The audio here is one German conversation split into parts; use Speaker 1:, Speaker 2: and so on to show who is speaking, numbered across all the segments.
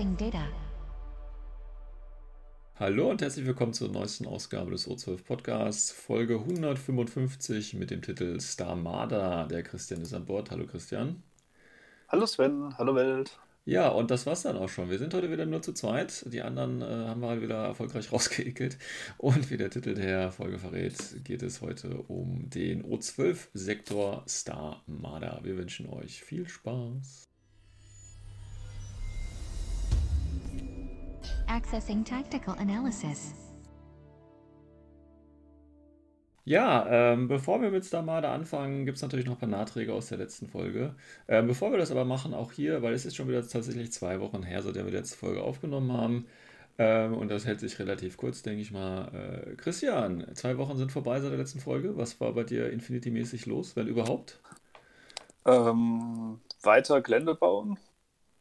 Speaker 1: Accessing data.
Speaker 2: Hallo und herzlich willkommen zur neuesten Ausgabe des O12 Podcasts, Folge 155 mit dem Titel Star Marder. Der Christian ist an Bord. Hallo Christian.
Speaker 3: Hallo Sven, hallo Welt.
Speaker 2: Ja, und das war's dann auch schon. Wir sind heute wieder nur zu zweit. Die anderen äh, haben wir halt wieder erfolgreich rausgeekelt. Und wie der Titel der Folge verrät, geht es heute um den O12-Sektor Star Marder. Wir wünschen euch viel Spaß.
Speaker 1: Accessing tactical analysis.
Speaker 2: Ja, ähm, bevor wir mit Star Marder anfangen, gibt es natürlich noch ein paar Nachträge aus der letzten Folge. Ähm, bevor wir das aber machen, auch hier, weil es ist schon wieder tatsächlich zwei Wochen her, seitdem wir die letzte Folge aufgenommen haben. Ähm, und das hält sich relativ kurz, denke ich mal. Äh, Christian, zwei Wochen sind vorbei seit der letzten Folge. Was war bei dir Infinity-mäßig los, wenn überhaupt?
Speaker 3: Ähm, weiter Gelände bauen.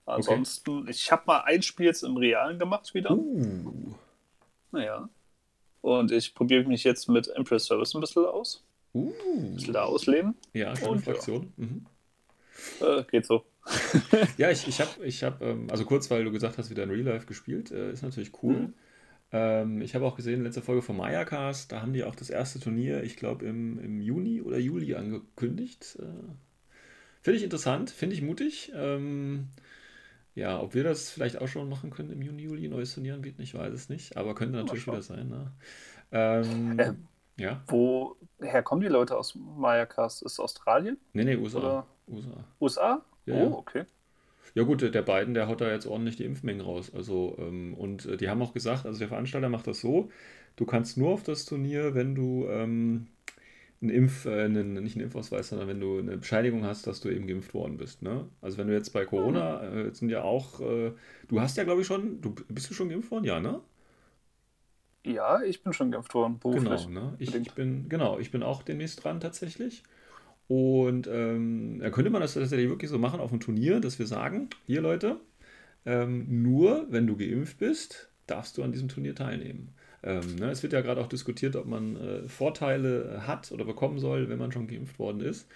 Speaker 3: Ansonsten, ich habe mal ein Spiel jetzt im Realen gemacht wieder.
Speaker 2: Uh,
Speaker 3: Naja. Und ich probiere mich jetzt mit Empress Service ein bisschen aus.
Speaker 2: uh.
Speaker 3: Ein bisschen da ausleben.
Speaker 2: Ja, schöne
Speaker 3: Und ja.
Speaker 2: Fraktion. Mhm.
Speaker 3: Äh, geht so.
Speaker 2: Ja, ich, ich habe, ich hab, ähm, also kurz, weil du gesagt hast, wieder in Real Life gespielt, äh, ist natürlich cool.
Speaker 3: Mhm.
Speaker 2: Ähm, ich habe auch gesehen, letzte Folge von Mayacast, da haben die auch das erste Turnier, ich glaube im, im Juni oder Juli angekündigt. Äh, finde ich interessant, finde ich mutig. Ähm, ja, ob wir das vielleicht auch schon machen können im Juni, Juli, neues Turnier anbieten, ich weiß es nicht, aber könnte natürlich wieder sein. Ne? Ähm,
Speaker 3: Ähm.
Speaker 2: ja,
Speaker 3: Woher kommen die Leute aus Mayacast? Ist es Australien?
Speaker 2: nee, nee, USA.
Speaker 3: Oder-
Speaker 2: USA.
Speaker 3: USA?
Speaker 2: Ja,
Speaker 3: oh,
Speaker 2: ja.
Speaker 3: okay.
Speaker 2: Ja gut, der beiden, der haut da jetzt ordentlich die Impfmengen raus. Also, ähm, und äh, die haben auch gesagt, also der Veranstalter macht das so, du kannst nur auf das Turnier, wenn du ähm, einen Impf, äh, einen, nicht einen Impfausweis, sondern wenn du eine Bescheinigung hast, dass du eben geimpft worden bist. Ne? Also wenn du jetzt bei Corona, äh, jetzt sind ja auch, äh, du hast ja glaube ich schon, du bist du schon geimpft worden, ja, ne?
Speaker 3: Ja, ich bin schon geimpft worden, beruflich.
Speaker 2: Genau, ne? Ich, ich bin, genau, ich bin auch demnächst dran tatsächlich. Und ähm, da könnte man das tatsächlich wirklich so machen auf dem Turnier, dass wir sagen, hier Leute, ähm, nur wenn du geimpft bist, darfst du an diesem Turnier teilnehmen. Ähm, ne, es wird ja gerade auch diskutiert, ob man äh, Vorteile äh, hat oder bekommen soll, wenn man schon geimpft worden ist.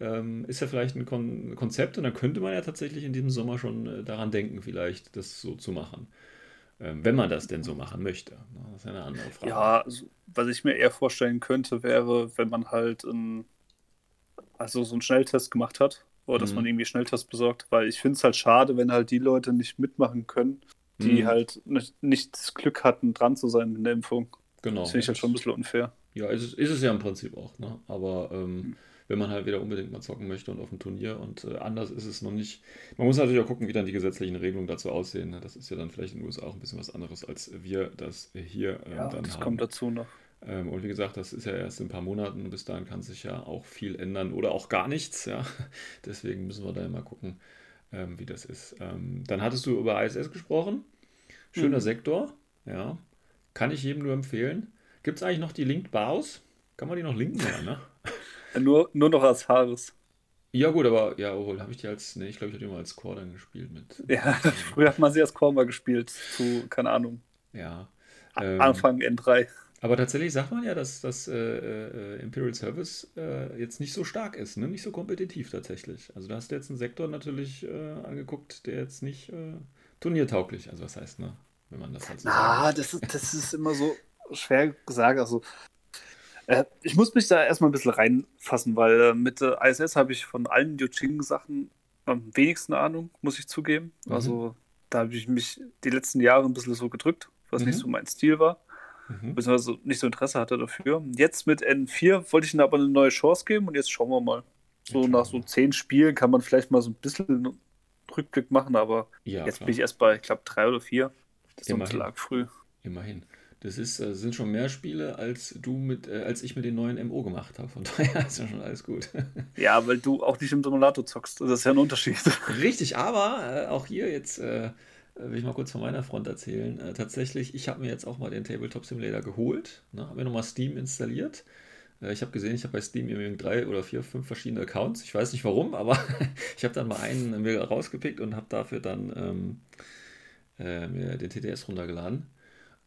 Speaker 2: Ähm, ist ja vielleicht ein Kon Konzept und dann könnte man ja tatsächlich in diesem Sommer schon äh, daran denken, vielleicht das so zu machen. Ähm, wenn man das denn so machen möchte. Ne, Das ist ja eine andere Frage.
Speaker 3: Ja, also, was ich mir eher vorstellen könnte, wäre, wenn man halt ein, also so einen Schnelltest gemacht hat. Oder dass
Speaker 2: Mhm.
Speaker 3: man irgendwie Schnelltest besorgt, weil ich finde es halt schade, wenn halt die Leute nicht mitmachen können, die
Speaker 2: Mhm.
Speaker 3: halt nicht, nicht das Glück hatten, dran zu sein in der Impfung.
Speaker 2: Genau.
Speaker 3: Das finde ich halt schon ein bisschen unfair.
Speaker 2: Ja, ist, es- ist es ja im Prinzip auch, ne? Aber ähm, wenn man halt wieder unbedingt mal zocken möchte und auf dem Turnier und äh, anders ist es noch nicht. Man muss natürlich auch gucken, wie dann die gesetzlichen Regelungen dazu aussehen. Ne? Das ist ja dann vielleicht in den USA auch ein bisschen was anderes, als wir das hier ähm,
Speaker 3: Ja,
Speaker 2: dann
Speaker 3: das
Speaker 2: haben.
Speaker 3: kommt dazu noch.
Speaker 2: Ähm, und wie gesagt, das ist ja erst in ein paar Monaten und bis dahin kann sich ja auch viel ändern oder auch gar nichts, ja. Deswegen müssen wir da immer gucken, ähm, wie das ist. Ähm, dann hattest du über ISS gesprochen. Schöner
Speaker 3: Mhm.
Speaker 2: Sektor, ja. Kann ich jedem nur empfehlen. Gibt es eigentlich noch die Linked Baus? Kann man die noch linken? Ja, ne?
Speaker 3: Nur, nur noch als Haares.
Speaker 2: Ja, gut, aber ja, obwohl, habe ich die als. Ne, ich glaube, ich habe die mal als Core dann gespielt mit.
Speaker 3: Ja, früher hat man sie als Korma gespielt, zu, keine Ahnung,
Speaker 2: Ja. Ähm,
Speaker 3: Anfang N3.
Speaker 2: Aber tatsächlich sagt man ja, dass das äh, äh, Imperial Service äh, jetzt nicht so stark ist, ne? nicht so kompetitiv tatsächlich. Also da hast du jetzt einen Sektor natürlich äh, angeguckt, der jetzt nicht äh, turniertauglich, also was heißt, ne? Wenn man das halt so
Speaker 3: Ah,
Speaker 2: sagt.
Speaker 3: das ist, das ist immer so schwer gesagt. Also, äh, ich muss mich da erstmal ein bisschen reinfassen, weil mit ISS habe ich von allen Yuching-Sachen am wenigsten Ahnung, muss ich zugeben.
Speaker 2: Mhm.
Speaker 3: Also, da habe ich mich die letzten Jahre ein bisschen so gedrückt, was
Speaker 2: Mhm.
Speaker 3: nicht so mein Stil war,
Speaker 2: Mhm.
Speaker 3: beziehungsweise nicht so Interesse hatte dafür. Jetzt mit N4 wollte ich ihnen aber eine neue Chance geben und jetzt schauen wir mal. So
Speaker 2: Jetzt
Speaker 3: nach so zehn Spielen kann man vielleicht mal so ein bisschen Rückblick machen, aber
Speaker 2: Ja,
Speaker 3: jetzt
Speaker 2: klar.
Speaker 3: bin ich erst bei, ich glaube, drei oder vier. Das ist ein arg früh.
Speaker 2: Immerhin. Das ist, äh, sind schon mehr Spiele, als du mit, äh, als ich mit den neuen MO gemacht habe. Von daher ist ja schon alles gut.
Speaker 3: Ja, weil du auch nicht im Simulator zockst. Das ist ja ein Unterschied.
Speaker 2: Richtig, aber äh, auch hier jetzt äh, will ich mal kurz von meiner Front erzählen. Äh, tatsächlich, ich habe mir jetzt auch mal den Tabletop Simulator geholt, ne, habe mir nochmal Steam installiert. Äh, ich habe gesehen, ich habe bei Steam irgendwie drei oder vier, fünf verschiedene Accounts. Ich weiß nicht warum, aber ich habe dann mal einen mir rausgepickt und habe dafür dann ähm, äh, mir den TTS runtergeladen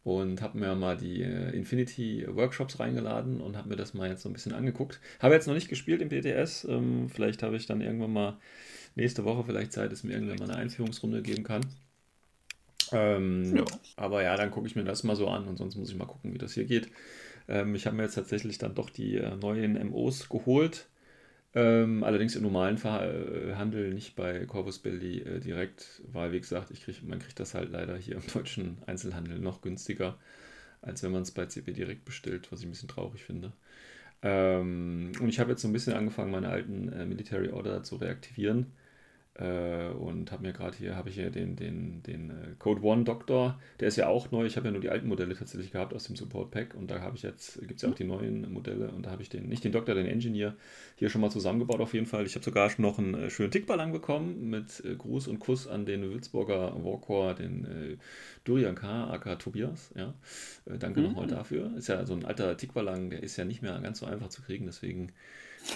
Speaker 2: und habe mir mal die äh, Infinity Workshops reingeladen und habe mir das mal jetzt so ein bisschen angeguckt. Habe jetzt noch nicht gespielt im TTS. Ähm, vielleicht habe ich dann irgendwann mal nächste Woche vielleicht Zeit, dass mir irgendwann mal eine Einführungsrunde geben kann. Ähm,
Speaker 3: Ja.
Speaker 2: Aber ja, dann gucke ich mir das mal so an und sonst muss ich mal gucken, wie das hier geht. Ähm, ich habe mir jetzt tatsächlich dann doch die äh, neuen MOs geholt. Ähm, allerdings im normalen Ver äh, Handel, nicht bei Corvus Belli äh, direkt, weil wie gesagt, ich krieg, man kriegt das halt leider hier im deutschen Einzelhandel noch günstiger, als wenn man es bei CP direkt bestellt, was ich ein bisschen traurig finde. Ähm, und ich habe jetzt so ein bisschen angefangen, meine alten äh, Military Order zu reaktivieren. Äh, und habe mir gerade hier, habe ich hier den, den, den äh, Code One Doktor, der ist ja auch neu. Ich habe ja nur die alten Modelle tatsächlich gehabt aus dem Support Pack und da habe ich jetzt, gibt es ja auch die neuen Modelle und da habe ich den, nicht den Doktor, den Engineer hier schon mal zusammengebaut auf jeden Fall. Ich habe sogar schon noch einen äh, schönen Tickballang bekommen mit äh, Gruß und Kuss an den Würzburger Warcore, den äh, Durian K., aka Tobias. Ja. Äh, danke
Speaker 3: Mhm.
Speaker 2: nochmal dafür. Ist ja so ein alter Tickballang, der ist ja nicht mehr ganz so einfach zu kriegen, deswegen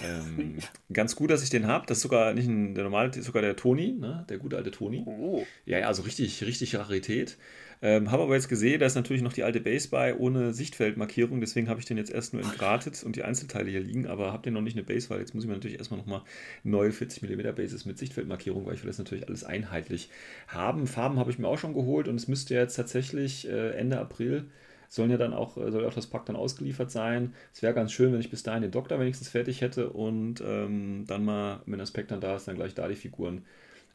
Speaker 2: ähm, ganz gut, dass ich den habe. Das ist sogar nicht ein, der normale, sogar der Toni, ne? der gute alte Toni.
Speaker 3: Oh.
Speaker 2: Ja, ja, also richtig, richtig Rarität. Ähm, habe aber jetzt gesehen, da ist natürlich noch die alte Base bei ohne Sichtfeldmarkierung, deswegen habe ich den jetzt erst nur entgratet und die Einzelteile hier liegen, aber habe den noch nicht eine Base, weil jetzt muss ich mir natürlich erstmal nochmal neue 40mm Bases mit Sichtfeldmarkierung, weil ich will das natürlich alles einheitlich haben. Farben habe ich mir auch schon geholt und es müsste jetzt tatsächlich äh, Ende April sollen ja dann auch, äh, soll ja auch das Pack dann ausgeliefert sein. Es wäre ganz schön, wenn ich bis dahin den Doktor wenigstens fertig hätte und ähm, dann mal, wenn das Pack dann da ist, dann gleich da die Figuren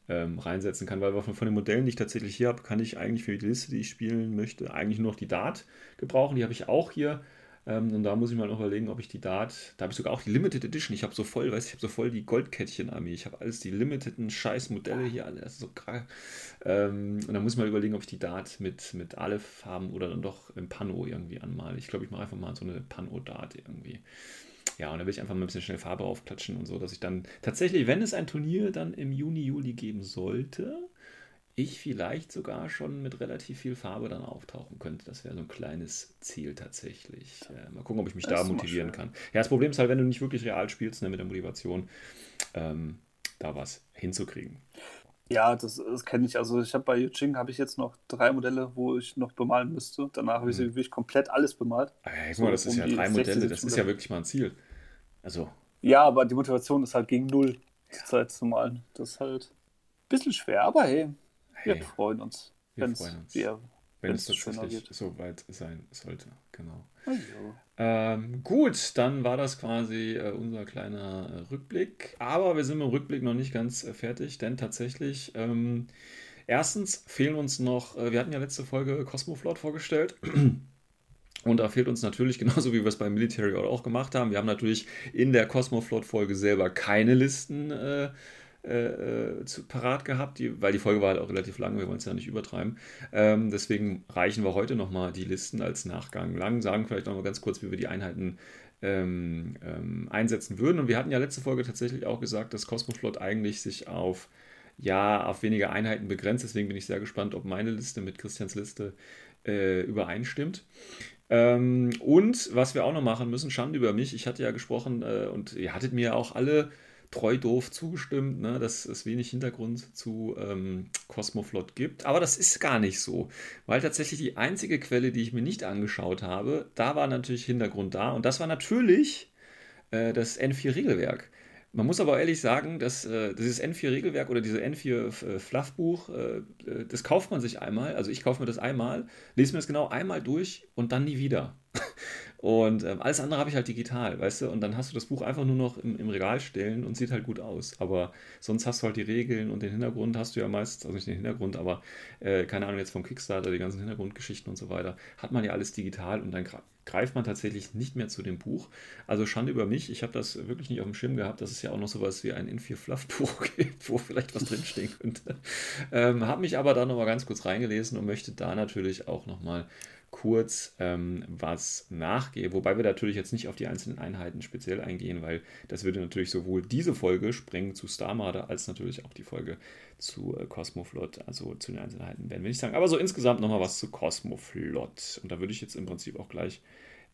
Speaker 2: ähm, reinsetzen kann, weil von, von den Modellen, die ich tatsächlich hier habe, kann ich eigentlich für die Liste, die ich spielen möchte, eigentlich nur noch die Dart gebrauchen. Die habe ich auch hier. Ähm, und da muss ich mal noch überlegen, ob ich die Dart, da habe ich sogar auch die Limited Edition. Ich habe so voll, weißt du, ich habe so voll die Goldkettchen-Armee. Ich habe alles die limiteden Scheiß-Modelle hier, alle, das ist so krass. Ähm, und dann muss ich mal überlegen, ob ich die Dart mit, mit Aleph-Farben oder dann doch im Pano irgendwie anmale. Ich glaube, ich mache einfach mal so eine Pano-Dart irgendwie. Ja, und dann will ich einfach mal ein bisschen schnell Farbe aufklatschen und so, dass ich dann tatsächlich, wenn es ein Turnier dann im Juni, Juli geben sollte, ich vielleicht sogar schon mit relativ viel Farbe dann auftauchen könnte. Das wäre so ein kleines Ziel tatsächlich. Äh, mal gucken, ob ich mich
Speaker 3: Das
Speaker 2: da motivieren kann. Ja, das Problem ist halt, wenn du nicht wirklich real spielst, ne, mit der Motivation, ähm, da was hinzukriegen.
Speaker 3: Ja, das, das kenne ich. Also ich habe bei Yuching habe ich jetzt noch drei Modelle, wo ich noch bemalen müsste. Danach habe ich
Speaker 2: Mhm.
Speaker 3: wirklich komplett alles bemalt.
Speaker 2: Aber ja, guck
Speaker 3: So
Speaker 2: mal, das ist
Speaker 3: um
Speaker 2: ja
Speaker 3: die
Speaker 2: drei
Speaker 3: 60,
Speaker 2: Modelle,
Speaker 3: 70
Speaker 2: das ist ja wirklich mal ein Ziel. Also,
Speaker 3: Ja, aber die Motivation ist halt gegen null zur Zeit zu malen. Das ist halt ein bisschen schwer, aber hey, wir
Speaker 2: hey,
Speaker 3: freuen uns.
Speaker 2: wir
Speaker 3: wenn's-
Speaker 2: freuen uns.
Speaker 3: Wir,
Speaker 2: wenn
Speaker 3: wenn's
Speaker 2: es tatsächlich so weit sein sollte. Genau.
Speaker 3: Jo.
Speaker 2: Ähm, gut, dann war das quasi äh, unser kleiner äh, Rückblick. Aber wir sind dem Rückblick noch nicht ganz äh, fertig, denn tatsächlich, ähm, erstens fehlen uns noch, äh, wir hatten ja letzte Folge Cosmoflot vorgestellt. Und da fehlt uns natürlich, genauso wie wir es beim Military Order auch gemacht haben, wir haben natürlich in der Cosmoflot-Folge selber keine Listen äh, äh, zu, parat gehabt, die, weil die Folge war halt auch relativ lang, wir wollen es ja nicht übertreiben. Ähm, deswegen reichen wir heute nochmal die Listen als Nachgang lang, sagen vielleicht nochmal ganz kurz, wie wir die Einheiten ähm, ähm, einsetzen würden. Und wir hatten ja letzte Folge tatsächlich auch gesagt, dass Cosmoflot eigentlich sich auf ja, auf weniger Einheiten begrenzt. Deswegen bin ich sehr gespannt, ob meine Liste mit Christians Liste äh, übereinstimmt. Ähm, und was wir auch noch machen müssen, Schande über mich. Ich hatte ja gesprochen äh, und ihr hattet mir auch alle treu doof zugestimmt, ne, dass es wenig Hintergrund zu ähm, Cosmoflot gibt. Aber das ist gar nicht so, weil tatsächlich die einzige Quelle, die ich mir nicht angeschaut habe, da war natürlich Hintergrund da. Und das war natürlich äh, das N4-Regelwerk. Man muss aber ehrlich sagen, dass äh, dieses N4-Regelwerk oder diese N4-Fluffbuch, äh, äh, das kauft man sich einmal. Also ich kaufe mir das einmal, lese mir das genau einmal durch und dann nie wieder. Und ähm, alles andere habe ich halt digital, weißt du? Und dann hast du das Buch einfach nur noch im, im, Regal stellen und sieht halt gut aus. Aber sonst hast du halt die Regeln und den Hintergrund hast du ja meistens, also nicht den Hintergrund, aber äh, keine Ahnung, jetzt vom Kickstarter, die ganzen Hintergrundgeschichten und so weiter, hat man ja alles digital und dann greift man tatsächlich nicht mehr zu dem Buch. Also Schande über mich, ich habe das wirklich nicht auf dem Schirm gehabt, dass es ja auch noch sowas wie ein In4 Fluff Buch gibt, wo vielleicht was drinstehen könnte. Ähm, habe mich aber da nochmal ganz kurz reingelesen und möchte da natürlich auch nochmal kurz ähm, was nachgehe, wobei wir natürlich jetzt nicht auf die einzelnen Einheiten speziell eingehen, weil das würde natürlich sowohl diese Folge sprengen zu Star Marder als natürlich auch die Folge zu äh, Cosmoflot, also zu den Einzelheiten werden wir nicht sagen. Aber so insgesamt nochmal was zu Cosmoflot. Und da würde ich jetzt im Prinzip auch gleich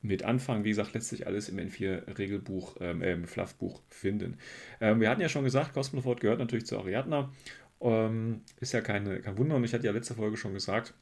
Speaker 2: mit anfangen. Wie gesagt, letztlich alles im N4-Regelbuch, ähm, äh, Fluffbuch finden. Ähm, wir hatten ja schon gesagt, Cosmoflot gehört natürlich zu Ariadna. Ähm, ist ja keine, kein Wunder und ich hatte ja letzte Folge schon gesagt,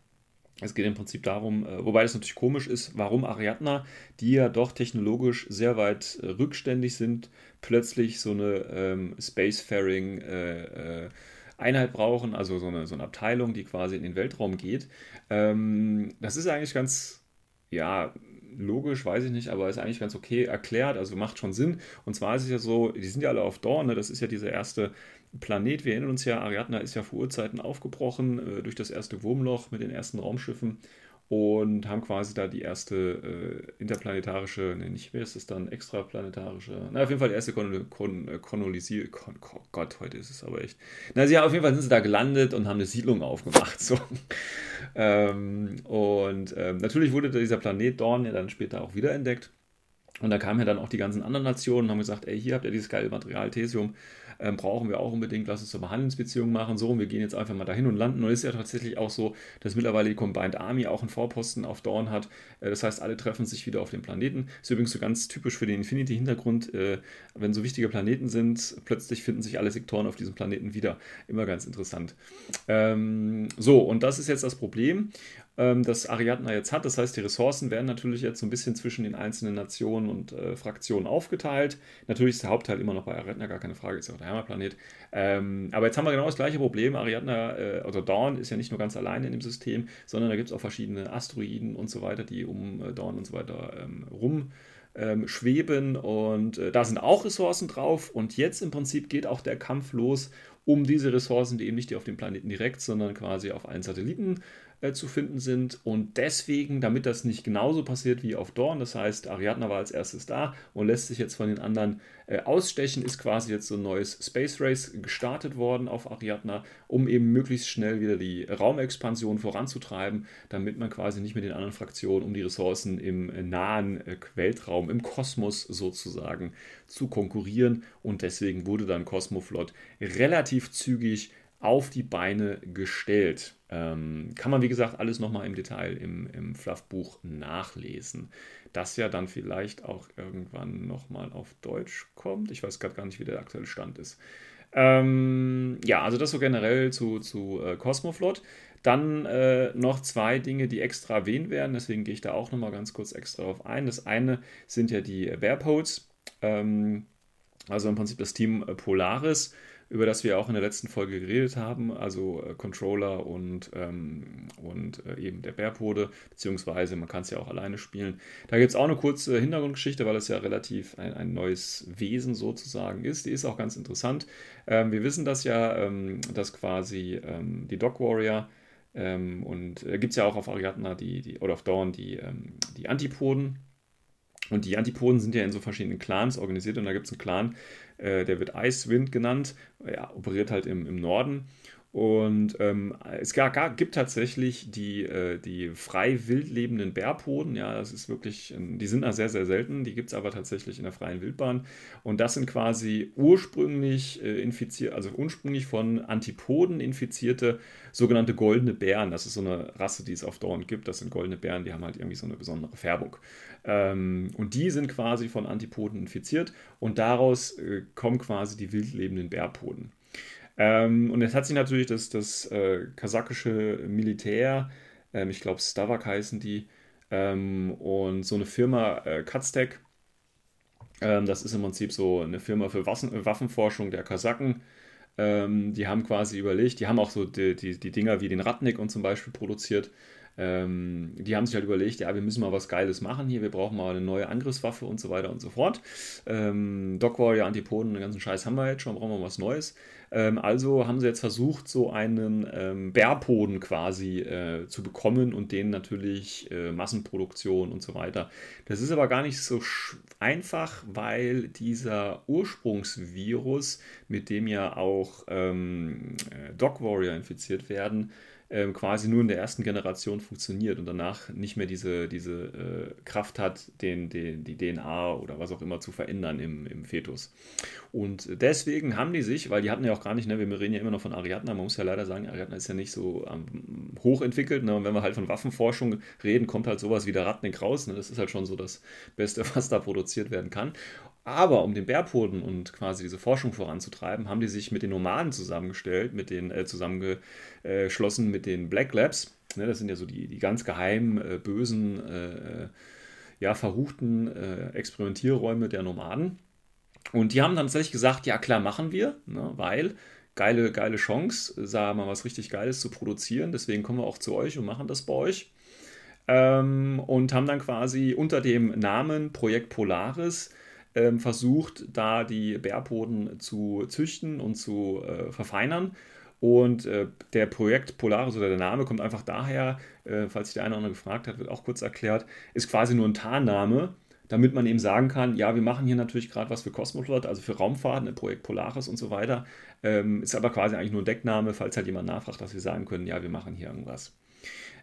Speaker 2: es geht im Prinzip darum, äh, wobei das natürlich komisch ist, warum Ariadna, die ja doch technologisch sehr weit äh, rückständig sind, plötzlich so eine ähm, Spacefaring äh, äh, Einheit brauchen, also so eine, so eine Abteilung, die quasi in den Weltraum geht. Ähm, das ist eigentlich ganz, ja, logisch, weiß ich nicht, aber ist eigentlich ganz okay erklärt, also macht schon Sinn. Und zwar ist es ja so, die sind ja alle auf Dorn, ne? das ist ja diese erste Planet. Wir erinnern uns ja, Ariadna ist ja vor Urzeiten aufgebrochen äh, durch das erste Wurmloch mit den ersten Raumschiffen und haben quasi da die erste äh, interplanetarische, ne, nicht mehr ist es dann extraplanetarische, na, auf jeden Fall die erste Kon Kon äh, Kolonisier, Kon oh Gott, heute ist es aber echt. Na, sie, auf jeden Fall sind sie da gelandet und haben eine Siedlung aufgemacht, so. ähm, und ähm, natürlich wurde dieser Planet Dorn ja dann später auch wiederentdeckt. Und da kamen ja dann auch die ganzen anderen Nationen und haben gesagt, ey, hier habt ihr dieses geile Material, Thesium, ähm, brauchen wir auch unbedingt, lass uns eine Handelsbeziehung machen, so, und wir gehen jetzt einfach mal dahin und landen. Und es ist ja tatsächlich auch so, dass mittlerweile die Combined Army auch einen Vorposten auf Dawn hat. Äh, das heißt, alle treffen sich wieder auf dem Planeten. Ist übrigens so ganz typisch für den Infinity-Hintergrund, äh, wenn so wichtige Planeten sind, plötzlich finden sich alle Sektoren auf diesem Planeten wieder. Immer ganz interessant. Ähm, so, und das ist jetzt das Problem ähm, das Ariadna jetzt hat. Das heißt, die Ressourcen werden natürlich jetzt so ein bisschen zwischen den einzelnen Nationen und äh, Fraktionen aufgeteilt. Natürlich ist der Hauptteil immer noch bei Ariadna, gar keine Frage, ist ja auch der Heimatplanet. Ähm, aber jetzt haben wir genau das gleiche Problem. Ariadna, äh, also Dawn, ist ja nicht nur ganz alleine in dem System, sondern da gibt es auch verschiedene Asteroiden und so weiter, die um äh, Dawn und so weiter ähm, rum ähm, schweben und äh, da sind auch Ressourcen drauf und jetzt im Prinzip geht auch der Kampf los um diese Ressourcen, die eben nicht auf dem Planeten direkt, sondern quasi auf allen Satelliten äh, zu finden sind. Und deswegen, damit das nicht genauso passiert wie auf Dorn, das heißt, Ariadna war als erstes da und lässt sich jetzt von den anderen äh, ausstechen, ist quasi jetzt so ein neues Space Race gestartet worden auf Ariadna, um eben möglichst schnell wieder die Raumexpansion voranzutreiben, damit man quasi nicht mit den anderen Fraktionen um die Ressourcen im äh, nahen äh, Weltraum, im Kosmos sozusagen zu konkurrieren. Und deswegen wurde dann Cosmoflot relativ zügig auf die Beine gestellt. Ähm, kann man, wie gesagt, alles nochmal im Detail im, im Fluff-Buch nachlesen. Das ja dann vielleicht auch irgendwann nochmal auf Deutsch kommt. Ich weiß gerade gar nicht, wie der aktuelle Stand ist. Ähm, ja, also das so generell zu, zu äh, Cosmoflot. Dann äh, noch zwei Dinge, die extra erwähnt werden, deswegen gehe ich da auch nochmal ganz kurz extra drauf ein. Das eine sind ja die Bearpods, ähm, also im Prinzip das Team äh, Polaris über das wir auch in der letzten Folge geredet haben, also äh, Controller und, ähm, und äh, eben der Bärpode, beziehungsweise man kann es ja auch alleine spielen. Da gibt es auch eine kurze Hintergrundgeschichte, weil es ja relativ ein, ein neues Wesen sozusagen ist. Die ist auch ganz interessant. Ähm, wir wissen das ja, ähm, dass quasi ähm, die Dog Warrior ähm, und da äh, gibt es ja auch auf Ariadna die, die, oder auf Dawn die, ähm, die Antipoden, und die Antipoden sind ja in so verschiedenen Clans organisiert und da gibt es einen Clan, äh, der wird Icewind genannt, ja, operiert halt im, im Norden. Und ähm, es gibt tatsächlich die, äh, die frei wild lebenden Bärpoden. Ja, das ist wirklich, die sind da sehr, sehr selten. Die gibt es aber tatsächlich in der freien Wildbahn. Und das sind quasi ursprünglich äh, infiziert, also ursprünglich von Antipoden infizierte sogenannte goldene Bären. Das ist so eine Rasse, die es auf Dorn gibt. Das sind goldene Bären, die haben halt irgendwie so eine besondere Färbung. Ähm, und die sind quasi von Antipoden infiziert und daraus äh, kommen quasi die wild lebenden Bärpoden. Ähm, und jetzt hat sich natürlich das, das äh, kasachische Militär, ähm, ich glaube Stavak heißen die, und so eine Firma äh, Katztek, das ist im Prinzip so eine Firma für Waffen, Waffenforschung der Kasaken. Die haben quasi überlegt, die haben auch so die, die, die Dinger wie den Ratnik und zum Beispiel produziert. Ähm, die haben sich halt überlegt, ja, wir müssen mal was Geiles machen hier, wir brauchen mal eine neue Angriffswaffe und so weiter und so fort. Ähm, Dog Warrior, Antipoden, den ganzen Scheiß haben wir jetzt schon, brauchen wir was Neues. Ähm, also haben sie jetzt versucht, so einen ähm, Bärpoden quasi äh, zu bekommen und den natürlich äh, Massenproduktion und so weiter. Das ist aber gar nicht so einfach, weil dieser Ursprungsvirus, mit dem ja auch ähm, äh, Dog Warrior infiziert werden, ähm, quasi nur in der ersten Generation funktioniert und danach nicht mehr diese, diese äh, Kraft hat, den, den, die DNA oder was auch immer zu verändern im, im Fetus. Und deswegen haben die sich, weil die hatten ja auch gar nicht, ne, wir reden ja immer noch von Ariadna, man muss ja leider sagen, Ariadna ist ja nicht so ähm, hochentwickelt. Ne, und wenn wir halt von Waffenforschung reden, kommt halt sowas wie der Ratnik raus. Ne, das ist halt schon so das Beste, was da produziert werden kann. Aber um den Bärpoden und quasi diese Forschung voranzutreiben, haben die sich mit den Nomaden zusammengestellt, mit den äh, zusammengeschlossen mit den Black Labs. Ne, das sind ja so die, die ganz geheimen, äh, bösen, äh, ja, verruchten äh, Experimentierräume der Nomaden. Und die haben dann tatsächlich gesagt, ja klar, machen wir, ne, weil geile, geile Chance, wir mal was richtig Geiles zu produzieren. Deswegen kommen wir auch zu euch und machen das bei euch. Ähm, und haben dann quasi unter dem Namen Projekt Polaris ähm, versucht, da die Bärpoden zu züchten und zu äh, verfeinern. Und äh, der Projekt Polaris oder der Name kommt einfach daher, äh, falls sich der eine oder andere gefragt hat, wird auch kurz erklärt, ist quasi nur ein Tarnname, damit man eben sagen kann, ja, wir machen hier natürlich gerade was für Cosmoflot, also für Raumfahrten, Projekt Polaris und so weiter. Ähm, ist aber quasi eigentlich nur ein Deckname, falls halt jemand nachfragt, dass wir sagen können, ja, wir machen hier irgendwas.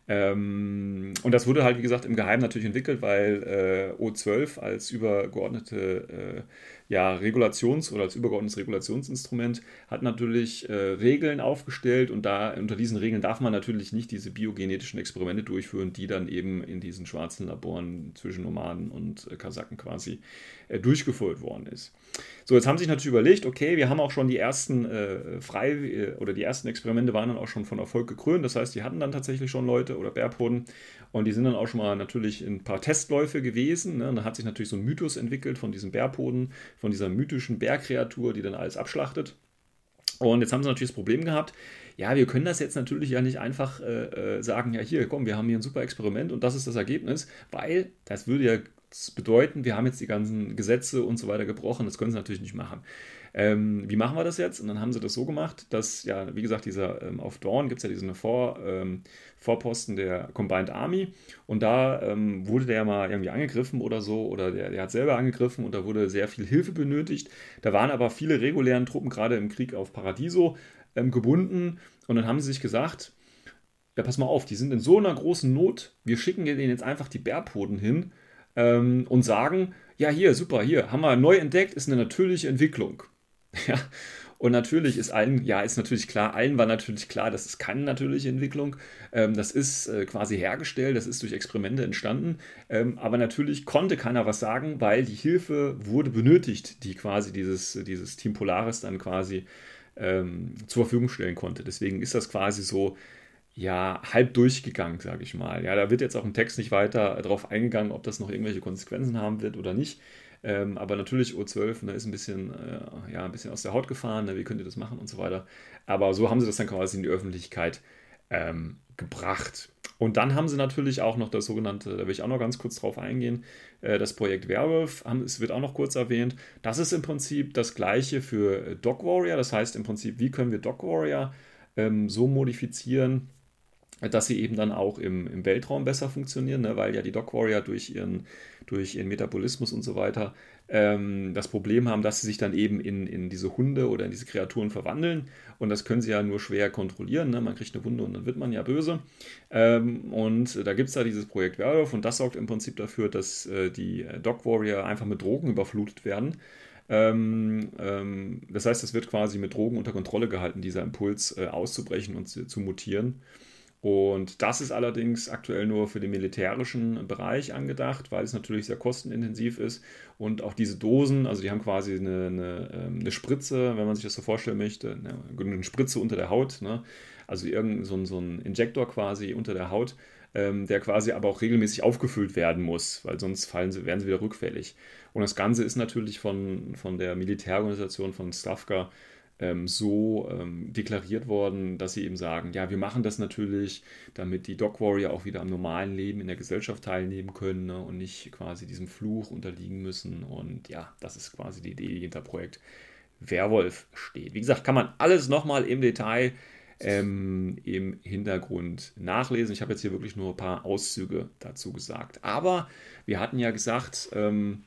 Speaker 2: Ähm, und das wurde halt, wie gesagt, im Geheimen natürlich entwickelt, weil äh, O12 als übergeordnete äh, ja, Regulations- oder als übergeordnetes Regulationsinstrument hat natürlich äh, Regeln aufgestellt und da unter diesen Regeln darf man natürlich nicht diese biogenetischen Experimente durchführen, die dann eben in diesen schwarzen Laboren zwischen Nomaden und äh, Kasaken quasi äh, durchgeführt worden ist. So, jetzt haben sich natürlich überlegt, okay, wir haben auch schon die ersten äh, frei äh, oder die ersten Experimente waren dann auch schon von Erfolg gekrönt. Das heißt, die hatten dann tatsächlich schon Leute oder Bärpoden und die sind dann auch schon mal natürlich in ein paar Testläufe gewesen. Ne? Und da hat sich natürlich so ein Mythos entwickelt von diesem Bärpoden, von dieser mythischen Bärkreatur, die dann alles abschlachtet. Und jetzt haben sie natürlich das Problem gehabt, ja, wir können das jetzt natürlich ja nicht einfach äh, äh sagen, ja, hier, komm, wir haben hier ein super Experiment und das ist das Ergebnis, weil das würde ja bedeuten, wir haben jetzt die ganzen Gesetze und so weiter gebrochen. Das können sie natürlich nicht machen. Ähm, wie machen wir das jetzt? Und dann haben sie das so gemacht, dass, ja, wie gesagt, dieser ähm, auf Dawn gibt es ja diesen Vor, ähm, Vorposten der Combined Army und da ähm, wurde der mal irgendwie angegriffen oder so oder der, der hat selber angegriffen und da wurde sehr viel Hilfe benötigt. Da waren aber viele regulären Truppen gerade im Krieg auf Paradiso ähm, gebunden und dann haben sie sich gesagt, ja, pass mal auf, die sind in so einer großen Not, wir schicken denen jetzt einfach die Bärpoden hin ähm, und sagen, ja, hier, super, hier, haben wir neu entdeckt, ist eine natürliche Entwicklung. Ja, und natürlich ist allen, ja, ist natürlich klar, allen war natürlich klar, das ist keine natürliche Entwicklung. Ähm, das ist äh, quasi hergestellt, das ist durch Experimente entstanden. Ähm, aber natürlich konnte keiner was sagen, weil die Hilfe wurde benötigt, die quasi dieses, dieses Team Polaris dann quasi ähm, zur Verfügung stellen konnte. Deswegen ist das quasi so, ja, halb durchgegangen, sage ich mal. Ja, da wird jetzt auch im Text nicht weiter darauf eingegangen, ob das noch irgendwelche Konsequenzen haben wird oder nicht. Ähm, aber natürlich O12 ne, ist ein bisschen, äh, ja, ein bisschen aus der Haut gefahren, ne, wie könnt ihr das machen und so weiter. Aber so haben sie das dann quasi in die Öffentlichkeit ähm, gebracht. Und dann haben sie natürlich auch noch das sogenannte, da will ich auch noch ganz kurz drauf eingehen, äh, das Projekt Werewolf, haben, es wird auch noch kurz erwähnt. Das ist im Prinzip das gleiche für Dog Warrior. Das heißt im Prinzip, wie können wir Dog Warrior ähm, so modifizieren, dass sie eben dann auch im, im Weltraum besser funktionieren, ne? weil ja die Dog Warrior durch ihren, durch ihren Metabolismus und so weiter ähm, das Problem haben, dass sie sich dann eben in, in diese Hunde oder in diese Kreaturen verwandeln und das können sie ja nur schwer kontrollieren. Ne? Man kriegt eine Wunde und dann wird man ja böse. Ähm, und da gibt es da dieses Projekt Werwolf und das sorgt im Prinzip dafür, dass äh, die Dog Warrior einfach mit Drogen überflutet werden. Ähm, ähm, das heißt, es wird quasi mit Drogen unter Kontrolle gehalten, dieser Impuls äh, auszubrechen und zu, zu mutieren. Und das ist allerdings aktuell nur für den militärischen Bereich angedacht, weil es natürlich sehr kostenintensiv ist. Und auch diese Dosen, also die haben quasi eine, eine, ähm, eine Spritze, wenn man sich das so vorstellen möchte, eine, Spritze unter der Haut, ne? also irgend so ein, so ein Injektor quasi unter der Haut, ähm, der quasi aber auch regelmäßig aufgefüllt werden muss, weil sonst fallen sie, werden sie wieder rückfällig. Und das Ganze ist natürlich von, von der Militärorganisation von Stavka ähm, so ähm, deklariert worden, dass sie eben sagen, ja, wir machen das natürlich, damit die Dog Warrior auch wieder am normalen Leben in der Gesellschaft teilnehmen können ne, und nicht quasi diesem Fluch unterliegen müssen. Und ja, das ist quasi die Idee, die hinter Projekt Werwolf steht. Wie gesagt, kann man alles nochmal im Detail ähm, im Hintergrund nachlesen. Ich habe jetzt hier wirklich nur ein paar Auszüge dazu gesagt. Aber wir hatten ja gesagt, ähm,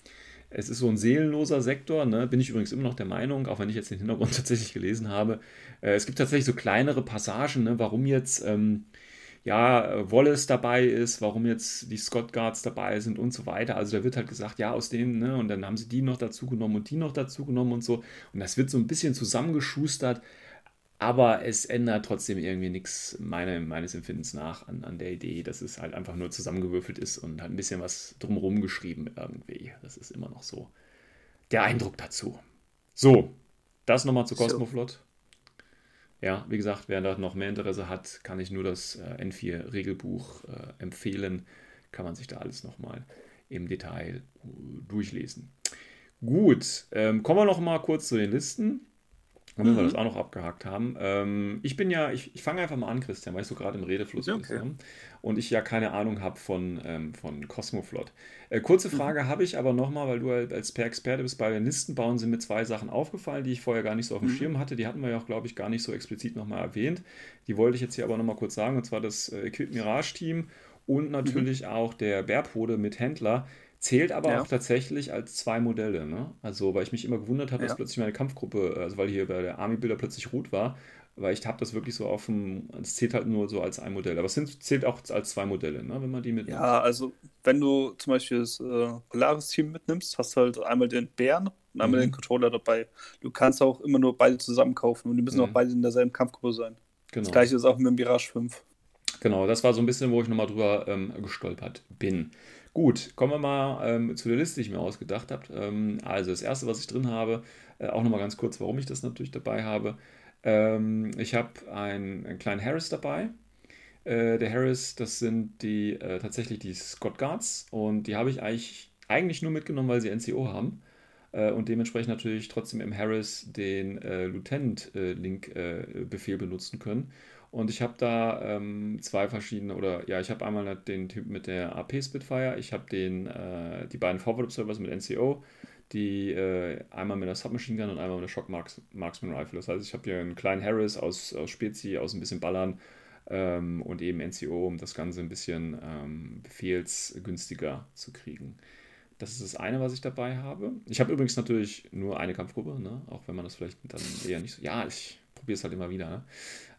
Speaker 2: es ist so ein seelenloser Sektor, ne? bin ich übrigens immer noch der Meinung, auch wenn ich jetzt den Hintergrund tatsächlich gelesen habe. Äh, es gibt tatsächlich so kleinere Passagen, ne? warum jetzt ähm, ja, Wallace dabei ist, warum jetzt die Scott Guards dabei sind und so weiter. Also da wird halt gesagt, ja, aus denen, ne, und dann haben sie die noch dazu genommen und die noch dazu genommen und so. Und das wird so ein bisschen zusammengeschustert, aber es ändert trotzdem irgendwie nichts meine, meines Empfindens nach an, an der Idee, dass es halt einfach nur zusammengewürfelt ist und hat ein bisschen was drumherum geschrieben irgendwie. Das ist immer noch so der Eindruck dazu. So, das nochmal zu Cosmoflot. Ja, wie gesagt, wer da noch mehr Interesse hat, kann ich nur das äh, N4-Regelbuch äh, empfehlen. Kann man sich da alles nochmal im Detail äh, durchlesen. Gut, ähm, kommen wir noch mal kurz zu den Listen damit mhm. wir das auch noch abgehakt haben. Ähm, ich bin ja, ich, ich fange einfach mal an, Christian, weil ich so gerade im Redefluss okay. bin. Und ich ja keine Ahnung habe von, ähm, von Cosmoflot. Äh, kurze mhm. Frage mhm. habe ich aber nochmal, weil du als per Experte bist, bei den Listenbauen sind mir zwei Sachen aufgefallen, die ich vorher gar nicht so auf dem mhm. Schirm hatte. Die hatten wir ja auch, glaube ich, gar nicht so explizit nochmal erwähnt. Die wollte ich jetzt hier aber nochmal kurz sagen, und zwar das äh, Equip Mirage Team und mhm. natürlich mhm. auch der Bärpode mit Händler Zählt aber ja. auch tatsächlich als zwei Modelle. Ne? Also, weil ich mich immer gewundert habe, ja. dass plötzlich meine Kampfgruppe, also weil hier bei der Army-Bilder plötzlich rot war, weil ich habe das wirklich so auf dem, es zählt halt nur so als ein Modell. Aber es sind, zählt auch als zwei Modelle, ne? wenn man die mitnimmt.
Speaker 3: Ja, also wenn du zum Beispiel das äh, Polaris-Team mitnimmst, hast du halt einmal den Bären und einmal mhm. den Controller dabei. Du kannst auch immer nur beide zusammen kaufen und die müssen mhm. auch beide in derselben Kampfgruppe sein. Genau. Das gleiche ist auch mit dem Mirage 5.
Speaker 2: Genau, das war so ein bisschen, wo ich nochmal drüber ähm, gestolpert bin. Gut, kommen wir mal ähm, zu der Liste, die ich mir ausgedacht habe. Ähm, also das erste, was ich drin habe, äh, auch nochmal ganz kurz, warum ich das natürlich dabei habe. Ähm, ich habe einen, einen, kleinen Harris dabei. Äh, der Harris, das sind die äh, tatsächlich die Scott Guards und die habe ich eigentlich, eigentlich nur mitgenommen, weil sie NCO haben äh, und dementsprechend natürlich trotzdem im Harris den äh, Lieutenant-Link-Befehl äh, benutzen können. Und ich habe da ähm, zwei verschiedene, oder ja, ich habe einmal den Typ mit der AP Spitfire, ich habe den, äh, die beiden Forward Observers mit NCO, die äh, einmal mit der Submachine Gun und einmal mit der Shock Marks Marksman Rifle. Das heißt, ich habe hier einen kleinen Harris aus, aus Spezi, aus ein bisschen Ballern ähm, und eben NCO, um das Ganze ein bisschen ähm, befehlsgünstiger zu kriegen. Das ist das eine, was ich dabei habe. Ich habe übrigens natürlich nur eine Kampfgruppe, ne? auch wenn man das vielleicht dann eher nicht so. Ja, ich probiere es halt immer wieder. Ne?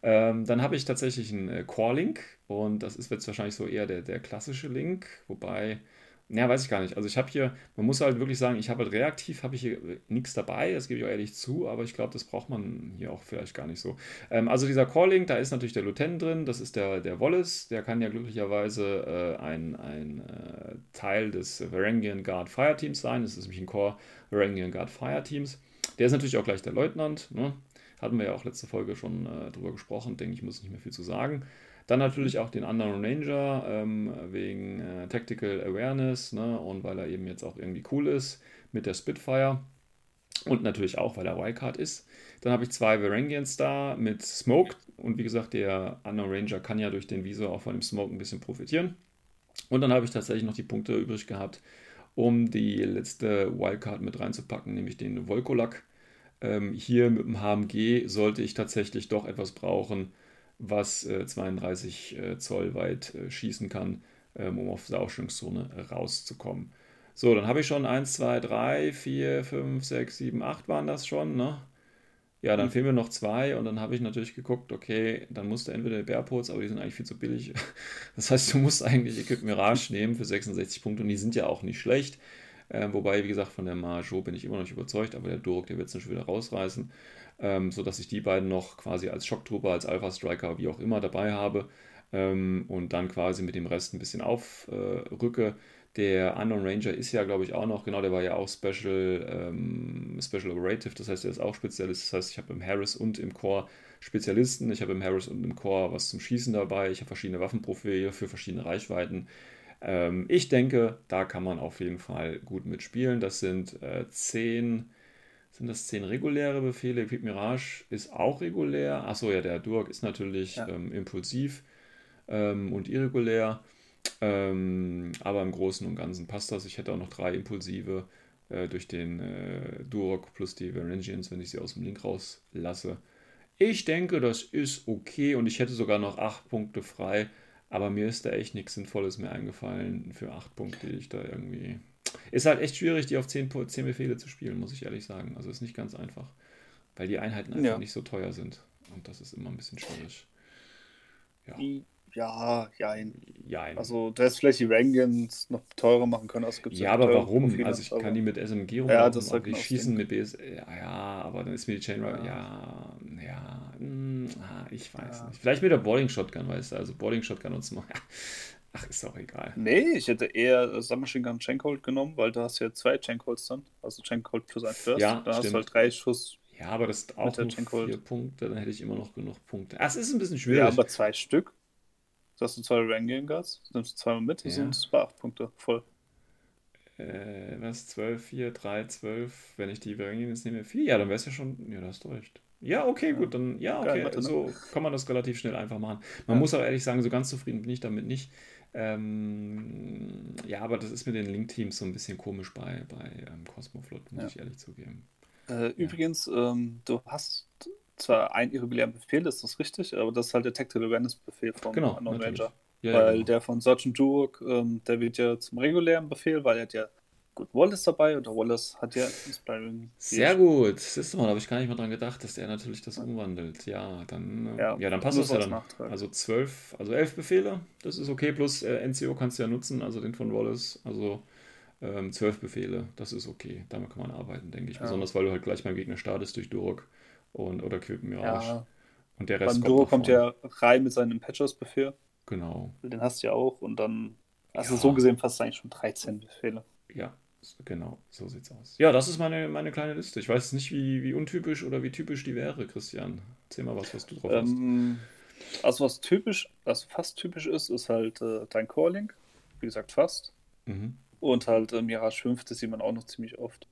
Speaker 2: Ähm, dann habe ich tatsächlich einen äh, Core-Link und das ist jetzt wahrscheinlich so eher der, der klassische Link, wobei, naja, weiß ich gar nicht. Also ich habe hier, man muss halt wirklich sagen, ich habe halt reaktiv, habe ich hier äh, nichts dabei, das gebe ich auch ehrlich zu, aber ich glaube, das braucht man hier auch vielleicht gar nicht so. Ähm, also dieser Core-Link, da ist natürlich der Lieutenant drin, das ist der, der Wallace, der kann ja glücklicherweise äh, ein, ein äh, Teil des Varangian Guard Fireteams sein, das ist nämlich ein Core Varangian Guard Fireteams. Der ist natürlich auch gleich der Leutnant, ne? Hatten wir ja auch letzte Folge schon äh, drüber gesprochen, denke ich, muss nicht mehr viel zu sagen. Dann natürlich auch den anderen Ranger ähm, wegen äh, Tactical Awareness ne, und weil er eben jetzt auch irgendwie cool ist mit der Spitfire. Und natürlich auch, weil er Wildcard ist. Dann habe ich zwei Varangians da mit Smoke. Und wie gesagt, der Unknown Ranger kann ja durch den Visor auch von dem Smoke ein bisschen profitieren. Und dann habe ich tatsächlich noch die Punkte übrig gehabt, um die letzte Wildcard mit reinzupacken, nämlich den Volkolak. Ähm, hier mit dem HMG sollte ich tatsächlich doch etwas brauchen, was äh, 32 äh, Zoll weit äh, schießen kann, ähm, um auf der Ausstellungszone rauszukommen. So, dann habe ich schon 1, 2, 3, 4, 5, 6, 7, 8 waren das schon, ne? Ja, dann fehlen mir noch zwei und dann habe ich natürlich geguckt, okay, dann musst du entweder Bearpots, aber die sind eigentlich viel zu billig. Das heißt, du musst eigentlich Equip Mirage nehmen für 66 Punkte und die sind ja auch nicht schlecht. Ähm, wobei, wie gesagt, von der Marjo bin ich immer noch nicht überzeugt, aber der Durok, der wird es dann schon wieder rausreißen. Ähm, sodass ich die beiden noch quasi als Schocktrooper, als Alpha Striker, wie auch immer dabei habe. Ähm, und dann quasi mit dem Rest ein bisschen aufrücke. Äh, der Unknown Ranger ist ja, glaube ich, auch noch, genau, der war ja auch Special, ähm, Special Operative, das heißt, er ist auch Spezialist. Das heißt, ich habe im Harris und im Core Spezialisten, ich habe im Harris und im Core was zum Schießen dabei, ich habe verschiedene Waffenprofile für verschiedene Reichweiten. Ähm, ich denke, da kann man auf jeden Fall gut mitspielen. Das sind äh, 10, sind das zehn reguläre Befehle. Equip Mirage ist auch regulär. Achso, ja, der Durk ist natürlich
Speaker 3: Ja.
Speaker 2: ähm, impulsiv ähm, und irregulär. Ähm, aber im Großen und Ganzen passt das. Ich hätte auch noch drei impulsive äh, durch den äh, Durok plus die Varangians, wenn ich sie aus dem Link rauslasse. Ich denke, das ist okay und ich hätte sogar noch acht Punkte frei. Aber mir ist da echt nichts Sinnvolles mehr eingefallen für acht Punkte, die ich da irgendwie. Ist halt echt schwierig, die auf zehn, zehn Befehle zu spielen, muss ich ehrlich sagen. Also ist nicht ganz einfach. Weil die Einheiten einfach
Speaker 3: Ja.
Speaker 2: nicht so teuer sind. Und das ist immer ein bisschen schwierig. Ja.
Speaker 3: Ja, ja.
Speaker 2: Ja,
Speaker 3: Also, du hättest vielleicht die Rangians noch teurer machen können. Also gibt's
Speaker 2: ja, aber warum?
Speaker 3: Profile,
Speaker 2: Also ich
Speaker 3: aber-
Speaker 2: kann die mit SMG
Speaker 3: Ja,
Speaker 2: rumlaufen,
Speaker 3: das ist
Speaker 2: und die schießen mit BS. Ja, ja, aber dann ist mir die Chain ja,
Speaker 3: Ja.
Speaker 2: ja, ja ah, ich weiß
Speaker 3: Ja.
Speaker 2: nicht. Vielleicht mit der Boarding Shotgun, weißt du, also Boarding Shotgun und so. Ach, ist doch egal.
Speaker 3: Nee, ich hätte eher Submachine Gun Chaincold genommen, weil da hast du ja zwei Chaincolds dann. Also Chaincold plus ein First.
Speaker 2: Ja,
Speaker 3: dann hast du halt drei Schuss.
Speaker 2: Ja, aber das ist auch
Speaker 3: der
Speaker 2: nur vier Punkte, dann hätte ich immer noch genug Punkte. Ah, es ist ein bisschen schwierig.
Speaker 3: Ja, aber zwei Stück. Da hast du zwei Rangian Guards, nimmst du zweimal mit, das
Speaker 2: Ja.
Speaker 3: sind zwei acht Punkte voll.
Speaker 2: Äh, was? 12, 4, 3, 12. Wenn ich die Varangian jetzt nehme, 4. Ja, dann wäre es ja schon. Ja, da hast du recht. Ja, okay, gut, dann. Ja, okay.
Speaker 3: Ne?
Speaker 2: so kann man das relativ schnell einfach machen. Man
Speaker 3: Ja.
Speaker 2: muss auch ehrlich sagen, so ganz zufrieden bin ich damit nicht. Ähm, ja, aber das ist mit den Link-Teams so ein bisschen komisch bei, bei ähm, Cosmoflot, muss
Speaker 3: Ja.
Speaker 2: ich ehrlich zugeben.
Speaker 3: Äh, Übrigens, ähm, du hast zwar einen irregulären Befehl, ist das richtig, aber das ist halt der Tactical Awareness Befehl vom
Speaker 2: Genau,
Speaker 3: Unknown
Speaker 2: natürlich.
Speaker 3: Ranger.
Speaker 2: Ja,
Speaker 3: weil
Speaker 2: genau.
Speaker 3: der von Sergeant Durok, ähm, der wird ja zum regulären Befehl, weil er hat ja gut Wallace dabei und der Wallace hat ja Inspiring.
Speaker 2: Sehr gut. Siehst du mal, da habe ich gar nicht mal dran gedacht, dass der natürlich das umwandelt. Ja, dann, äh,
Speaker 3: Ja,
Speaker 2: ja, dann passt das ja dann.
Speaker 3: nachtragen.
Speaker 2: Also zwölf, also elf Befehle, das ist okay, plus äh, NCO kannst du ja nutzen, also den von Wallace, also ähm, zwölf Befehle, das ist okay. Damit kann man arbeiten, denke ich.
Speaker 3: Ja.
Speaker 2: Besonders, weil du halt gleich beim Gegner startest durch Durok und, oder Quip Mirage.
Speaker 3: Ja,
Speaker 2: Und der Rest
Speaker 3: beim Durok kommt
Speaker 2: vorne.
Speaker 3: ja rein mit seinem Patchers-Befehl.
Speaker 2: Genau,
Speaker 3: Den hast du ja auch und dann hast du
Speaker 2: Ja.
Speaker 3: so gesehen fast eigentlich schon 13 Befehle.
Speaker 2: ja, genau, so sieht's aus. Ja, das ist meine, meine kleine Liste. Ich weiß nicht, wie, wie untypisch oder wie typisch die wäre, Christian. Erzähl mal was, was du drauf hast.
Speaker 3: Ähm, also was typisch, also fast typisch ist, ist halt äh, dein Calling. Wie gesagt, fast.
Speaker 2: Mhm.
Speaker 3: Und halt äh, Mirage 5, das sieht man auch noch ziemlich oft.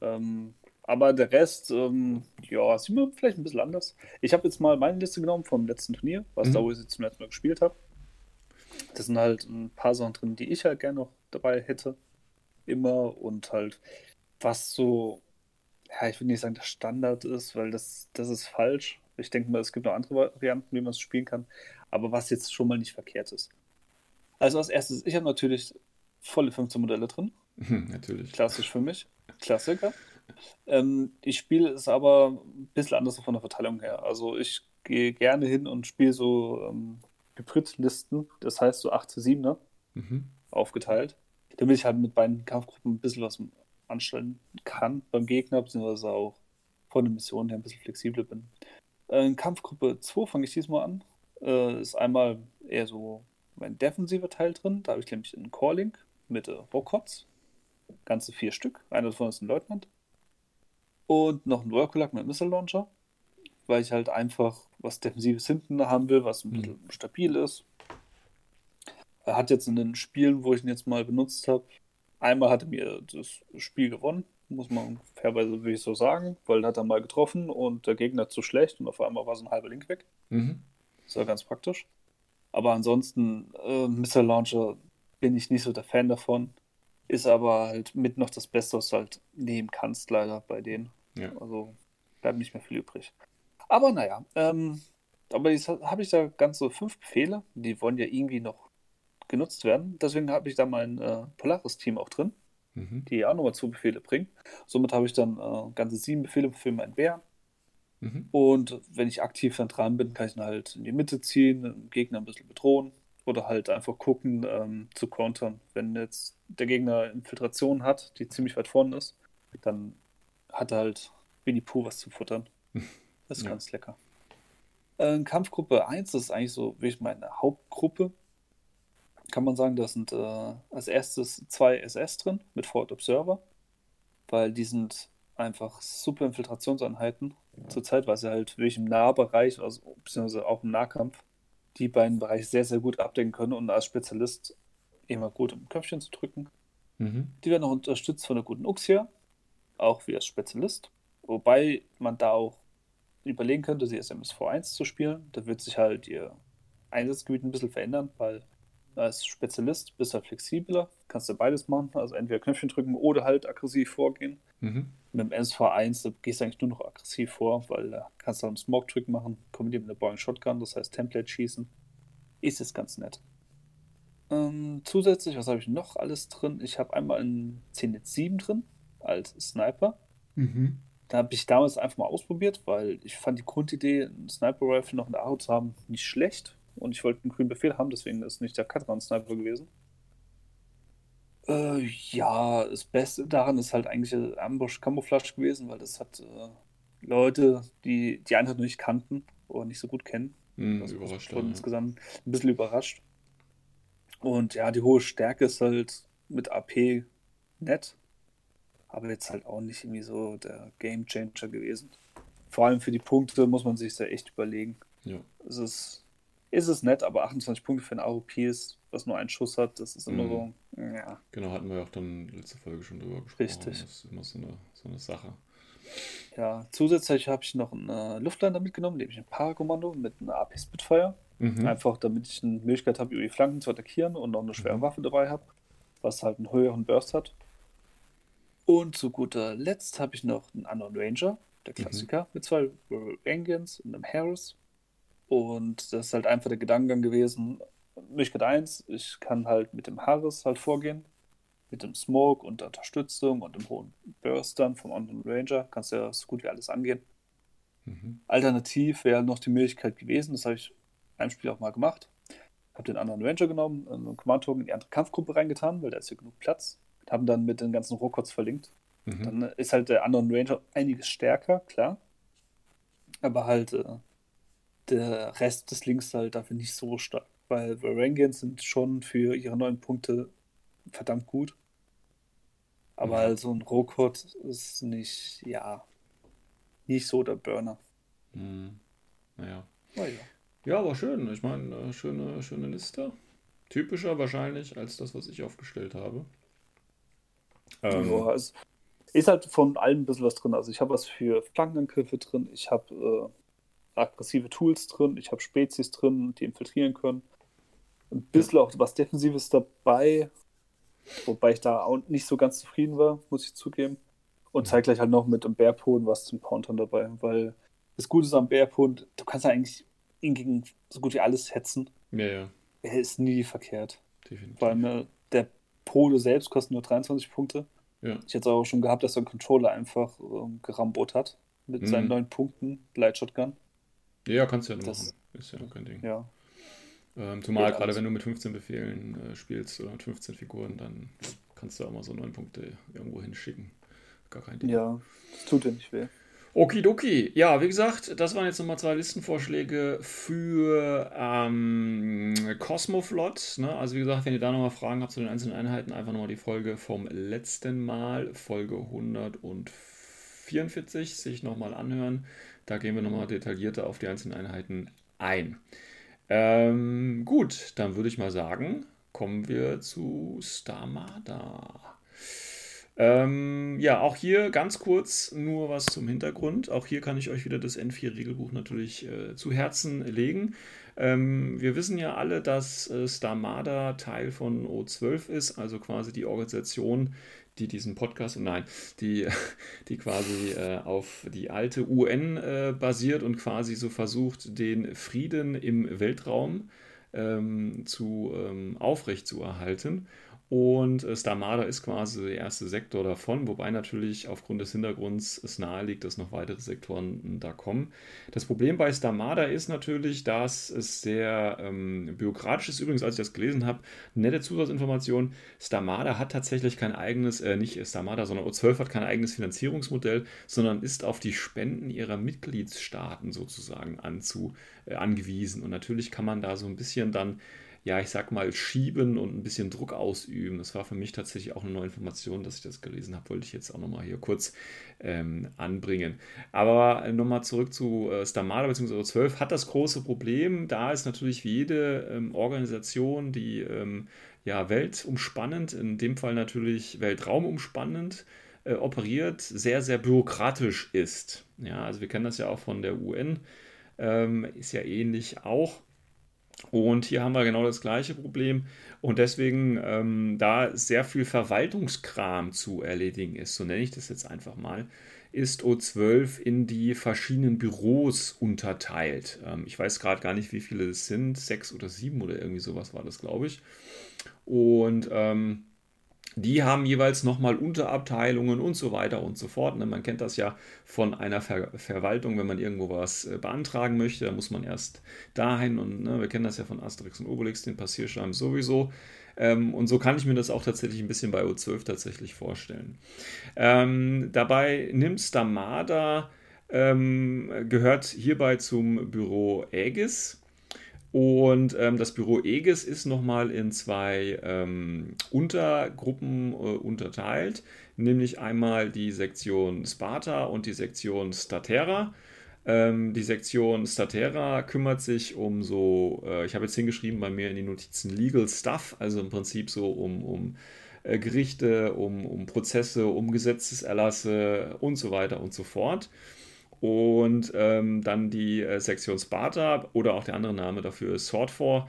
Speaker 3: Ähm, aber der Rest, ähm, ja, sieht man vielleicht ein bisschen anders. Ich habe jetzt mal meine Liste genommen vom letzten Turnier, was
Speaker 2: Mhm.
Speaker 3: da, wo ich jetzt zum letzten Mal gespielt habe. Da sind halt ein paar Sachen drin, die ich halt gerne noch dabei hätte. Immer und halt, was so, ja, ich will nicht sagen, der Standard ist, weil das, das ist falsch. Ich denke mal, es gibt noch andere Varianten, wie man es spielen kann. Aber was jetzt schon mal nicht verkehrt ist. Also als erstes, ich habe natürlich volle 15 Modelle drin.
Speaker 2: Natürlich.
Speaker 3: Klassisch für mich. Klassiker. Ähm, ich spiele es aber ein bisschen anders von der Verteilung her. Also ich gehe gerne hin und spiele so ähm, Hybrid-Listen, das heißt so 8 zu 7 ne?
Speaker 2: Mhm.
Speaker 3: aufgeteilt, damit ich halt mit beiden Kampfgruppen ein bisschen was anstellen kann beim Gegner, beziehungsweise auch von den Missionen her ein bisschen flexibler bin. Äh, in Kampfgruppe 2 fange ich diesmal an. Äh, ist einmal eher so mein defensiver Teil drin. Da habe ich nämlich einen Calling mit äh, Rockhots. Ganze vier Stück. Einer davon ist ein Leutnant. Und noch ein Workulag mit Missile Launcher. Weil ich halt einfach was Defensives hinten haben will, was ein
Speaker 2: Mhm.
Speaker 3: bisschen stabil ist. Er hat jetzt in den Spielen, wo ich ihn jetzt mal benutzt habe, einmal hat er mir das Spiel gewonnen, muss man fairweise wirklich so sagen, weil er hat er mal getroffen und der Gegner zu schlecht und auf einmal war so ein halber Link weg.
Speaker 2: Mhm.
Speaker 3: Das war ganz praktisch. Aber ansonsten, äh, Missile Launcher bin ich nicht so der Fan davon. Ist aber halt mit noch das Beste, was du halt nehmen kannst, leider bei denen.
Speaker 2: Ja.
Speaker 3: Also bleibt nicht mehr viel übrig. Aber naja, ähm, aber jetzt habe ich da ganz so fünf Befehle, die wollen ja irgendwie noch genutzt werden. Deswegen habe ich da mein äh, Polaris-Team auch drin,
Speaker 2: Mhm.
Speaker 3: die auch nochmal zwei Befehle bringen. Somit habe ich dann äh, ganze sieben Befehle für meinen Bär.
Speaker 2: Mhm.
Speaker 3: Und wenn ich aktiv dann dran bin, kann ich ihn halt in die Mitte ziehen, den Gegner ein bisschen bedrohen oder halt einfach gucken ähm, zu countern. Wenn jetzt der Gegner Infiltration hat, die ziemlich weit vorne ist, dann hat er halt Winnie Pooh was zu futtern. Das ist
Speaker 2: Ja.
Speaker 3: ganz lecker. Äh, Kampfgruppe 1 das ist eigentlich so wirklich meine Hauptgruppe. Kann man sagen, da sind äh, als erstes zwei SS drin mit Fort Observer, weil die sind einfach super Infiltrationseinheiten zurzeit, weil sie halt wirklich im Nahbereich, also, beziehungsweise auch im Nahkampf, die beiden Bereiche sehr, sehr gut abdecken können und als Spezialist immer gut im Köpfchen zu drücken.
Speaker 2: Mhm.
Speaker 3: Die werden auch unterstützt von der guten Uxia, auch wie als Spezialist. Wobei man da auch überlegen könnte, sie SMSV1 zu spielen. Da wird sich halt ihr Einsatzgebiet ein bisschen verändern, weil als Spezialist bist du halt flexibler, kannst du beides machen, also entweder Knöpfchen drücken oder halt aggressiv vorgehen.
Speaker 2: Mhm.
Speaker 3: Mit dem SV1 da gehst du eigentlich nur noch aggressiv vor, weil da kannst du einen Smoke-Trick machen, kombiniert mit einer Boeing Shotgun, das heißt Template schießen. Ist jetzt ganz nett. Ähm, zusätzlich, was habe ich noch alles drin? Ich habe einmal einen CNET 7 drin als Sniper.
Speaker 2: Mhm.
Speaker 3: Da habe ich damals einfach mal ausprobiert, weil ich fand die Grundidee, einen Sniper-Rifle noch in der Aro zu haben, nicht schlecht. Und ich wollte einen grünen Befehl haben, deswegen ist nicht der Katran-Sniper gewesen. Äh, ja, das Beste daran ist halt eigentlich Ambush Camouflage gewesen, weil das hat äh, Leute, die die Einheit noch nicht kannten oder nicht so gut kennen. Das
Speaker 2: überrascht.
Speaker 3: wurde
Speaker 2: Ja.
Speaker 3: insgesamt ein bisschen überrascht. Und ja, die hohe Stärke ist halt mit AP nett, aber jetzt halt auch nicht irgendwie so der Game Changer gewesen. Vor allem für die Punkte muss man sich da echt überlegen.
Speaker 2: Ja.
Speaker 3: Es ist, ist es nett, aber 28 Punkte für ein AOP ist, was nur einen Schuss hat, das ist immer
Speaker 2: Mhm.
Speaker 3: so, ja.
Speaker 2: Genau, hatten wir ja auch dann letzte Folge schon drüber gesprochen.
Speaker 3: Richtig.
Speaker 2: Das ist immer so eine, so eine Sache.
Speaker 3: Ja, zusätzlich habe ich noch einen Luftliner mitgenommen, nämlich ein Parakommando mit einer AP Spitfire.
Speaker 2: Mhm.
Speaker 3: Einfach damit ich eine Möglichkeit habe, über die Flanken zu attackieren und noch eine schwere
Speaker 2: Mhm.
Speaker 3: Waffe dabei habe, was halt einen höheren Burst hat. Und zu guter Letzt habe ich noch einen Unknown Ranger, der Klassiker, mit zwei Engines und einem Harris. Und das ist halt einfach der Gedankengang gewesen. Möglichkeit 1, ich kann halt mit dem Harris halt vorgehen, mit dem Smoke und der Unterstützung und dem hohen Burst dann vom Unknown Ranger, kannst ja so gut wie alles angehen.
Speaker 2: Mhm.
Speaker 3: Alternativ wäre noch die Möglichkeit gewesen, das habe ich in einem Spiel auch mal gemacht. Habe den anderen Ranger genommen, einen Command-Token in die andere Kampfgruppe reingetan, weil da ist ja genug Platz. Haben dann mit den ganzen Rohkots verlinkt.
Speaker 2: Mhm.
Speaker 3: Dann ist halt der anderen Ranger einiges stärker, klar. Aber halt äh, der Rest des Links halt dafür nicht so stark. Weil Varangians sind schon für ihre neun Punkte verdammt gut. Aber
Speaker 2: Ja.
Speaker 3: so ein Rohkot ist nicht, ja, nicht so der Burner.
Speaker 2: Mhm. Naja.
Speaker 3: Naja.
Speaker 2: Ja, aber schön. Ich meine, äh, schöne, schöne Liste. Typischer wahrscheinlich als das, was ich aufgestellt habe. Ähm,
Speaker 3: Ja, es ist halt von allem ein bisschen was drin. Also ich habe was für Flankenangriffe drin, ich habe äh, aggressive Tools drin, ich habe Spezies drin, die infiltrieren können. Ein bisschen auch was Defensives dabei, wobei ich da auch nicht so ganz zufrieden war, muss ich zugeben. Und zeitgleich halt noch mit dem Bärpoden was zum Countern dabei, weil das Gute ist am Bärpoden, du kannst ja eigentlich ihn gegen so gut wie alles hetzen.
Speaker 2: ja, ja,
Speaker 3: Er ist nie verkehrt.
Speaker 2: definitiv.
Speaker 3: Allem äh, der Pole selbst kostet nur 23 Punkte.
Speaker 2: Ja.
Speaker 3: Ich hätte auch schon gehabt, dass er einen Controller einfach ähm, gerambot hat. Mit
Speaker 2: Mhm.
Speaker 3: seinen neun Punkten, Light Shotgun.
Speaker 2: Ja, kannst du ja machen. Ist ja noch kein Ding.
Speaker 3: Ja.
Speaker 2: Ähm, zumal
Speaker 3: Ja,
Speaker 2: gerade
Speaker 3: alles.
Speaker 2: wenn du mit 15 Befehlen äh, spielst oder mit 15 Figuren, dann kannst du auch mal so 9 Punkte irgendwo hinschicken. Gar kein Ding.
Speaker 3: Ja, das tut dir nicht weh.
Speaker 2: Okidoki. Ja, wie gesagt, das waren jetzt nochmal zwei Listenvorschläge für ähm, Cosmoflot. Ne? Also wie gesagt, wenn ihr da nochmal Fragen habt zu den einzelnen Einheiten, einfach nochmal die Folge vom letzten Mal, Folge 144, sich nochmal anhören. Da gehen wir nochmal detaillierter auf die einzelnen Einheiten ein. Ähm, gut, dann würde ich mal sagen, kommen wir zu Starmada. Ähm, ja, auch hier ganz kurz nur was zum Hintergrund. Auch hier kann ich euch wieder das N4-Regelbuch natürlich äh, zu Herzen legen. Ähm, wir wissen ja alle, dass äh, Starmada Teil von O12 ist, also quasi die Organisation, die diesen Podcast, nein, die, die quasi äh, auf die alte UN äh, basiert und quasi so versucht, den Frieden im Weltraum ähm, zu ähm, aufrechtzuerhalten. Und äh, Starmada ist quasi der erste Sektor davon, wobei natürlich aufgrund des Hintergrunds es naheliegt, dass noch weitere Sektoren da kommen. Das Problem bei Starmada ist natürlich, dass es sehr ähm, bürokratisch ist. Übrigens, als ich das gelesen habe, nette Zusatzinformation: Starmada hat tatsächlich kein eigenes, äh, nicht Starmada, sondern O12 hat kein eigenes Finanzierungsmodell, sondern ist auf die Spenden ihrer Mitgliedstaaten sozusagen anzu, äh, angewiesen. Und natürlich kann man da so ein bisschen dann ja, ich sag mal, schieben und ein bisschen Druck ausüben. Das war für mich tatsächlich auch eine neue Information, dass ich das gelesen habe, wollte ich jetzt auch nochmal hier kurz ähm, anbringen. Aber nochmal zurück zu äh, Starmada bzw. 12 hat das große Problem, da ist natürlich wie jede ähm, Organisation, die ähm, ja weltumspannend, in dem Fall natürlich weltraumumspannend äh, operiert, sehr, sehr bürokratisch ist. Ja, also wir kennen das ja auch von der UN, ähm, ist ja ähnlich auch. Und hier haben wir genau das gleiche Problem. Und deswegen, ähm, da sehr viel Verwaltungskram zu erledigen ist, so nenne ich das jetzt einfach mal, ist O12 in die verschiedenen Büros unterteilt. Ähm, ich weiß gerade gar nicht, wie viele es sind, sechs oder sieben oder irgendwie sowas war das, glaube ich. Und ähm, die haben jeweils nochmal Unterabteilungen und so weiter und so fort. Ne? Man kennt das ja von einer Ver Verwaltung, wenn man irgendwo was äh, beantragen möchte, da muss man erst dahin und ne, wir kennen das ja von Asterix und Obelix, den Passierschein sowieso. Ähm, und so kann ich mir das auch tatsächlich ein bisschen bei O12 tatsächlich vorstellen. Ähm, dabei nimmt Stamada, ähm, gehört hierbei zum Büro Aegis. Und ähm, das Büro Aegis ist nochmal in zwei ähm, Untergruppen äh, unterteilt, nämlich einmal die Sektion Sparta und die Sektion Statera. Ähm, die Sektion Statera kümmert sich um so, äh, ich habe jetzt hingeschrieben bei mir in die Notizen Legal Stuff, also im Prinzip so um, um äh, Gerichte, um, um Prozesse, um Gesetzeserlasse und so weiter und so fort. Und ähm, dann die äh, Sektion Sparta oder auch der andere Name dafür ist Sword 4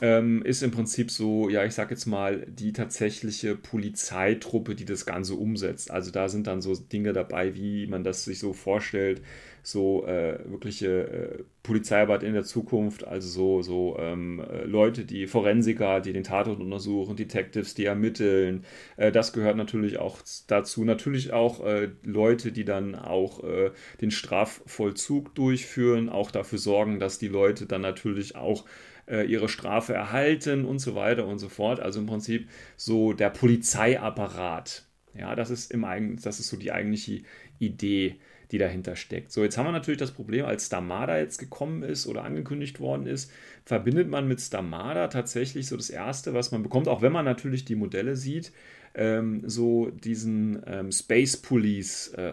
Speaker 2: ähm, ist im Prinzip so, ja, ich sag jetzt mal, die tatsächliche Polizeitruppe, die das Ganze umsetzt. Also da sind dann so Dinge dabei, wie man das sich so vorstellt, so äh, wirkliche äh, Polizeiarbeit in der Zukunft, also so, so ähm, äh, Leute, die Forensiker, die den Tatort untersuchen, Detectives, die ermitteln. Äh, das gehört natürlich auch dazu. Natürlich auch äh, Leute, die dann auch äh, den Strafvollzug durchführen, auch dafür sorgen, dass die Leute dann natürlich auch ihre Strafe erhalten und so weiter und so fort. Also im Prinzip so der Polizeiapparat. Ja, das ist im Eigen, das ist so die eigentliche Idee die dahinter steckt. So, jetzt haben wir natürlich das Problem, als Stamada jetzt gekommen ist oder angekündigt worden ist, verbindet man mit Stamada tatsächlich so das Erste, was man bekommt, auch wenn man natürlich die Modelle sieht, ähm, so diesen ähm, Space Police äh.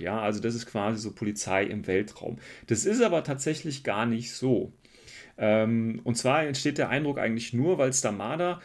Speaker 2: Ja, also das ist quasi so Polizei im Weltraum. Das ist aber tatsächlich gar nicht so. Ähm, und zwar entsteht der Eindruck eigentlich nur, weil Stamada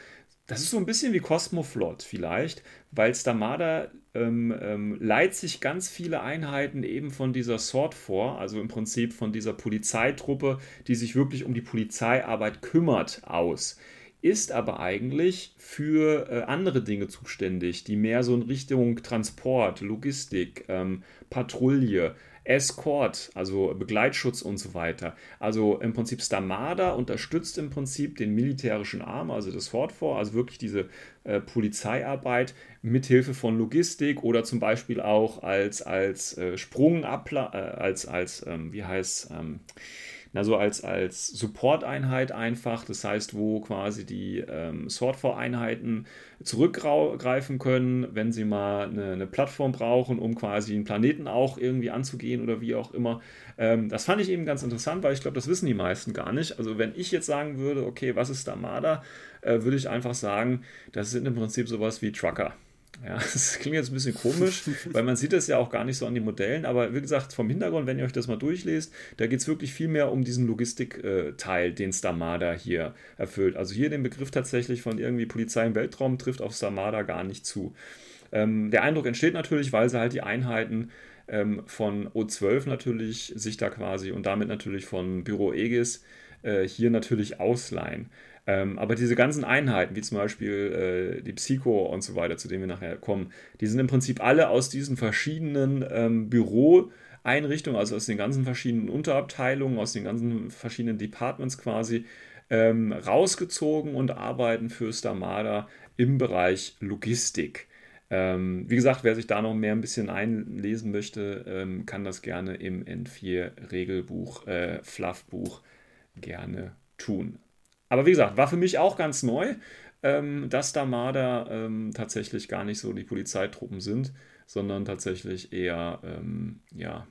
Speaker 2: das ist so ein bisschen wie Cosmoflot vielleicht, weil Stamada ähm, ähm, leiht sich ganz viele Einheiten eben von dieser Sword vor, also im Prinzip von dieser Polizeitruppe, die sich wirklich um die Polizeiarbeit kümmert, aus. Ist aber eigentlich für äh, andere Dinge zuständig, die mehr so in Richtung Transport, Logistik, ähm, Patrouille, Escort, also Begleitschutz und so weiter. Also im Prinzip Stamada unterstützt im Prinzip den militärischen Arm, also das Fortfor, also wirklich diese äh, Polizeiarbeit mithilfe von Logistik oder zum Beispiel auch als, als äh, Sprungabla, äh, als, als ähm, wie heißt ähm, also als, als Support-Einheit einfach, das heißt, wo quasi die ähm, Sort-for-Einheiten zurückgreifen können, wenn sie mal eine, eine, Plattform brauchen, um quasi einen Planeten auch irgendwie anzugehen oder wie auch immer. Ähm, das fand ich eben ganz interessant, weil ich glaube, das wissen die meisten gar nicht. Also wenn ich jetzt sagen würde, okay, was ist Damada, äh, würde ich einfach sagen, das sind im Prinzip sowas wie Trucker. Ja, das klingt jetzt ein bisschen komisch, weil man sieht das ja auch gar nicht so an den Modellen, aber wie gesagt, vom Hintergrund, wenn ihr euch das mal durchlest, da geht es wirklich viel mehr um diesen Logistikteil, den Stamada hier erfüllt. Also hier den Begriff tatsächlich von irgendwie Polizei im Weltraum trifft auf Stamada gar nicht zu. Ähm, der Eindruck entsteht natürlich, weil sie halt die Einheiten ähm, von O12 natürlich sich da quasi und damit natürlich von Büro Aegis äh, hier natürlich ausleihen. Ähm, aber diese ganzen Einheiten, wie zum Beispiel äh, die Psycho und so weiter, zu denen wir nachher kommen, die sind im Prinzip alle aus diesen verschiedenen ähm, Büroeinrichtungen, also aus den ganzen verschiedenen Unterabteilungen, aus den ganzen verschiedenen Departments quasi, ähm, rausgezogen und arbeiten für Stamada im Bereich Logistik. Ähm, wie gesagt, wer sich da noch mehr ein bisschen einlesen möchte, ähm, kann das gerne im N4-Regelbuch, äh, Fluffbuch gerne tun. Aber wie gesagt, war für mich auch ganz neu, ähm, dass da Marder ähm, tatsächlich gar nicht so die Polizeitruppen sind, sondern tatsächlich eher, ähm, ja,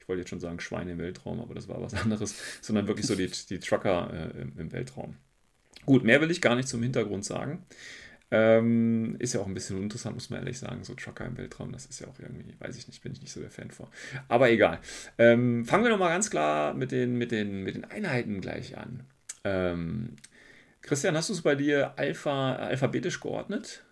Speaker 2: ich wollte jetzt schon sagen Schweine im Weltraum, aber das war was anderes, sondern wirklich so die, die Trucker äh, im, im, Weltraum. Gut, mehr will ich gar nicht zum Hintergrund sagen. Ähm, ist ja auch ein bisschen uninteressant, muss man ehrlich sagen. So Trucker im Weltraum, das ist ja auch irgendwie, weiß ich nicht, bin ich nicht so der Fan vor. Aber egal. Ähm, fangen wir nochmal ganz klar mit den, mit, den, mit den Einheiten gleich an. Ähm, Christian, hast du es bei dir Alpha, alphabetisch geordnet?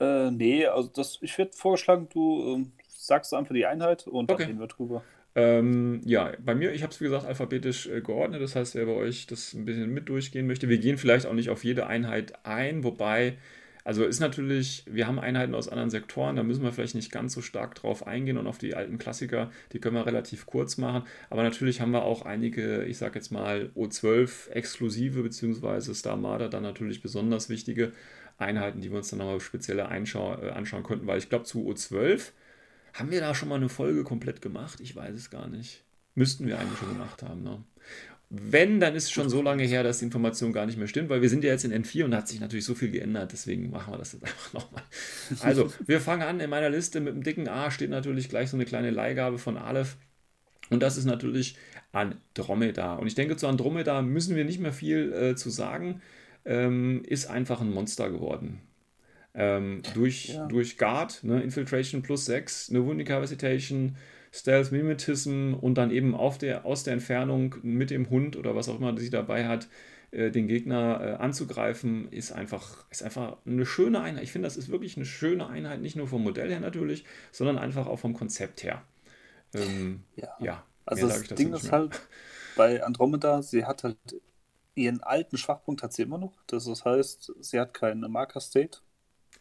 Speaker 3: Äh, nee, also das, ich würde vorgeschlagen, du ähm, sagst einfach die Einheit und
Speaker 2: Okay.
Speaker 3: dann reden wir drüber.
Speaker 2: Ähm, ja, bei mir, ich habe es wie gesagt alphabetisch äh, geordnet. Das heißt, wer bei euch das ein bisschen mit durchgehen möchte, wir gehen vielleicht auch nicht auf jede Einheit ein, wobei, also ist natürlich, wir haben Einheiten aus anderen Sektoren, da müssen wir vielleicht nicht ganz so stark drauf eingehen und auf die alten Klassiker, die können wir relativ kurz machen. Aber natürlich haben wir auch einige, ich sag jetzt mal, O12 exklusive, beziehungsweise Star Armada dann natürlich besonders wichtige Einheiten, die wir uns dann nochmal speziell äh, anschauen könnten, weil ich glaube, zu O12 haben wir da schon mal eine Folge komplett gemacht? Ich weiß es gar nicht. Müssten wir eigentlich schon gemacht haben. Ne? Wenn, dann ist es schon so lange her, dass die Information gar nicht mehr stimmt, weil wir sind ja jetzt in N4 und hat sich natürlich so viel geändert, deswegen machen wir das jetzt einfach nochmal. Also, wir fangen an in meiner Liste mit dem dicken A steht natürlich gleich so eine kleine Leihgabe von Aleph. Und das ist natürlich Andromeda. Und ich denke, zu Andromeda müssen wir nicht mehr viel äh, zu sagen. Ähm, ist einfach ein Monster geworden. Ähm, durch,
Speaker 3: Ja.
Speaker 2: durch Guard, ne, Infiltration plus 6, eine Wound Incapacitation, Stealth Mimetism und dann eben auf der, aus der Entfernung mit dem Hund oder was auch immer sie dabei hat, äh, den Gegner äh, anzugreifen, ist einfach, ist einfach eine schöne Einheit. Ich finde, das ist wirklich eine schöne Einheit, nicht nur vom Modell her natürlich, sondern einfach auch vom Konzept her. Ähm,
Speaker 3: Ja.
Speaker 2: ja,
Speaker 3: Also das Ding ist halt, bei Andromeda, sie hat halt ihren alten Schwachpunkt hat sie immer noch. Das heißt, sie hat keinen Marker State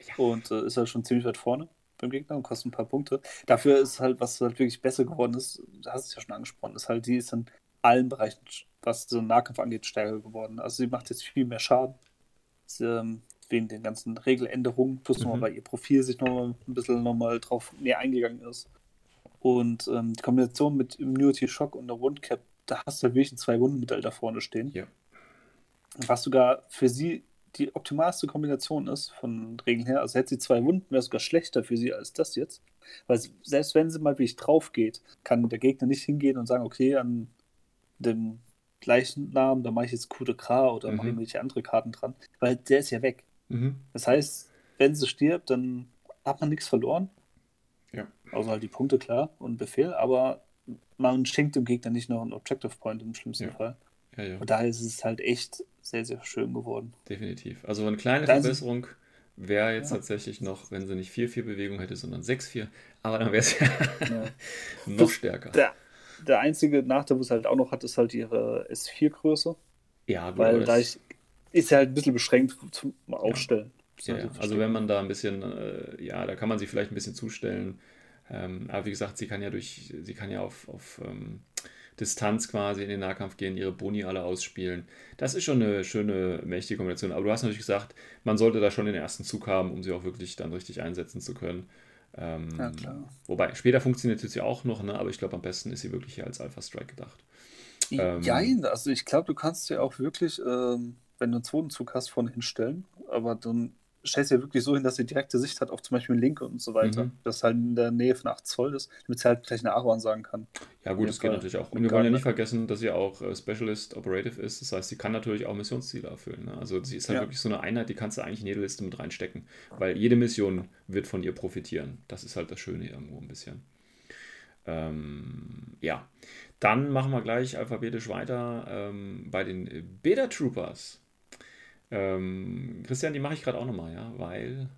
Speaker 2: Ja.
Speaker 3: und äh, ist halt schon ziemlich weit vorne beim Gegner und kostet ein paar Punkte. Dafür ist halt, was halt wirklich besser geworden ist, du hast es ja schon angesprochen, ist halt, die ist in allen Bereichen, was so Nahkampf angeht, stärker geworden. Also sie macht jetzt viel mehr Schaden. Sie, ähm, wegen den ganzen Regeländerungen, plus nochmal
Speaker 2: Mhm.
Speaker 3: bei ihr Profil sich nochmal ein bisschen nochmal drauf näher eingegangen ist. Und ähm, die Kombination mit Immunity Shock und der Wundcap, da hast du halt wirklich ein zwei Wundenmittel da vorne stehen.
Speaker 2: Ja.
Speaker 3: Was sogar für sie die optimalste Kombination ist von Regeln her. Also hätte sie zwei Wunden, wäre sogar schlechter für sie als das jetzt. Weil selbst wenn sie mal wirklich drauf geht, kann der Gegner nicht hingehen und sagen, okay, an dem gleichen Namen, da mache ich jetzt Coup de Gras oder
Speaker 2: Mhm.
Speaker 3: mache irgendwelche andere Karten dran. Weil der ist ja weg.
Speaker 2: Mhm.
Speaker 3: Das heißt, wenn sie stirbt, dann hat man nichts verloren.
Speaker 2: Ja.
Speaker 3: Außer halt die Punkte, klar, und Befehl, aber man schenkt dem Gegner nicht noch einen Objective Point im schlimmsten
Speaker 2: Ja.
Speaker 3: Fall.
Speaker 2: Ja, ja.
Speaker 3: Und daher ist es halt echt sehr, sehr schön geworden.
Speaker 2: Definitiv. Also eine kleine
Speaker 3: Dann-
Speaker 2: Verbesserung wäre jetzt
Speaker 3: Ja.
Speaker 2: tatsächlich noch, wenn sie nicht 4-4 Bewegung hätte, sondern 6-4. Aber dann wäre es ja noch stärker.
Speaker 3: Der, der einzige Nachteil, was sie halt auch noch hat, ist halt ihre S4-Größe.
Speaker 2: Ja, gut,
Speaker 3: Weil da ich, ist ja halt ein bisschen beschränkt zum Aufstellen.
Speaker 2: Ja, ja. Also wenn man da ein bisschen, äh, ja, da kann man sie vielleicht ein bisschen zustellen. Ähm, aber wie gesagt, sie kann ja durch, sie kann ja auf, auf ähm, Distanz quasi in den Nahkampf gehen, ihre Boni alle ausspielen. Das ist schon eine schöne, mächtige Kombination. Aber du hast natürlich gesagt, man sollte da schon den ersten Zug haben, um sie auch wirklich dann richtig einsetzen zu können. Ähm,
Speaker 3: Ja, klar.
Speaker 2: Wobei, später funktioniert sie auch noch, ne? aber ich glaube, am besten ist sie wirklich hier als Alpha Strike gedacht. Ähm,
Speaker 3: Jein, also ich glaube, du kannst ja auch wirklich, ähm, wenn du einen zweiten Zug hast, vorne hinstellen, aber dann stellst du ja wirklich so hin, dass sie direkte Sicht hat auf zum Beispiel Linke und so weiter.
Speaker 2: Mhm.
Speaker 3: Das halt in der Nähe von 8 Zoll ist, damit sie halt gleich eine Aaron sagen kann.
Speaker 2: Ja, gut, das geht
Speaker 3: Fall.
Speaker 2: natürlich auch. Und wir wollen ja nicht vergessen, dass sie auch äh, Specialist Operative ist. Das heißt, sie kann natürlich auch Missionsziele erfüllen. Ne? Also sie ist halt
Speaker 3: Ja.
Speaker 2: wirklich so eine Einheit, die kannst du eigentlich in jede Liste mit reinstecken. Weil jede Mission wird von ihr profitieren. Das ist halt das Schöne irgendwo ein bisschen. Ähm, ja, dann machen wir gleich alphabetisch weiter ähm, bei den Beta Troopers. Ähm, Christian, die mache ich gerade auch nochmal, ja, weil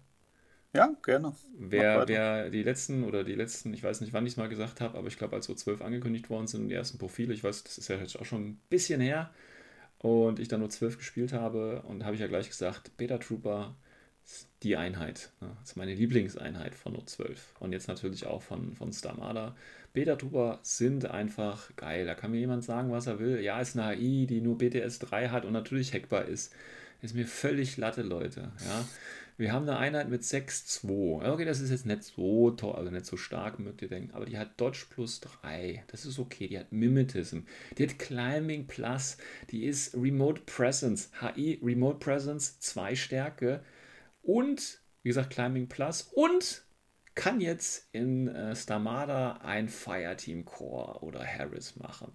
Speaker 3: Ja, gerne.
Speaker 2: Wer, wer die letzten oder die letzten, ich weiß nicht, wann ich es mal gesagt habe, aber ich glaube, als so 12 angekündigt worden sind, die ersten Profile, ich weiß, das ist ja jetzt auch schon ein bisschen her, und ich dann nur 12 gespielt habe, und habe ich ja gleich gesagt, Beta Trooper ist die Einheit. Ne? Das ist meine Lieblingseinheit von Not 12. Und jetzt natürlich auch von, von Star Marder. Beta Trooper sind einfach geil. Da kann mir jemand sagen, was er will. Ja, ist eine AI, die nur BTS 3 hat und natürlich hackbar ist. Ist mir völlig Latte, Leute. Ja. Wir haben eine Einheit mit 6-2. Okay, das ist jetzt nicht so toll, also nicht so stark, mögt ihr denken, aber die hat Dodge plus 3. Das ist okay. Die hat Mimetism. Die hat Climbing Plus. Die ist Remote Presence. HI Remote Presence, 2 Stärke. Und, wie gesagt, Climbing Plus. Und kann jetzt in äh, Stamada ein Fireteam Core oder Harris machen.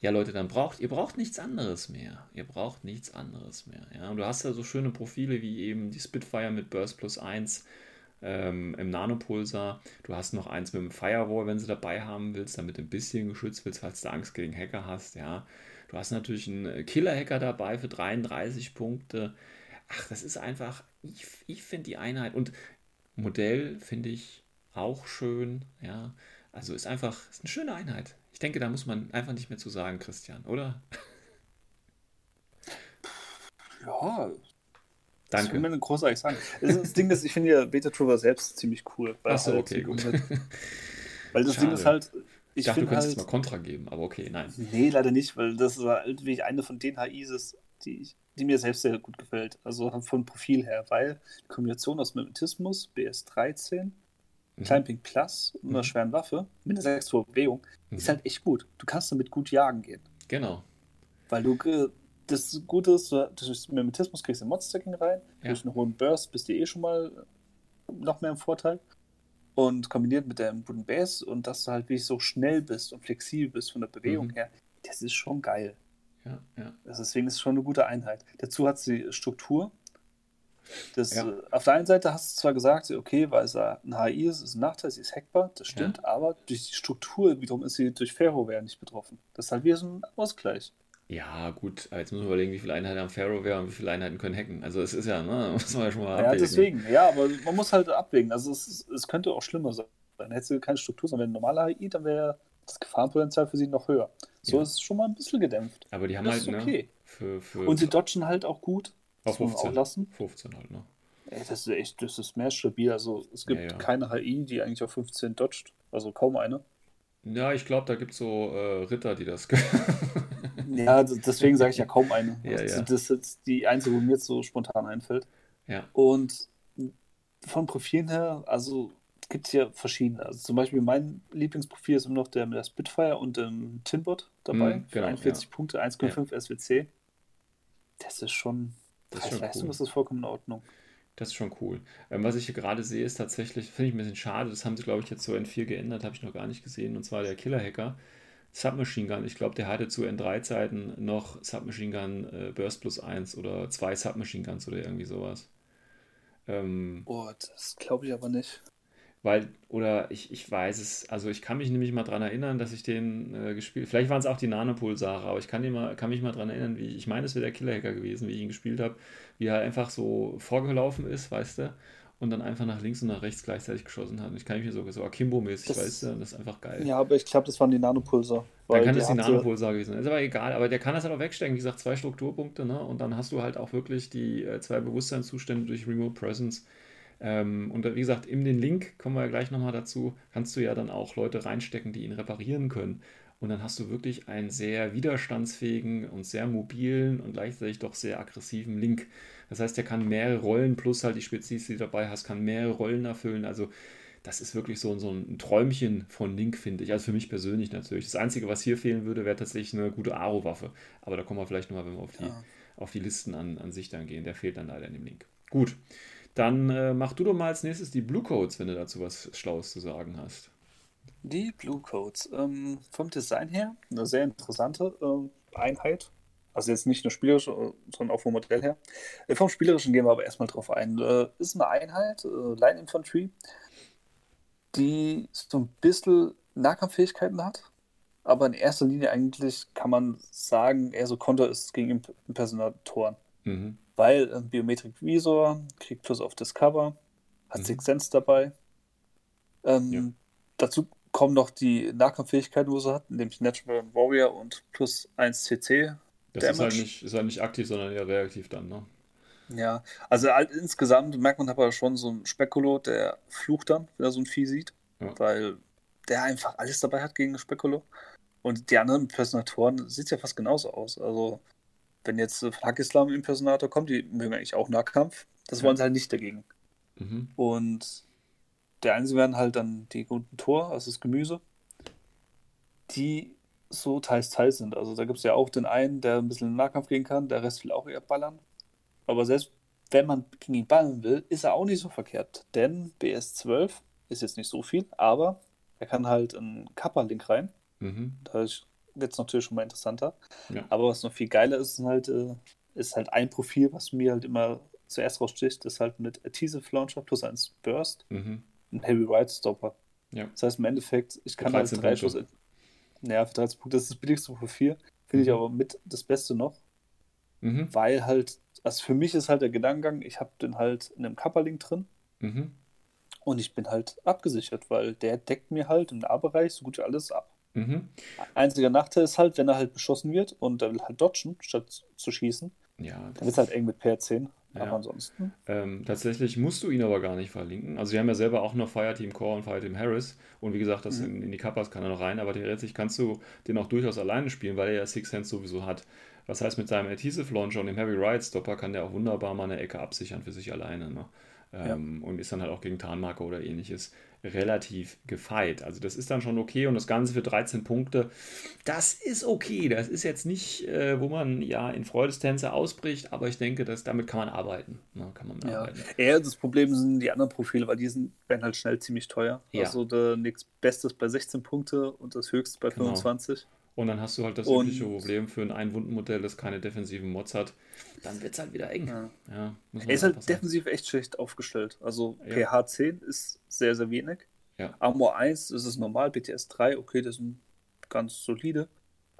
Speaker 2: Ja, Leute, dann braucht ihr braucht nichts anderes mehr. Ihr braucht nichts anderes mehr. Ja, und du hast ja so schöne Profile wie eben die Spitfire mit Burst plus 1 ähm, im Nanopulsar. Du hast noch eins mit dem Firewall, wenn du dabei haben willst, damit du ein bisschen geschützt willst, falls du Angst gegen Hacker hast. Ja, du hast natürlich einen Killer-Hacker dabei für 33 Punkte. Ach, das ist einfach ich, ich finde die Einheit und Modell finde ich auch schön, ja. Also ist einfach, ist eine schöne Einheit. Ich denke, da muss man einfach nicht mehr zu sagen, Christian, oder?
Speaker 3: Ja,
Speaker 2: Danke.
Speaker 3: Das will man großartig sagen. Das, das Ding ist, ich finde ja Beta Trover selbst ziemlich cool. Weil
Speaker 2: Ach so,
Speaker 3: halt
Speaker 2: okay, gut.
Speaker 3: Weil das
Speaker 2: Schade.
Speaker 3: Ding ist halt,
Speaker 2: Ich
Speaker 3: ich
Speaker 2: dachte, du könntest
Speaker 3: halt,
Speaker 2: mal Kontra geben, aber okay, nein.
Speaker 3: nee, leider nicht, weil das ist halt wie eine von den HIs ist, die, ich- die mir selbst sehr gut gefällt. Also vom Profil her, weil die Kombination aus Magnetismus, BS13,
Speaker 2: Mhm.
Speaker 3: Climbing Plus und einer
Speaker 2: Mhm.
Speaker 3: schweren Waffe mit einer 6 Bewegung ist
Speaker 2: Mhm.
Speaker 3: halt echt gut. Du kannst damit gut jagen gehen.
Speaker 2: Genau.
Speaker 3: Weil du das Gute ist, du- durch Mimetismus kriegst du Mod-Stacking rein,
Speaker 2: Ja.
Speaker 3: durch einen hohen Burst bist du eh schon mal noch mehr im Vorteil. Und kombiniert mit der guten Base und dass du halt wirklich so schnell bist und flexibel bist von der Bewegung
Speaker 2: Mhm.
Speaker 3: her, das ist schon geil.
Speaker 2: Ja, ja.
Speaker 3: Also deswegen ist es schon eine gute Einheit. Dazu hat sie Struktur. Das,
Speaker 2: Ja.
Speaker 3: äh, Auf der einen Seite hast du zwar gesagt, okay, weil es ein HI ist, ist ein Nachteil, sie ist hackbar, das stimmt, aber durch die Struktur wiederum ist sie durch Ferroware nicht betroffen. Das ist halt wieder so ein Ausgleich.
Speaker 2: Ja, gut, jetzt müssen wir überlegen, wie viele Einheiten haben Ferroware und wie viele Einheiten können hacken. Also es ist ja, ne, muss man ja schon mal
Speaker 3: Ja,
Speaker 2: abwägen.
Speaker 3: deswegen, ja, aber man muss halt abwägen. Also es, ist- es könnte auch schlimmer sein. Dann hätte sie keine Struktur, sondern wenn ein normaler HI, dann wäre das Gefahrenpotenzial für sie noch höher. So
Speaker 2: Ja.
Speaker 3: ist es schon mal ein bisschen gedämpft.
Speaker 2: Aber die haben
Speaker 3: Das
Speaker 2: halt, ne,
Speaker 3: okay.
Speaker 2: für, für
Speaker 3: Und sie dodgen halt auch gut.
Speaker 2: Auf
Speaker 3: Das muss man auch
Speaker 2: 15.
Speaker 3: lassen.
Speaker 2: 15 halt, ne?
Speaker 3: Ey, das ist echt, das ist mehr stabil. Also es gibt
Speaker 2: Ja, ja.
Speaker 3: keine HI, die eigentlich auf 15 dodgt. Also kaum eine.
Speaker 2: Ja, ich glaube, da gibt es so äh, Ritter, die das
Speaker 3: Ja, d- deswegen sage ich ja kaum eine.
Speaker 2: Ja,
Speaker 3: das,
Speaker 2: ja.
Speaker 3: das ist jetzt die einzige, wo mir jetzt so spontan einfällt.
Speaker 2: Ja.
Speaker 3: Und von Profilen her, also gibt es hier verschiedene. Also zum Beispiel mein Lieblingsprofil ist immer noch der mit der Spitfire und dem Tinbot dabei. Für
Speaker 2: genau,
Speaker 3: 41
Speaker 2: ja.
Speaker 3: Punkte, 1,5 SWC. Das ist schon,
Speaker 2: Das ist schon
Speaker 3: Preis-Leistung
Speaker 2: cool.
Speaker 3: ist das vollkommen in Ordnung.
Speaker 2: Das ist schon cool. Ähm, was ich hier gerade sehe, ist tatsächlich, finde ich ein bisschen schade, das haben sie, glaube ich, jetzt so N4 geändert, habe ich noch gar nicht gesehen, und zwar der Killer-Hacker Submachine Gun. Ich glaube, der hatte zu N3-Zeiten noch Submachine Gun äh, Burst plus 1 oder zwei Submachine Guns oder irgendwie sowas. Ähm,
Speaker 3: Oh, das glaube ich aber nicht.
Speaker 2: Weil, oder ich, ich weiß es, also ich kann mich nämlich mal dran erinnern, dass ich den äh, gespielt vielleicht waren es auch die Nanopulsare, aber ich kann, den mal, kann mich mal dran erinnern, wie ich meine, es wäre der Killer-Hacker gewesen, wie ich ihn gespielt habe, wie er einfach so vorgelaufen ist, weißt du, und dann einfach nach links und nach rechts gleichzeitig geschossen hat. Und ich kann mich so, so Akimbo-mäßig, weißt du, und das ist einfach geil.
Speaker 3: Ja, aber ich glaube, das waren die Nanopulser.
Speaker 2: Dann kann das die Nanopulsar gewesen sein. Ist aber egal, aber der kann das halt auch wegstecken. Wie gesagt, zwei Strukturpunkte, ne? Und dann hast du halt auch wirklich die äh, zwei Bewusstseinszustände durch Remote Presence. Ähm, und wie gesagt, in den Link kommen wir ja gleich nochmal dazu, kannst du ja dann auch Leute reinstecken, die ihn reparieren können. Und dann hast du wirklich einen sehr widerstandsfähigen und sehr mobilen und gleichzeitig doch sehr aggressiven Link. Das heißt, der kann mehrere Rollen plus halt die Spezies, die du dabei hast, kann mehrere Rollen erfüllen. Also das ist wirklich so, so ein Träumchen von Link, finde ich. Also für mich persönlich natürlich. Das Einzige, was hier fehlen würde, wäre tatsächlich eine gute Aro-Waffe. Aber da kommen wir vielleicht nochmal, wenn wir auf die,
Speaker 3: Ja.
Speaker 2: auf die Listen an, an sich dann gehen. Der fehlt dann leider in dem Link. Gut, dann äh, mach du doch mal als nächstes die Blue Codes, wenn du dazu was Schlaues zu sagen hast.
Speaker 3: Die Blue Codes. Ähm, vom Design her eine sehr interessante ähm, Einheit. Also jetzt nicht nur spielerisch, äh, sondern auch vom Modell her. Äh, vom Spielerischen gehen wir aber erstmal drauf ein. Äh, ist eine Einheit, äh, Line Infantry, die so ein bisschen Nahkampffähigkeiten hat. Aber in erster Linie eigentlich kann man sagen, eher so Konter ist gegen Imp Impersonatoren.
Speaker 2: Mhm.
Speaker 3: Weil äh, Biometric Visor, kriegt Plus auf Discover, hat
Speaker 2: Mhm.
Speaker 3: Six Sense dabei. Ähm,
Speaker 2: Ja.
Speaker 3: Dazu kommen noch die Nahkampffähigkeiten, wo sie hat, nämlich Natural Warrior und plus 1 CC.
Speaker 2: Das ist halt, nicht, ist halt nicht aktiv, sondern eher reaktiv dann, ne?
Speaker 3: Ja, also halt insgesamt merkt man aber schon so ein Spekulo, der flucht dann, wenn er so ein Vieh sieht,
Speaker 2: Ja.
Speaker 3: weil der einfach alles dabei hat gegen Spekulo. Und die anderen Impersonatoren sieht ja fast genauso aus. Also, wenn jetzt äh, von Hackislam Impersonator kommt, die mögen eigentlich auch Nahkampf. Das
Speaker 2: Ja.
Speaker 3: wollen sie halt nicht dagegen.
Speaker 2: Mhm.
Speaker 3: Und der einzige werden halt dann die guten Tor, also das Gemüse, die so teils teils sind. Also da gibt es ja auch den einen, der ein bisschen in den Nahkampf gehen kann, der Rest will auch eher ballern. Aber selbst wenn man gegen ihn ballern will, ist er auch nicht so verkehrt. Denn BS12 ist jetzt nicht so viel, aber er kann halt einen Kappa-Link rein.
Speaker 2: Mhm.
Speaker 3: Da wird es natürlich schon mal interessanter.
Speaker 2: Ja.
Speaker 3: Aber was noch viel geiler ist, sind halt, äh, ist halt ein Profil, was mir halt immer zuerst raussticht, ist halt mit Adhesive Launcher plus 1 Burst
Speaker 2: Mhm.
Speaker 3: ein Heavy Ride Stopper.
Speaker 2: Ja.
Speaker 3: Das heißt im Endeffekt, ich kann halt
Speaker 2: 13
Speaker 3: drei. Schuss. Naja, für 13 Punkte, das ist das billigste Profil. Finde ich
Speaker 2: Mhm.
Speaker 3: aber mit das Beste noch,
Speaker 2: Mhm.
Speaker 3: weil halt also für mich ist halt der Gedankengang, ich habe den halt in einem Kapperling drin
Speaker 2: Mhm.
Speaker 3: und ich bin halt abgesichert, weil der deckt mir halt im Nahbereich so gut wie alles ab.
Speaker 2: Mhm.
Speaker 3: Einziger Nachteil ist halt, wenn er halt beschossen wird und er will halt dodgen, statt zu schießen,
Speaker 2: Ja,
Speaker 3: dann
Speaker 2: das
Speaker 3: wird es halt eng mit PR10.
Speaker 2: Ja.
Speaker 3: Aber ansonsten.
Speaker 2: Ähm, tatsächlich musst du ihn aber gar nicht verlinken. Also, sie haben ja selber auch noch Fireteam Core und Fireteam Harris. Und wie gesagt, das
Speaker 3: Mhm.
Speaker 2: in, in die Kappas kann er noch rein. Aber theoretisch kannst du den auch durchaus alleine spielen, weil er ja Six Hands sowieso hat. Was heißt, mit seinem Adhesive Launcher und dem Heavy Ride Stopper kann der auch wunderbar mal eine Ecke absichern für sich alleine. Ne? Ähm, Und ist dann halt auch gegen Tarnmarker oder ähnliches relativ gefeit. Also das ist dann schon okay und das Ganze für 13 Punkte, das ist okay. Das ist jetzt nicht, äh, wo man ja in Freudestänze ausbricht, aber ich denke, dass damit kann man arbeiten. Ne? Kann man
Speaker 3: Ja.
Speaker 2: arbeiten.
Speaker 3: Eher das Problem sind die anderen Profile, weil die sind, werden halt schnell ziemlich teuer.
Speaker 2: Ja.
Speaker 3: Also der nächst Bestes bei 16 Punkte und das Höchste bei
Speaker 2: Genau.
Speaker 3: 25.
Speaker 2: Und dann hast du halt das
Speaker 3: Und-
Speaker 2: übliche Problem für ein Einwundenmodell, das keine defensiven Mods hat. Dann wird es halt wieder eng.
Speaker 3: Ja.
Speaker 2: Ja, muss man
Speaker 3: Er ist halt defensiv echt schlecht aufgestellt. Also
Speaker 2: Ja.
Speaker 3: pH 10 ist sehr, sehr wenig.
Speaker 2: Ja.
Speaker 3: Armor 1 ist es normal, BTS 3, okay, das sind ganz solide.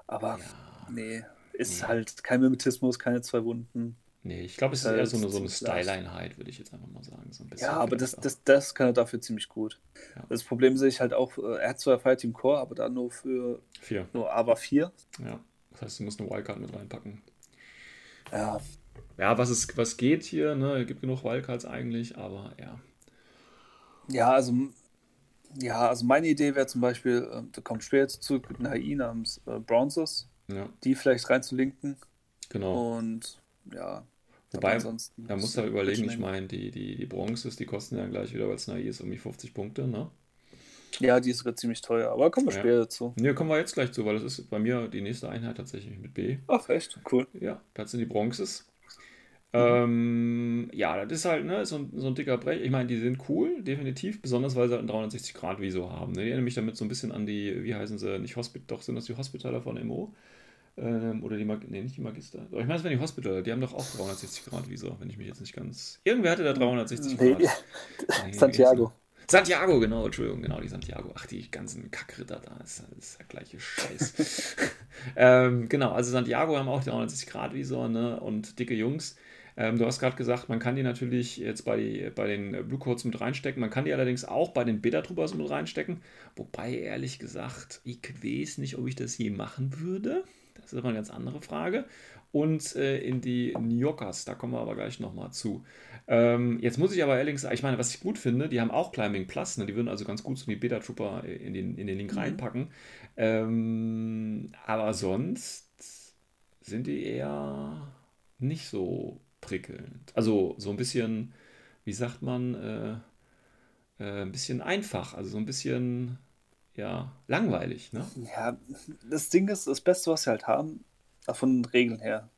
Speaker 3: Aber
Speaker 2: Ja.
Speaker 3: nee, ist
Speaker 2: Nee.
Speaker 3: halt kein Mimetismus, keine zwei Wunden.
Speaker 2: Nee, ich glaube, es ist
Speaker 3: Halt
Speaker 2: eher so eine, so eine. Style-Einheit, würde ich jetzt einfach mal sagen. So ein bisschen
Speaker 3: Ja, aber das, das, das kann er dafür ziemlich gut.
Speaker 2: Ja.
Speaker 3: Das Problem sehe ich halt auch, äh, er hat zwar Fireteam Core, aber dann nur für.
Speaker 2: Vier.
Speaker 3: nur AVA 4.
Speaker 2: Ja. Das heißt, du musst eine Wildcard mit reinpacken.
Speaker 3: Ja,
Speaker 2: Ja, was, ist, was geht hier, ne? Es gibt genug Wildcards eigentlich, aber ja.
Speaker 3: Ja, also, ja, also meine Idee wäre zum Beispiel, äh, da kommt später zu, mit einer HI namens äh, Bronzes,
Speaker 2: Ja,
Speaker 3: die vielleicht reinzulinken
Speaker 2: genau.
Speaker 3: und ja.
Speaker 2: Wobei,
Speaker 3: ansonsten
Speaker 2: Da musst du halt überlegen, ich meine, die, die, die Bronzes, die kosten ja gleich wieder, weil es neu ist, um die 50 Punkte, ne?
Speaker 3: Ja, die ist sogar ziemlich teuer, aber kommen wir
Speaker 2: Ja.
Speaker 3: später dazu.
Speaker 2: Ne, kommen wir jetzt gleich zu, weil das ist bei mir die nächste Einheit tatsächlich mit B.
Speaker 3: Ach, echt? Cool.
Speaker 2: Ja, das sind die Bronzes. Ähm, ja, das ist halt ne, so, ein, so ein dicker Brech. Ich meine, die sind cool, definitiv, besonders weil sie halt einen 360-Grad-Visor haben. Ne? Die erinnern mich damit so ein bisschen an die, wie heißen sie, nicht Hospital, doch sind das die Hospitaler von MO? Ähm, oder die Mag nee, nicht die Magister. Doch, ich meine, es wären die Hospitaler, die haben doch auch 360-Grad-Visor, wenn ich mich jetzt nicht ganz. Irgendwer hatte da 360
Speaker 3: Nee,
Speaker 2: Grad. Nee,
Speaker 3: Santiago.
Speaker 2: Santiago, genau, Entschuldigung, genau, die Santiago. Ach, die ganzen Kackritter da, das ist der gleiche Scheiß. ähm, genau, also Santiago haben auch die 360-Grad-Visor ne, und dicke Jungs. Ähm, du hast gerade gesagt, man kann die natürlich jetzt bei, bei den Blue Codes mit reinstecken, man kann die allerdings auch bei den Beta Troopers mit reinstecken. Wobei, ehrlich gesagt, ich weiß nicht, ob ich das je machen würde. Das ist aber eine ganz andere Frage. Und äh, in die New Yorkers, da kommen wir aber gleich nochmal zu. Ähm, jetzt muss ich aber sagen, ich meine, was ich gut finde, die haben auch Climbing Plus, ne? die würden also ganz gut so die Beta Trooper in den, in den Link reinpacken. Ähm, aber sonst sind die eher nicht so prickelnd. Also so ein bisschen, wie sagt man, äh, äh, ein bisschen einfach, also so ein bisschen, ja, langweilig, ne?
Speaker 3: Ja, das Ding ist, das Beste, was sie halt haben, äh, von den Regeln her,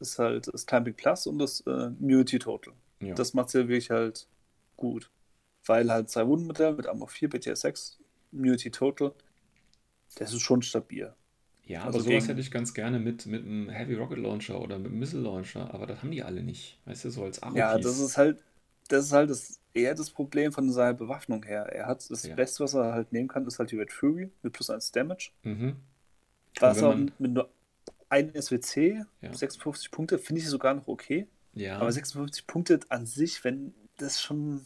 Speaker 3: ist halt das Climbing Plus und das äh, Immunity Total.
Speaker 2: Ja.
Speaker 3: Das macht sie wirklich halt gut. Weil halt zwei Wundenmodell mit Armor 4, BTS 6, Immunity Total, das ist schon stabil.
Speaker 2: Ja,
Speaker 3: Also
Speaker 2: aber sowas
Speaker 3: gegen-
Speaker 2: hätte ich ganz gerne mit, mit einem Heavy Rocket Launcher oder mit einem Missile Launcher, aber das haben die alle nicht. Weißt du, so als aro
Speaker 3: Ja, das ist halt, das ist halt das, eher das Problem von seiner Bewaffnung her. Er hat das
Speaker 2: Ja.
Speaker 3: Beste, was er halt nehmen kann, ist halt die Red Fury mit plus 1 Damage.
Speaker 2: Mhm.
Speaker 3: Was er
Speaker 2: man-
Speaker 3: mit nur einem SWC,
Speaker 2: Ja.
Speaker 3: 56 Punkte, finde ich sogar noch okay.
Speaker 2: Ja,
Speaker 3: Aber 56 Punkte an sich, wenn das schon,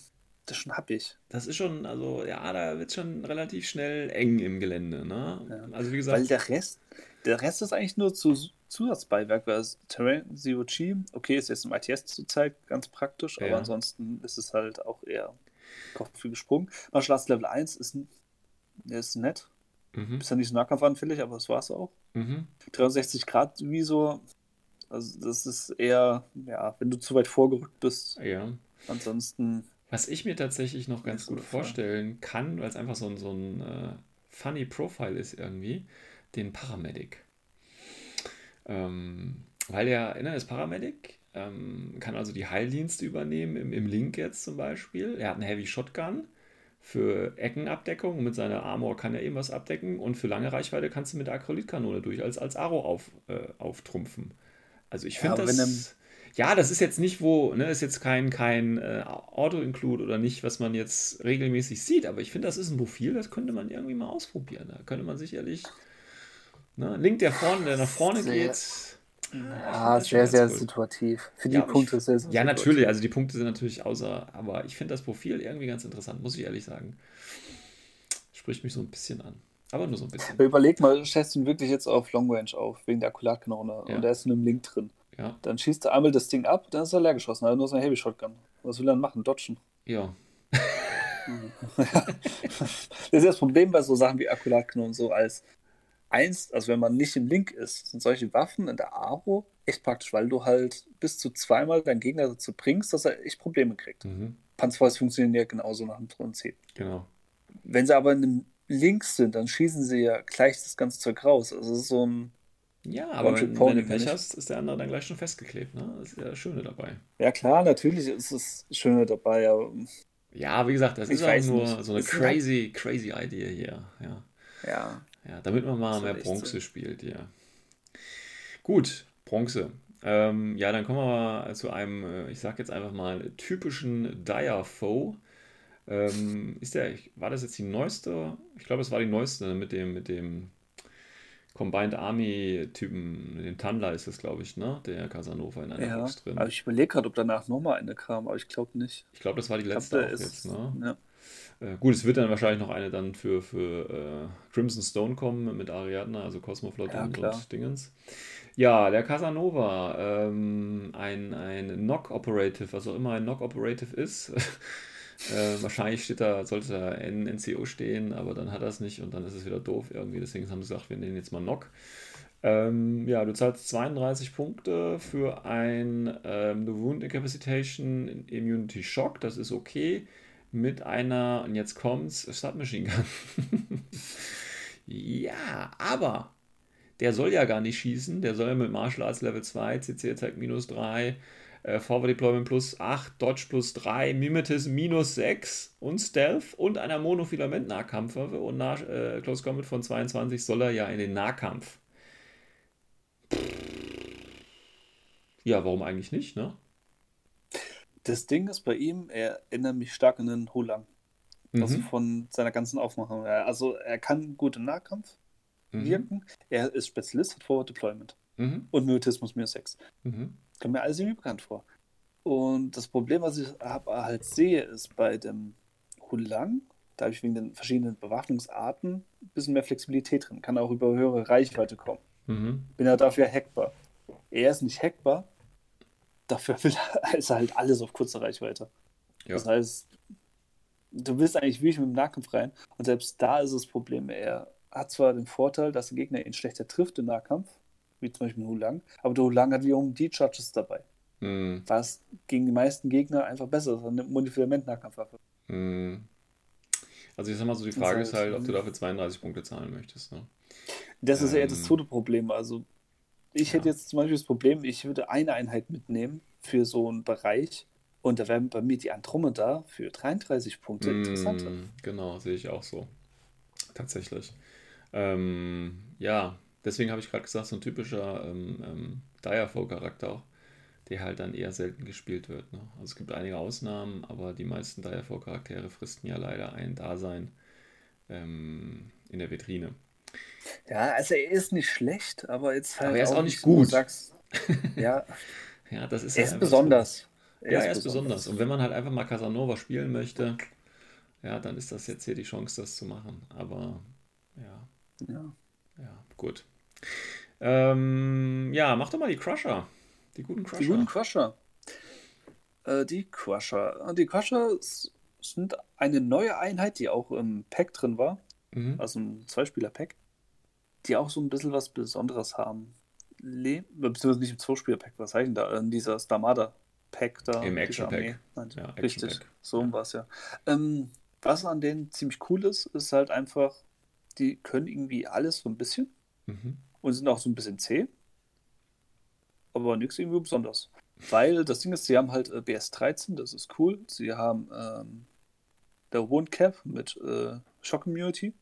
Speaker 3: das schon happig.
Speaker 2: das ist schon, also ja, da wird schon relativ schnell eng im Gelände, ne?
Speaker 3: Ja.
Speaker 2: Also wie
Speaker 3: Weil
Speaker 2: gesagt,
Speaker 3: der Rest, der Rest ist eigentlich nur zu, Zusatzbeiwerk, weil das Terrain Zero G, okay, ist jetzt im ITS zurzeit ganz praktisch,
Speaker 2: Ja.
Speaker 3: aber ansonsten ist es halt auch eher Kopf für gesprungen. Martial Arts Level 1 ist, ist nett,
Speaker 2: mhm,
Speaker 3: ist ja nicht so nahkampfanfällig, aber das war's auch.
Speaker 2: mhm.
Speaker 3: 63 Grad Visor, also das ist eher, ja, wenn du zu weit vorgerückt bist,
Speaker 2: ja.
Speaker 3: ansonsten,
Speaker 2: Was ich mir tatsächlich noch ganz gut vorstellen kann, weil es einfach so ein, so ein äh, funny Profile ist irgendwie, den Paramedic. Ähm, weil der, ne, ist Paramedic, ähm, kann also die Heildienste übernehmen, im, im Link jetzt zum Beispiel. Er hat einen Heavy Shotgun für Eckenabdeckung mit seiner Armor kann er eben was abdecken und für lange Reichweite kannst du mit der Acrylitkanone durch als, als Aro auf, äh, auftrumpfen. Also ich
Speaker 3: Ja,
Speaker 2: finde
Speaker 3: aber
Speaker 2: das...
Speaker 3: er-
Speaker 2: Ja, das ist jetzt nicht, wo, ne, ist jetzt kein, kein äh, Auto-Include oder nicht, was man jetzt regelmäßig sieht, aber ich finde, das ist ein Profil, das könnte man irgendwie mal ausprobieren. Da könnte man sicherlich, ne, Link, der vorne, der nach vorne
Speaker 3: Sehr-
Speaker 2: geht,
Speaker 3: Ah, sehr, sehr cool. situativ. Für die
Speaker 2: ja,
Speaker 3: Punkte
Speaker 2: ich,
Speaker 3: sehr, sehr
Speaker 2: Ja,
Speaker 3: situativ.
Speaker 2: natürlich. Also die Punkte sind natürlich außer, aber ich finde das Profil irgendwie ganz interessant, muss ich ehrlich sagen. Spricht mich so ein bisschen an. Aber nur so ein bisschen.
Speaker 3: Überleg mal, stellst du ihn wirklich jetzt auf Long Range auf, wegen der Akkulatkanone ja. und da ist in einem Link drin.
Speaker 2: Ja.
Speaker 3: Dann schießt er einmal das Ding ab, dann ist er leer geschossen, hat nur so eine Heavy Shotgun. Was will er dann machen? Dodgen.
Speaker 2: Ja.
Speaker 3: das ist das Problem bei so Sachen wie Akkulatkanonen so als eins, also wenn man nicht im Link ist, sind solche Waffen in der Aro echt praktisch, weil du halt bis zu zweimal deinen Gegner dazu bringst, dass er echt Probleme kriegt.
Speaker 2: Mhm.
Speaker 3: Panzerfäuste funktionieren ja genauso nach dem Prinzip.
Speaker 2: Genau.
Speaker 3: Wenn sie aber in einem Link sind, dann schießen sie ja gleich das ganze Zeug raus. Also es ist so ein
Speaker 2: ja, aber wenn, wenn, du Pech hast, ist der andere dann gleich schon festgeklebt. Ne? Das ist ja das Schöne dabei.
Speaker 3: Ja, klar, natürlich ist das Schöne dabei, aber.
Speaker 2: Ja, wie gesagt, das
Speaker 3: Ich
Speaker 2: ist auch nur
Speaker 3: nicht.
Speaker 2: so eine
Speaker 3: halt-
Speaker 2: crazy, crazy Idee hier. Ja.
Speaker 3: Ja.
Speaker 2: Ja, damit man mal mehr Bronze
Speaker 3: sein.
Speaker 2: spielt, ja. Gut, Bronze. Ähm, ja, dann kommen wir mal zu einem, äh, ich sag jetzt einfach mal, typischen Dire-Foe. Ähm, ist der, war das jetzt die neueste? Ich glaube, es war die neueste mit dem, mit dem Combined Army-Typen, dem Tandler ist das, glaube ich, ne? Der Casanova in einer
Speaker 3: Ja,
Speaker 2: Box drin.
Speaker 3: aber ich überlege gerade, ob danach nochmal eine kam, aber ich glaube nicht.
Speaker 2: Ich glaube, das war die
Speaker 3: glaub,
Speaker 2: letzte
Speaker 3: da
Speaker 2: auch
Speaker 3: ist,
Speaker 2: jetzt, ne?
Speaker 3: ja.
Speaker 2: Äh, gut, es wird dann wahrscheinlich noch eine dann für, für äh, Crimson Stone kommen mit Ariadna, also Cosmoflot
Speaker 3: Ja,
Speaker 2: und,
Speaker 3: klar.
Speaker 2: und Dingens. Ja, der Casanova, ähm, ein, ein Knock Operative, was auch immer ein Knock Operative ist. äh, wahrscheinlich steht da, sollte da NCO stehen, aber dann hat er es nicht und dann ist es wieder doof irgendwie. Deswegen haben sie gesagt, wir nehmen jetzt mal Knock. Ähm, ja, du zahlst 32 Punkte für ein ähm, The Wound Incapacitation Immunity Shock, das ist okay, mit einer, und jetzt kommt's, Submachine Gun. ja, aber der soll ja gar nicht schießen, der soll ja mit Martial Arts Level 2, CC Attack minus 3, äh, Forward Deployment plus 8, Dodge plus 3, Mimetism minus 6 und Stealth und einer Monofilament-Nahkampfwaffe und nach, äh, Close Combat von 22 soll er ja in den Nahkampf. Ja, warum eigentlich nicht, ne?
Speaker 3: Das Ding ist bei ihm, er erinnert mich stark an den Hulang. Also
Speaker 2: Mhm.
Speaker 3: von seiner ganzen Aufmachung. Also er kann gut im Nahkampf
Speaker 2: Mhm.
Speaker 3: wirken. Er ist Spezialist, hat Forward Deployment.
Speaker 2: Mhm.
Speaker 3: Und Mutismus minus 6.
Speaker 2: Mhm.
Speaker 3: Kommt mir alles irgendwie bekannt vor. Und das Problem, was ich hab, halt sehe, ist bei dem Hulang, da habe ich wegen den verschiedenen Bewaffnungsarten ein bisschen mehr Flexibilität drin. Kann auch über höhere Reichweite kommen.
Speaker 2: Mhm.
Speaker 3: Bin er dafür hackbar. Er ist nicht hackbar. Dafür will er, ist halt alles auf kurze Reichweite.
Speaker 2: Ja.
Speaker 3: Das heißt, du willst eigentlich wirklich mit dem Nahkampf rein. Und selbst da ist das Problem, er hat zwar den Vorteil, dass der Gegner ihn schlechter trifft im Nahkampf, wie zum Beispiel Hulang, aber der Hulang hat wiederum die Charges dabei.
Speaker 2: Mhm.
Speaker 3: Was gegen die meisten Gegner einfach besser ist. Eine Modifilament-Nahkampfwaffe.
Speaker 2: Mhm. Also ich sag mal so, die
Speaker 3: Das
Speaker 2: Frage
Speaker 3: heißt,
Speaker 2: ist halt, ob du
Speaker 3: mhm.
Speaker 2: dafür 32 Punkte zahlen möchtest. Ne?
Speaker 3: Das ist eher das
Speaker 2: Ähm,
Speaker 3: zweite Problem. Also, ich hätte jetzt zum Beispiel das Problem, ich würde eine Einheit mitnehmen für so einen Bereich und da wäre bei mir die Andromeda für 33 Punkte interessanter.
Speaker 2: Mm, Genau, sehe ich auch so. Tatsächlich. Ähm, ja, deswegen habe ich gerade gesagt, so ein typischer ähm, ähm, Direfall-Charakter auch, der halt dann eher selten gespielt wird. Ne? Also es gibt einige Ausnahmen, aber die meisten Direfall-Charaktere fristen ja leider ein Dasein ähm, in der Vitrine.
Speaker 3: Ja, also er ist nicht schlecht, aber jetzt halt
Speaker 2: Aber er ist auch nicht
Speaker 3: so,
Speaker 2: gut.
Speaker 3: Sagst, ja,
Speaker 2: Ja, das ist
Speaker 3: er
Speaker 2: halt
Speaker 3: ist besonders.
Speaker 2: Problem. Ja, er ist besonders. Und wenn man halt einfach mal Casanova spielen möchte, ja, dann ist das jetzt hier die Chance, das zu machen. Aber ja,
Speaker 3: Ja.
Speaker 2: Ja, gut. Ähm, ja, mach doch mal die Crusher. Die guten Crusher.
Speaker 3: Die guten Crusher. Äh, die Crusher. Die Crusher sind eine neue Einheit, die auch im Pack drin war.
Speaker 2: Mhm.
Speaker 3: also ein Zweispieler-Pack, die auch so ein bisschen was Besonderes haben. Le beziehungsweise nicht im Zweispieler-Pack, was heißt denn da? In dieser Starmada-Pack da.
Speaker 2: Im Action-Pack. Ja,
Speaker 3: richtig,
Speaker 2: Action-Pack.
Speaker 3: so
Speaker 2: Ja.
Speaker 3: war es ja. Ähm, was an denen ziemlich cool ist, ist halt einfach, die können irgendwie alles so ein bisschen
Speaker 2: Mhm.
Speaker 3: und sind auch so ein bisschen zäh, aber nichts irgendwie besonders. Weil das Ding ist, sie haben halt äh, BS13, das ist cool. Sie haben ähm, der Wound Cap mit äh, Shock Immunity,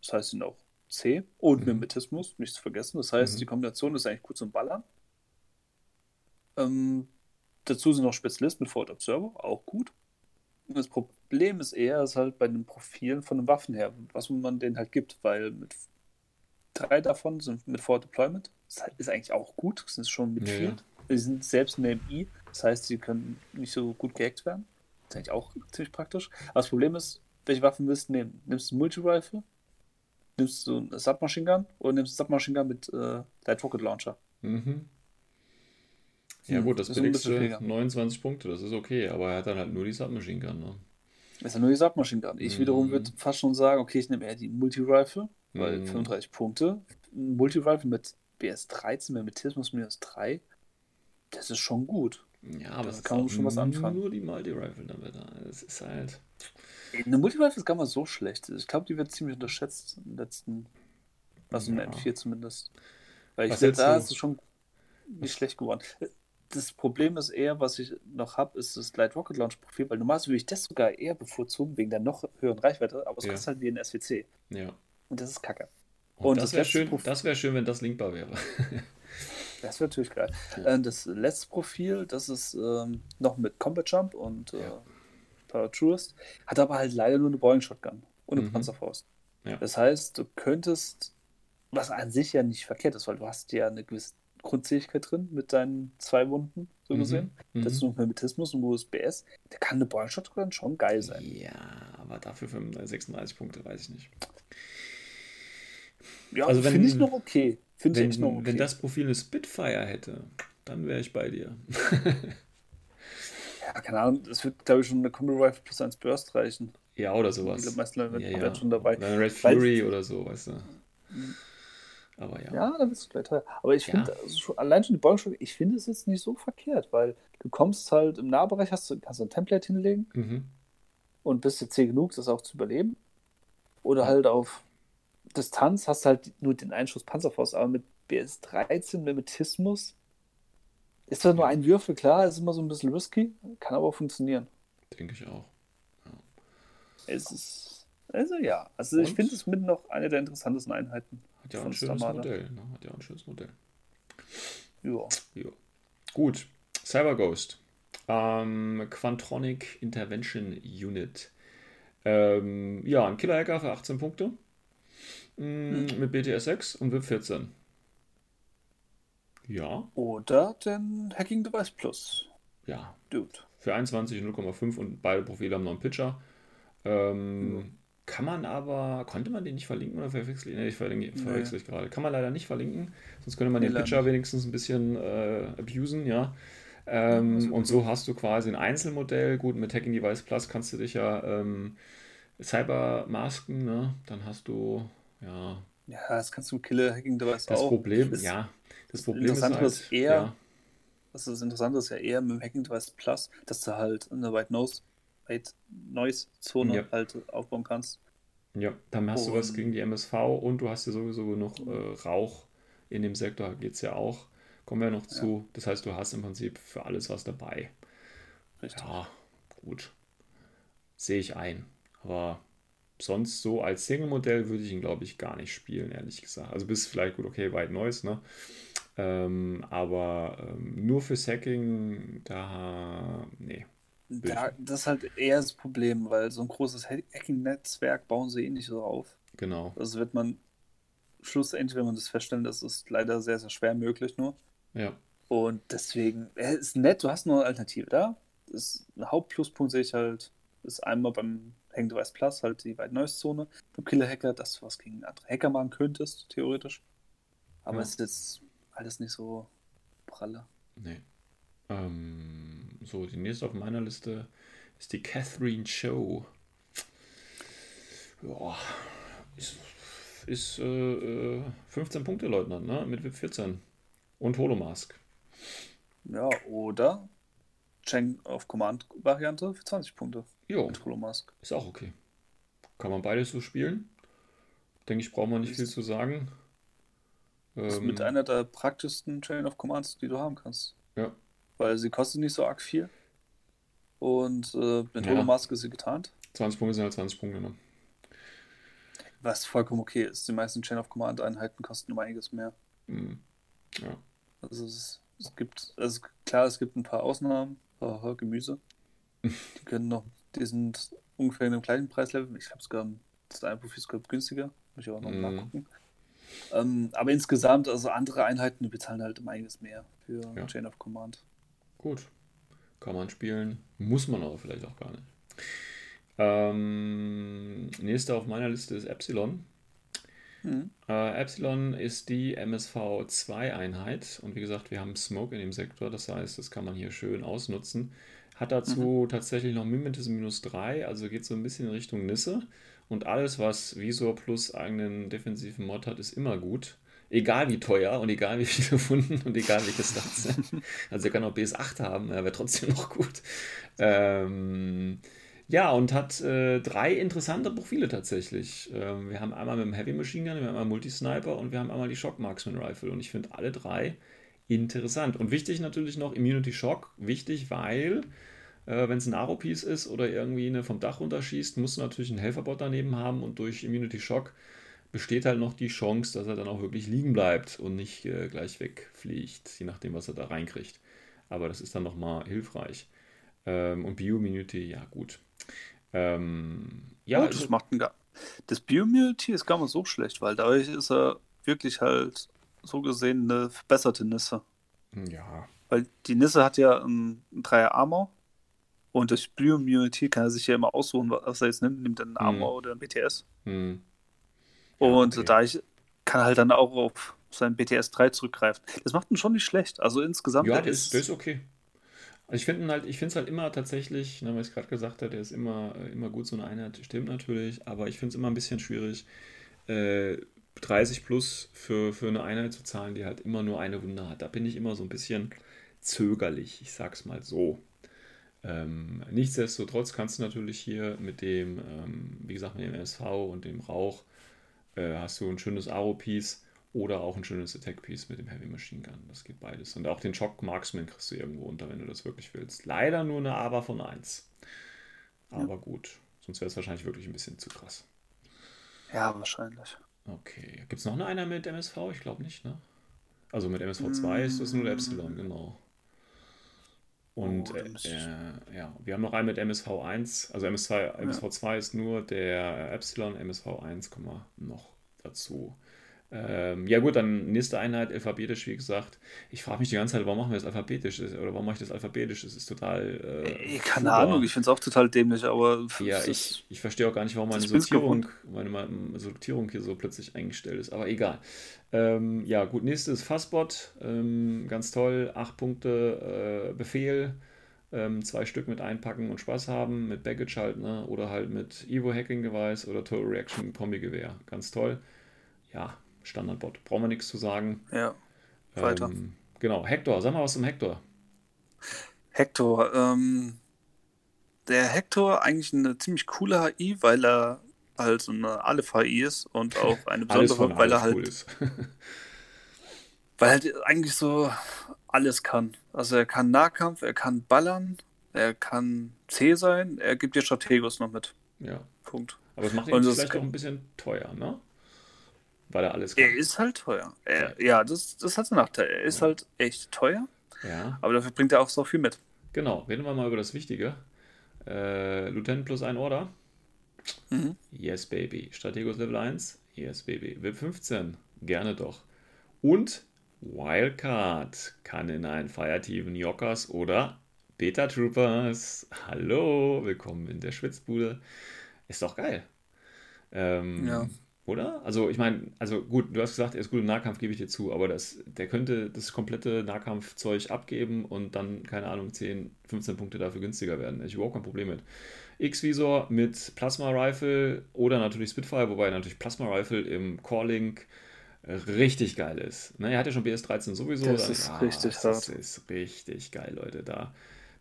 Speaker 3: das heißt, sie sind auch C und
Speaker 2: Mhm.
Speaker 3: Mimetismus, nicht zu vergessen. Das heißt,
Speaker 2: Mhm.
Speaker 3: die Kombination ist eigentlich gut zum Ballern. Ähm, dazu sind noch Spezialist mit Forward Observer, auch gut. Und das Problem ist eher, ist halt bei den Profilen von den Waffen her, was man denen halt gibt, weil mit drei davon sind mit Forward Deployment, Das ist eigentlich auch gut. Das ist schon mit
Speaker 2: Ja,
Speaker 3: Shield. Die sind selbst in der MI. Das heißt, sie können nicht so gut gehackt werden. Das ist eigentlich auch ziemlich praktisch. Aber das Problem ist, welche Waffen willst du nehmen? Nimmst du einen Multi-Rifle? Nimmst du einen Submachine Gun? Oder nimmst du einen Submachine Gun mit äh, Light Rocket Launcher?
Speaker 2: Mhm. Ja gut, das
Speaker 3: bisschen
Speaker 2: billigste
Speaker 3: schwieriger.
Speaker 2: 29 Punkte, das ist okay, aber er hat dann halt nur die Submachine Gun. Ne?
Speaker 3: Das ist ja nur die Submachine Gun. Ich
Speaker 2: Mhm.
Speaker 3: wiederum würde fast schon sagen, okay, ich nehme eher die Multi-Rifle, weil
Speaker 2: Mhm.
Speaker 3: 35 Punkte. Ein Multi-Rifle mit BS 13, mit Metismus minus 3, das ist schon gut.
Speaker 2: Ja, aber
Speaker 3: Da
Speaker 2: es ist
Speaker 3: kann man schon was anfangen.
Speaker 2: nur die Multi-Rifle damit. Es ist halt...
Speaker 3: Eine Multi-Rifle ist gar nicht mal so schlecht. Ich glaube, die wird ziemlich unterschätzt im letzten, also der
Speaker 2: Ja.
Speaker 3: M4 zumindest. Weil ich
Speaker 2: Was hältst
Speaker 3: da ist es schon nicht schlecht geworden. Das Problem ist eher, was ich noch habe, ist das Light Rocket Launch Profil, weil normalerweise würde ich das sogar eher bevorzugen, wegen der noch höheren Reichweite, aber es
Speaker 2: Ja.
Speaker 3: kostet halt wie ein SWC.
Speaker 2: Ja.
Speaker 3: Und das ist kacke.
Speaker 2: Und,
Speaker 3: Und
Speaker 2: das
Speaker 3: das
Speaker 2: wäre schön, das wär schön, wenn das linkbar wäre.
Speaker 3: Das wäre natürlich geil. Äh, Das letzte Profil, das ist ähm, noch mit Combat Jump und äh, Paratroopers, hat aber halt leider nur eine Boeing Shotgun und eine
Speaker 2: Mhm.
Speaker 3: Panzerfaust.
Speaker 2: Ja.
Speaker 3: Das heißt, du könntest, was an sich ja nicht verkehrt ist, weil du hast ja eine gewisse Grundzähigkeit drin mit deinen zwei Wunden, so
Speaker 2: Mhm.
Speaker 3: gesehen.
Speaker 2: Mhm.
Speaker 3: Das ist noch Hermetismus und USBS. Da kann eine Boeing Shotgun schon geil sein.
Speaker 2: Ja, aber dafür 35, 36 Punkte, weiß ich nicht.
Speaker 3: Ja,
Speaker 2: Also
Speaker 3: finde ich noch okay. Finde ich noch okay.
Speaker 2: wenn das Profil eine Spitfire hätte, dann wäre ich bei dir.
Speaker 3: ja, keine Ahnung, das wird, glaube ich, schon eine Combo Rifle plus 1 Burst reichen.
Speaker 2: Ja, oder sowas.
Speaker 3: Die meisten Leute
Speaker 2: ja,
Speaker 3: werden schon dabei.
Speaker 2: Ein Red
Speaker 3: Weil-
Speaker 2: Fury oder so, weißt du. Aber ja.
Speaker 3: Ja, dann bist du gleich teuer. Aber ich
Speaker 2: Ja.
Speaker 3: finde, also allein schon die Bogenschläge, ich finde es jetzt nicht so verkehrt, weil du kommst halt im Nahbereich, hast du, kannst du ein Template hinlegen
Speaker 2: Mhm.
Speaker 3: und bist jetzt zäh genug, das auch zu überleben. Oder
Speaker 2: Ja.
Speaker 3: halt auf Distanz hast halt nur den Einschuss Panzerfaust, aber mit BS 13 Mimetismus ist zwar nur ein Würfel, klar, ist immer so ein bisschen risky, kann aber auch funktionieren.
Speaker 2: Denke ich auch.
Speaker 3: Es ist, also ja, also ich
Speaker 2: Und?
Speaker 3: finde es mit noch eine der interessantesten Einheiten.
Speaker 2: Hat ja auch
Speaker 3: Von
Speaker 2: ein schönes
Speaker 3: Stamada.
Speaker 2: Modell. Ne? Hat ja auch ein schönes Modell.
Speaker 3: Ja.
Speaker 2: Jo. Gut. Cyber Ghost. Ähm, Quantronic Intervention Unit. Ähm, ja, ein Killer-Hacker für 18 Punkte. Mm, Mit BTS 6 und WIP 14. Ja,
Speaker 3: Oder den Hacking Device Plus.
Speaker 2: ja.
Speaker 3: Dude.
Speaker 2: Für 21 und 0,5 und beide Profile haben noch einen Pitcher. Ähm, Kann man aber, konnte man den nicht verlinken oder verwechsel ich? Nee, ich verlinke, verwechsel ich gerade. Kann man leider nicht verlinken, sonst könnte man den Pitcher
Speaker 3: nicht.
Speaker 2: wenigstens ein bisschen äh, abusen, ja. Ähm,
Speaker 3: das ist
Speaker 2: und so hast du quasi ein Einzelmodell. Gut, mit Hacking Device Plus kannst du dich ja ähm, Cyber masken, ne? Dann hast du, ja,
Speaker 3: Ja, das kannst du Killer Hacking Device
Speaker 2: das
Speaker 3: auch.
Speaker 2: Problem,
Speaker 3: Das-
Speaker 2: ja, das
Speaker 3: das
Speaker 2: Problem ist
Speaker 3: Interessante
Speaker 2: halt,
Speaker 3: ist eher-
Speaker 2: ja,
Speaker 3: Das ist interessant, ist ja eher mit dem Hacking Device Plus, dass du halt eine White Noise, White Noise Zone
Speaker 2: Ja.
Speaker 3: halt aufbauen kannst.
Speaker 2: Ja, dann hast du was
Speaker 3: Und-
Speaker 2: gegen die MSV und du hast ja sowieso genug äh, Rauch in dem Sektor, geht es ja auch. Kommen wir noch zu. Das heißt, du hast im Prinzip für alles was dabei.
Speaker 3: Richtig.
Speaker 2: Ja, gut. Sehe ich ein. Aber sonst so als Single-Modell würde ich ihn, glaube ich, gar nicht spielen, ehrlich gesagt. Also bis vielleicht gut, okay, White Noise, ne? Ähm, aber ähm, nur fürs Hacking, da, nee.
Speaker 3: Da, das ist halt eher das Problem, weil so ein großes Hack- Hacking-Netzwerk bauen sie eh nicht so auf.
Speaker 2: Genau.
Speaker 3: Also wird man schlussendlich, wenn man das feststellen, das ist leider sehr, sehr schwer möglich nur.
Speaker 2: Ja.
Speaker 3: Und deswegen, es ist nett, du hast noch eine Alternative da. Das Hauptpluspunkt sehe ich halt, ist einmal beim Hang Device Plus halt die White Noise Zone, beim Killer Hacker, dass du was gegen andere Hacker machen könntest, theoretisch. Aber
Speaker 2: Ja.
Speaker 3: es ist jetzt alles nicht so pralle.
Speaker 2: Nee. Ähm, so, die nächste auf meiner Liste ist die Catherine Show. Ja, ist, ist äh, äh, 15 Punkte, Leutnant, ne? Mit VIP 14. Und Holomask.
Speaker 3: Ja, oder Chain of Command Variante für 20 Punkte
Speaker 2: Jo,
Speaker 3: mit Holomask.
Speaker 2: ist auch okay. Kann man beides so spielen. Denke ich, braucht man nicht viel zu sagen.
Speaker 3: Ist
Speaker 2: Ähm,
Speaker 3: mit einer der praktischsten Chain of Commands, die du haben kannst.
Speaker 2: ja,
Speaker 3: Weil sie kostet nicht so arg viel. Und äh, mit
Speaker 2: Ja.
Speaker 3: Holomask ist sie getarnt.
Speaker 2: 20 Punkte sind halt 20 Punkte, ne?
Speaker 3: Was vollkommen okay ist. Die meisten Chain of Command Einheiten kosten um einiges mehr.
Speaker 2: Mhm. Ja.
Speaker 3: Also es, es gibt, also klar, es gibt ein paar Ausnahmen, Haha, Gemüse. Die können noch, die sind ungefähr in dem gleichen Preislevel. Ich glaube sogar, das eine Profil ist sogar günstiger. Muss ich auch noch
Speaker 2: Mhm.
Speaker 3: nachgucken. Ähm, aber insgesamt, also andere Einheiten, die bezahlen halt um einiges mehr für
Speaker 2: Ja.
Speaker 3: Chain of Command.
Speaker 2: Gut. Kann man spielen. Muss man aber vielleicht auch gar nicht. Ähm, nächster auf meiner Liste ist Epsilon.
Speaker 3: Mhm.
Speaker 2: Äh, Epsilon ist die MSV2-Einheit und wie gesagt, wir haben Smoke in dem Sektor, das heißt, das kann man hier schön ausnutzen. Hat dazu tatsächlich noch Mimetism minus 3, also geht so ein bisschen in Richtung Nisse. Und alles, was Visor plus eigenen defensiven Mod hat, ist immer gut. Egal wie teuer und egal wie viele Wunden und egal welche Stats. Also er kann auch BS8 haben, er wäre trotzdem noch gut. Ähm, ja, und hat äh, drei interessante Profile tatsächlich. Ähm, wir haben einmal mit dem Heavy Machine Gun, wir haben einmal Multisniper und wir haben einmal die Shock Marksman Rifle. Und ich finde alle drei interessant. Und wichtig natürlich noch Immunity Shock. Wichtig, weil äh, wenn es ein Aro-Piece ist oder irgendwie eine vom Dach runterschießt, musst du natürlich einen Helferbot daneben haben und durch Immunity Shock besteht halt noch die Chance, dass er dann auch wirklich liegen bleibt und nicht äh, gleich wegfliegt, je nachdem, was er da reinkriegt. Aber das ist dann nochmal hilfreich. Ähm, und Bio-Immunity, ja gut. Ähm, ja,
Speaker 3: Ja, das macht ein gar. Das Bioimmunity ist gar nicht so schlecht, weil dadurch ist er wirklich halt so gesehen eine verbesserte Nisse.
Speaker 2: ja,
Speaker 3: Weil die Nisse hat ja ein, ein Dreier Armor und durch Bioimmunity kann er sich ja immer aussuchen, was er jetzt nimmt. Nimmt er einen Armor oder einen BTS.
Speaker 2: hm,
Speaker 3: Und
Speaker 2: okay.
Speaker 3: da ich kann halt dann auch auf sein BTS 3 zurückgreifen. Das macht ihn schon nicht schlecht. Also insgesamt
Speaker 2: ja, der ist, der ist okay. Also ich finde halt, ich finde es halt immer tatsächlich, ne, weil ich es gerade gesagt habe, der ist immer, äh, immer gut, so eine Einheit stimmt natürlich, aber ich finde es immer ein bisschen schwierig, äh, 30 plus für, für eine Einheit zu zahlen, die halt immer nur eine Wunde hat. Da bin ich immer so ein bisschen zögerlich, ich sag's mal so. Ähm, nichtsdestotrotz kannst du natürlich hier mit dem, ähm, wie gesagt, mit dem MSV und dem Rauch, äh, hast du ein schönes Aro-Piece oder auch ein schönes Attack-Piece mit dem Heavy Machine Gun. Das geht beides. Und auch den Shock Marksman kriegst du irgendwo unter, wenn du das wirklich willst. Leider nur eine Aber von 1. Aber gut. Sonst wäre es wahrscheinlich wirklich ein bisschen zu krass.
Speaker 3: Ja, wahrscheinlich.
Speaker 2: Okay. Gibt es noch eine einer mit MSV? Ich glaube nicht, ne? Also mit MSV 2 ist das nur der Epsilon, genau. Und
Speaker 3: Oh,
Speaker 2: äh, äh, ja, wir haben noch einen mit MSV 1. Also MSV, MSV 2 ist nur der Epsilon, MSV 1 kommen wir noch dazu. Ähm, ja gut, dann nächste Einheit alphabetisch, wie gesagt. Ich frage mich die ganze Zeit, warum machen wir das alphabetisch? Oder warum mache ich das alphabetisch? Das ist total. Äh,
Speaker 3: Äh, Keine
Speaker 2: furchtbar.
Speaker 3: Ahnung, ich finde es auch total dämlich, aber
Speaker 2: Ja, ich,
Speaker 3: ist-
Speaker 2: ich verstehe auch gar nicht, warum meine Sortierung, meine, meine Sortierung hier so plötzlich eingestellt ist, aber egal. Ähm, ja, gut, nächstes Fassbot, ähm, ganz toll, acht Punkte äh, Befehl, ähm, zwei Stück mit einpacken und Spaß haben, mit Baggage halt, ne? oder halt mit Evo Hacking Device oder Total Reaction Kombi-Gewehr, ganz toll. Ja, Standardbot, brauchen wir nichts zu sagen.
Speaker 3: ja. Weiter.
Speaker 2: Ähm, genau, Hector, sag mal was zum Hector.
Speaker 3: Hector, ähm, der Hector eigentlich eine ziemlich coole HI, weil er halt so eine Aleph-HI ist und auch eine besondere,
Speaker 2: von
Speaker 3: weil er
Speaker 2: Aleph
Speaker 3: halt,
Speaker 2: cool
Speaker 3: weil er halt eigentlich so alles kann. Also er kann Nahkampf, er kann ballern, er kann C sein, er gibt dir Strategos noch mit.
Speaker 2: ja.
Speaker 3: Punkt.
Speaker 2: Aber es macht ihn vielleicht
Speaker 3: kann-
Speaker 2: auch ein bisschen teuer, ne? Weil er alles
Speaker 3: Er
Speaker 2: kann.
Speaker 3: ist halt teuer. Er, ja, das, das hat seinen Nachteil. Er ist halt echt teuer,
Speaker 2: Ja,
Speaker 3: aber dafür bringt er auch so viel mit.
Speaker 2: genau. Reden wir mal über das Wichtige. Äh, Lieutenant plus ein Order.
Speaker 3: Mhm.
Speaker 2: Yes, Baby. Strategos Level 1. Yes, Baby. VIP 15. Gerne doch. Und Wildcard kann in einen Fireteam Jockers oder Beta Troopers. Hallo, willkommen in der Schwitzbude. Ist doch geil. Ähm,
Speaker 3: Ja.
Speaker 2: Oder? Also, ich meine, also gut, du hast gesagt, er ist gut im Nahkampf, gebe ich dir zu, aber das, der könnte das komplette Nahkampfzeug abgeben und dann, keine Ahnung, 10, 15 Punkte dafür günstiger werden. Ich habe überhaupt kein Problem mit. X-Visor mit Plasma Rifle oder natürlich Spitfire, wobei natürlich Plasma Rifle im Core-Link richtig geil ist. Ne, er hat ja schon BS13 sowieso.
Speaker 3: Das
Speaker 2: dann-
Speaker 3: ist
Speaker 2: ah,
Speaker 3: richtig
Speaker 2: das
Speaker 3: hart.
Speaker 2: ist richtig geil, Leute. Da,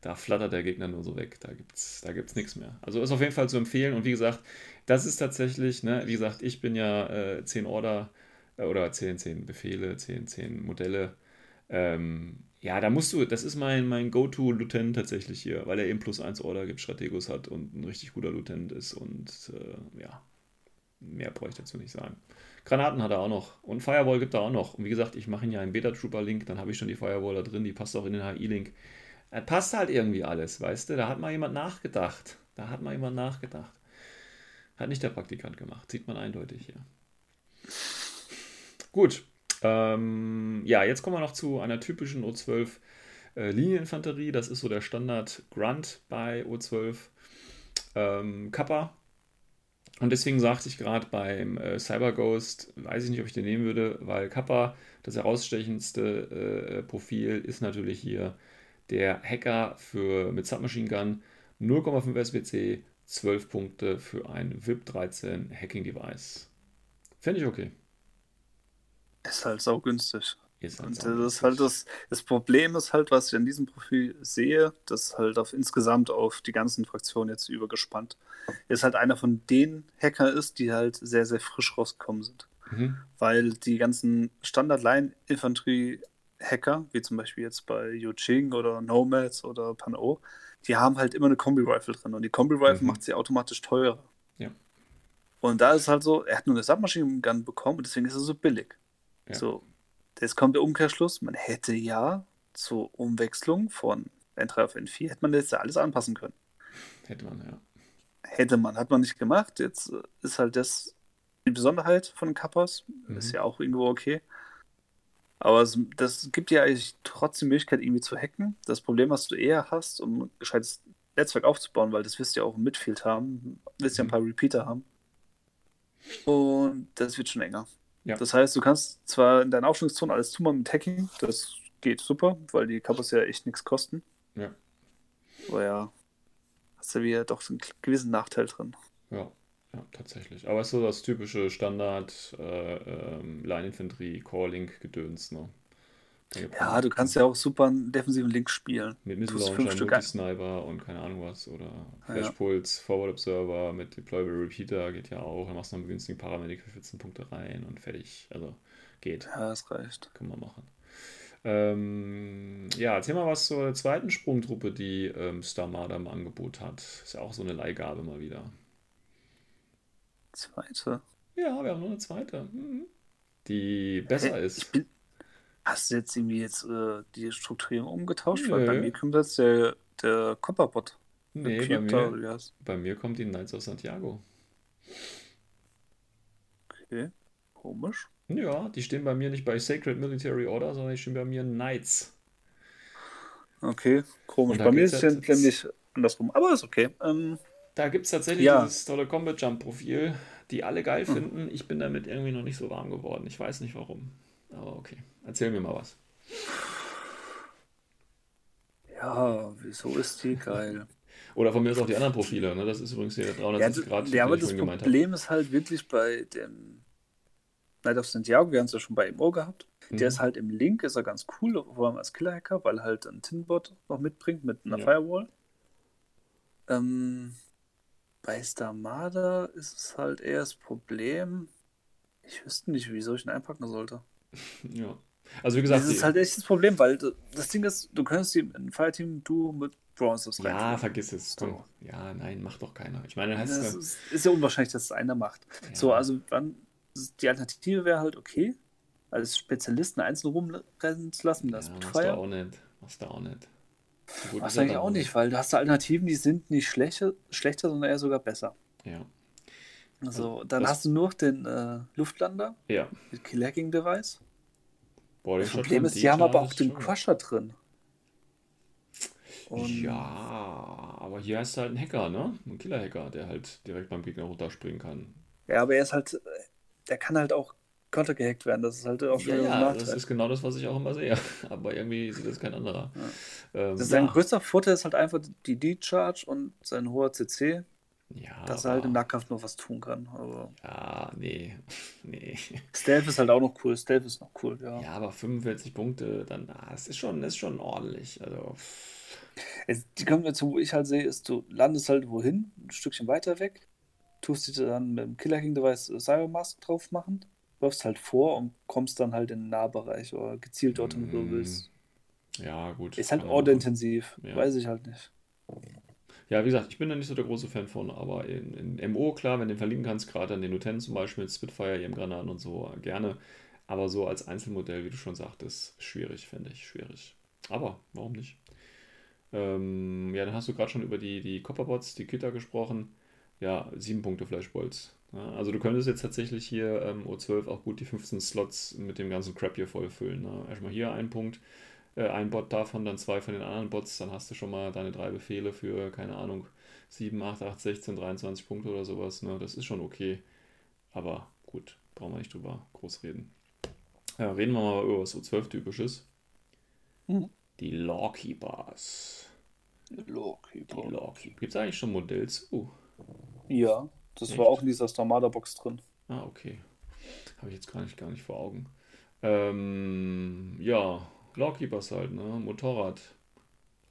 Speaker 2: da flattert der Gegner nur so weg. Da gibt's, da gibt's nichts mehr. Also ist auf jeden Fall zu empfehlen. Und wie gesagt, das ist tatsächlich, ne, wie gesagt, ich bin ja äh, 10 Order äh, oder 10, 10 Befehle, 10, 10 Modelle. Ähm, ja, da musst du, das ist mein, mein Go-To-Lieutenant tatsächlich hier, weil er eben plus 1 Order gibt, Strategos hat und ein richtig guter Lieutenant ist und äh, ja, mehr brauche ich dazu nicht sagen. Granaten hat er auch noch und Firewall gibt er auch noch. Und wie gesagt, ich mache ihn ja einen Beta-Trooper-Link, dann habe ich schon die Firewall da drin, die passt auch in den HI-Link. Er passt halt irgendwie alles, weißt du? Da hat mal jemand nachgedacht. Da hat mal jemand nachgedacht. Hat nicht der Praktikant gemacht, sieht man eindeutig hier. Gut. Ähm, ja, jetzt kommen wir noch zu einer typischen O12 äh, Linieninfanterie. Das ist so der Standard Grunt bei O12. Ähm, Kappa. Und deswegen sagte ich gerade beim äh, Cyber Ghost, weiß ich nicht, ob ich den nehmen würde, weil Kappa, das herausstechendste äh, Profil, ist natürlich hier der Hacker für, mit Submachine Gun. 0,5 SBC, 12 Punkte für ein VIP 13 Hacking Device. Fände ich okay.
Speaker 3: Ist halt saugünstig.
Speaker 2: Ist halt
Speaker 3: Und
Speaker 2: sau
Speaker 3: das ist halt das, das Problem ist halt, was ich an diesem Profil sehe, das halt auf insgesamt auf die ganzen Fraktionen jetzt übergespannt, ist halt einer von den Hacker ist, die halt sehr, sehr frisch rausgekommen sind.
Speaker 2: Mhm.
Speaker 3: Weil die ganzen Standard-Line-Infanterie-Hacker, wie zum Beispiel jetzt bei Yuching oder Nomads oder Pan-O, die haben halt immer eine Kombi-Rifle drin und die Kombi-Rifle
Speaker 2: Mhm.
Speaker 3: macht sie automatisch teurer.
Speaker 2: Ja.
Speaker 3: Und da ist halt so, er hat nur eine Submachine Gun bekommen und deswegen ist er so billig.
Speaker 2: Ja.
Speaker 3: So, jetzt kommt der Umkehrschluss, man hätte ja zur Umwechslung von N3 auf N4, hätte man jetzt ja alles anpassen können.
Speaker 2: Hätte man, ja.
Speaker 3: Hätte man, hat man nicht gemacht. Jetzt ist halt das die Besonderheit von Kappas.
Speaker 2: Mhm.
Speaker 3: Ist ja auch irgendwo okay. Aber es, das gibt dir eigentlich trotzdem die Möglichkeit, irgendwie zu hacken. Das Problem, was du eher hast, um ein gescheites Netzwerk aufzubauen, weil das wirst du ja auch im Midfield haben, wirst ja ein
Speaker 2: Mhm.
Speaker 3: paar Repeater haben. Und das wird schon enger.
Speaker 2: Ja.
Speaker 3: Das heißt, du kannst zwar in deiner Aufstellungszone alles zumachen mit Hacking, das geht super, weil die Kappas ja echt nichts kosten.
Speaker 2: Ja.
Speaker 3: Aber ja, hast du wieder doch so einen gewissen Nachteil drin.
Speaker 2: Ja, ja, tatsächlich. Aber es ist so das typische Standard äh, ähm, Line-Infanterie, Core-Link-Gedöns, ne? Gibt
Speaker 3: Ja, du kannst ja auch super einen defensiven Link spielen.
Speaker 2: Mit Missile Multi-Sniper und keine Ahnung was. Oder
Speaker 3: Ja.
Speaker 2: Flashpulse, Forward Observer mit Deployable Repeater geht ja auch. Dann machst du noch einen günstigen Paramedic für 14 Punkte rein und fertig. Also geht.
Speaker 3: Ja, das reicht.
Speaker 2: Kann man machen. Ähm, ja, erzähl mal was zur zweiten Sprungtruppe, die ähm, Star Marder im Angebot hat. Ist ja auch so eine Leihgabe mal wieder.
Speaker 3: Zweite.
Speaker 2: Ja, wir haben noch eine zweite. Mhm. Die besser
Speaker 3: Hä?
Speaker 2: ist.
Speaker 3: Bin... Hast du jetzt irgendwie jetzt äh, die Strukturierung umgetauscht? Weil
Speaker 2: Nö.
Speaker 3: bei mir kommt jetzt der, der Copperbot.
Speaker 2: Nee, bei mir, bei mir kommt die Knights of Santiago.
Speaker 3: Okay, komisch.
Speaker 2: Ja, die stehen bei mir nicht bei Sacred Military Order, sondern die stehen bei mir Knights.
Speaker 3: Okay, komisch. Bei mir ist es nämlich andersrum. Aber ist okay. Ähm,
Speaker 2: Da gibt es tatsächlich
Speaker 3: Ja.
Speaker 2: dieses tolle Combat Jump Profil, die alle geil
Speaker 3: Hm.
Speaker 2: finden. Ich bin damit irgendwie noch nicht so warm geworden. Ich weiß nicht warum. Aber okay. Erzähl mir mal was.
Speaker 3: ja, wieso ist die geil?
Speaker 2: Oder von mir aus auch die anderen Profile. Ne? Das ist übrigens hier der
Speaker 3: Ja,
Speaker 2: 360
Speaker 3: d-
Speaker 2: Grad,
Speaker 3: ja, aber das
Speaker 2: habe.
Speaker 3: Problem ist halt wirklich bei dem Night of Santiago, wir haben es ja schon bei MO gehabt. Der
Speaker 2: Mhm.
Speaker 3: ist halt im Link, ist er ganz cool, vor allem als Killer-Hacker, weil er halt ein Tinbot noch mitbringt mit einer
Speaker 2: Ja.
Speaker 3: Firewall. Ähm, bei Starmada ist es halt eher das Problem. Ich wüsste nicht, wieso ich ihn einpacken sollte.
Speaker 2: Ja. Also wie gesagt,
Speaker 3: das ist halt echt das Problem, weil das Ding ist, du könntest ihm in ein Fireteam-Duo mit Bronzes
Speaker 2: ja,
Speaker 3: reintun.
Speaker 2: vergiss es. Komm. Ja, nein, macht doch keiner. Ich meine, heißt
Speaker 3: Das
Speaker 2: es
Speaker 3: ist, ist ja unwahrscheinlich, dass es einer macht.
Speaker 2: ja,
Speaker 3: So, also dann, die Alternative wäre halt okay, als Spezialisten einzeln rumrennen zu lassen, das
Speaker 2: ja,
Speaker 3: mit
Speaker 2: machst du auch nicht. Machst du auch nicht. Gut
Speaker 3: Was
Speaker 2: ist
Speaker 3: eigentlich
Speaker 2: dann
Speaker 3: auch nicht, weil du hast Alternativen, die sind nicht schlechter, schlechter sondern eher sogar besser.
Speaker 2: Ja.
Speaker 3: Also, dann
Speaker 2: das-
Speaker 3: hast du nur den äh, Luftlander
Speaker 2: Ja.
Speaker 3: mit Kill-Hacking-Device.
Speaker 2: Boah,
Speaker 3: Das Problem ist, die haben aber auch den Crusher drin. Und
Speaker 2: Ja, aber hier heißt halt ein Hacker, ne? Ein Killer-Hacker, der halt direkt beim Gegner runterspringen kann.
Speaker 3: Ja, aber er ist halt, der kann halt auch kontergehackt werden. Das ist halt auch
Speaker 2: Ja, ja, das ist genau das, was ich auch immer sehe. Aber irgendwie sieht das kein anderer. Ähm,
Speaker 3: Das sein
Speaker 2: ja.
Speaker 3: größter Vorteil ist halt einfach die D-Charge und sein hoher CC,
Speaker 2: Ja,
Speaker 3: dass er halt im Nahkampf noch was tun kann. Aber
Speaker 2: Ja, nee. Nee.
Speaker 3: Stealth ist halt auch noch cool. Stealth ist noch cool, ja.
Speaker 2: Ja, aber 45 Punkte, dann, ah, es ist schon, ist schon ordentlich. Also,
Speaker 3: Es, die Kombination, wo ich halt sehe, ist, du landest halt wohin, ein Stückchen weiter weg, tust dir dann mit dem Killer King Device Cyber Mask drauf machen, läufst halt vor und kommst dann halt in den Nahbereich oder gezielt dorthin, wo du
Speaker 2: Mm,
Speaker 3: willst.
Speaker 2: ja, gut.
Speaker 3: Ist halt ordintensiv,
Speaker 2: Ja.
Speaker 3: weiß ich halt nicht.
Speaker 2: Ja, wie gesagt, ich bin da nicht so der große Fan von, aber in, in MO, klar, wenn du den verlinken kannst, gerade an den Lieutenant zum Beispiel mit Spitfire, EM-Granaten und so, gerne. Aber so als Einzelmodell, wie du schon sagtest, schwierig, finde ich, schwierig. Aber warum nicht? Ähm, ja, dann hast du gerade schon über die, die Copperbots, die Kitter gesprochen. Ja, sieben Punkte Flashbolts. Ja, also du könntest jetzt tatsächlich hier ähm, O12 auch gut die 15 Slots mit dem ganzen Crap hier vollfüllen. Ne? Erstmal hier ein Punkt, äh, ein Bot davon, dann zwei von den anderen Bots, dann hast du schon mal deine drei Befehle für, keine Ahnung, 7, 8, 8, 16, 23 Punkte oder sowas. Ne? Das ist schon okay. Aber gut, brauchen wir nicht drüber groß reden. Ja, reden wir mal über was O12-typisches.
Speaker 3: Mhm.
Speaker 2: Die Lawkeepers.
Speaker 3: Lawkeeper.
Speaker 2: Die Lawkeeper. Gibt es eigentlich schon Modell zu?
Speaker 3: Ja, das
Speaker 2: Echt?
Speaker 3: war auch in dieser Starmada-Box drin.
Speaker 2: Ah, okay. Habe ich jetzt gar nicht, gar nicht vor Augen. Ähm, ja, Lawkeepers halt, ne? Motorrad.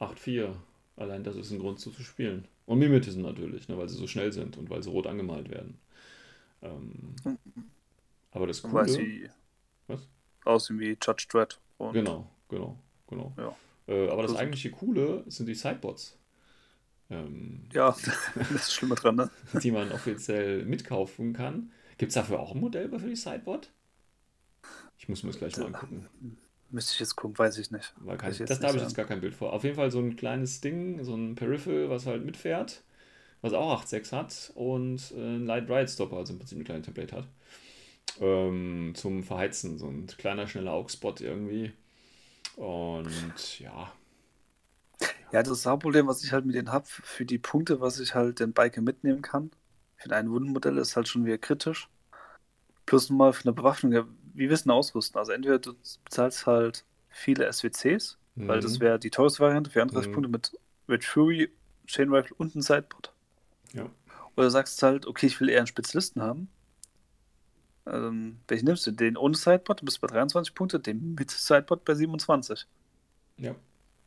Speaker 2: 8-4. Allein das ist ein Grund so zu spielen. Und Mimetism natürlich, ne? weil sie so schnell sind und weil sie rot angemalt werden. Ähm, aber das
Speaker 3: Weil
Speaker 2: Coole...
Speaker 3: sie
Speaker 2: Was?
Speaker 3: aussehen wie Judge Dredd. Und
Speaker 2: Genau, genau, genau.
Speaker 3: Ja.
Speaker 2: Äh, aber das
Speaker 3: Also-
Speaker 2: eigentliche Coole sind die Sidebots. Ähm,
Speaker 3: Ja, das ist Schlimme dran, ne?
Speaker 2: die man offiziell mitkaufen kann. Gibt es dafür auch ein Modell für die Sidebot? Ich muss mir das gleich mal angucken.
Speaker 3: Müsste ich jetzt gucken, weiß ich nicht.
Speaker 2: Weil
Speaker 3: Kann ich
Speaker 2: das, da habe ich jetzt gar kein Bild vor. Auf jeden Fall so ein kleines Ding, so ein Peripheral, was halt mitfährt, was auch 8.6 hat und äh, ein Light Ride Stopper, also im Prinzip ein kleines Template hat. Ähm, zum Verheizen, so ein kleiner, schneller Augspot irgendwie. Und ja,
Speaker 3: Ja, das Hauptproblem, was ich halt mit denen habe, für die Punkte, was ich halt den Biker mitnehmen kann, für ein Wundenmodell ist halt schon wieder kritisch. Plus mal für eine Bewaffnung, ja, wie wir es denn ausrüsten? Also entweder du bezahlst halt viele SWCs, weil das
Speaker 2: Mhm.
Speaker 3: wäre die teuerste Variante für 31
Speaker 2: Mhm.
Speaker 3: Punkte mit Red Fury, Chain Rifle und ein Sidebot.
Speaker 2: Ja.
Speaker 3: Oder du sagst halt, okay, ich will eher einen Spezialisten haben. Ähm, welchen nimmst du? Den ohne Sidebot, du bist bei 23 Punkte, den mit Sidebot bei 27.
Speaker 2: ja.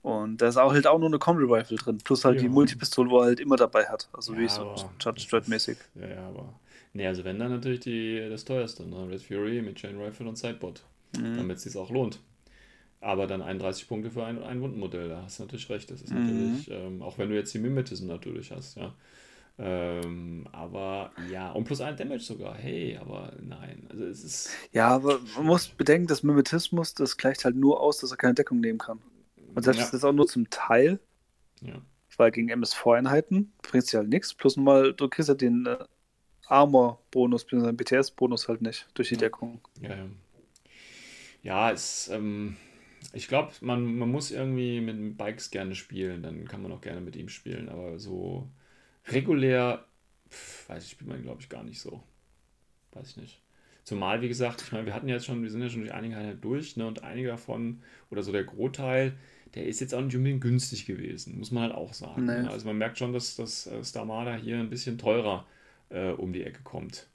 Speaker 3: Und da ist auch halt auch nur eine Combi Rifle drin, plus halt die
Speaker 2: Ja.
Speaker 3: Multipistole, wo er halt immer dabei hat. Also
Speaker 2: Ja,
Speaker 3: wie so
Speaker 2: aber
Speaker 3: Judge
Speaker 2: das
Speaker 3: Dredd
Speaker 2: ist-
Speaker 3: mäßig.
Speaker 2: Ja, ja, aber. Nee, also wenn dann natürlich die, das teuerste, ne? Red Fury mit Chain Rifle und Sidebot,
Speaker 3: Mhm.
Speaker 2: damit es sich auch lohnt. Aber dann 31 Punkte für ein, ein Wundenmodell, da hast du natürlich recht. Das ist
Speaker 3: Mhm.
Speaker 2: natürlich, ähm, auch wenn du jetzt die Mimetism natürlich hast, ja. Ähm, aber ja, und plus ein Damage sogar. Hey, aber nein. Also es ist.
Speaker 3: Ja, aber man muss bedenken, dass Mimetismus, das gleicht halt nur aus, dass er keine Deckung nehmen kann. Und selbst
Speaker 2: ja,
Speaker 3: das auch nur zum Teil,
Speaker 2: ja.
Speaker 3: weil gegen MS-Voreinheiten bringt sie halt nichts. Plus mal, du kriegst ja den äh, Armor-Bonus, bzw. den BTS-Bonus halt nicht durch die
Speaker 2: Ja.
Speaker 3: Deckung.
Speaker 2: Ja, ja. Ja, es, ähm, ich glaube, man, man muss irgendwie mit Bikes gerne spielen, dann kann man auch gerne mit ihm spielen, aber so regulär, pf, weiß ich, spielt man, glaube ich, gar nicht so. Weiß ich nicht. Zumal, wie gesagt, ich meine, wir hatten jetzt schon, wir sind ja schon durch einige Einheiten durch, ne, und einige davon, oder so der Großteil, der ist jetzt auch nicht unbedingt günstig gewesen, muss man halt auch sagen.
Speaker 3: Nee.
Speaker 2: ne? Also man merkt schon, dass das äh, Starmada hier ein bisschen teurer äh, um die Ecke kommt.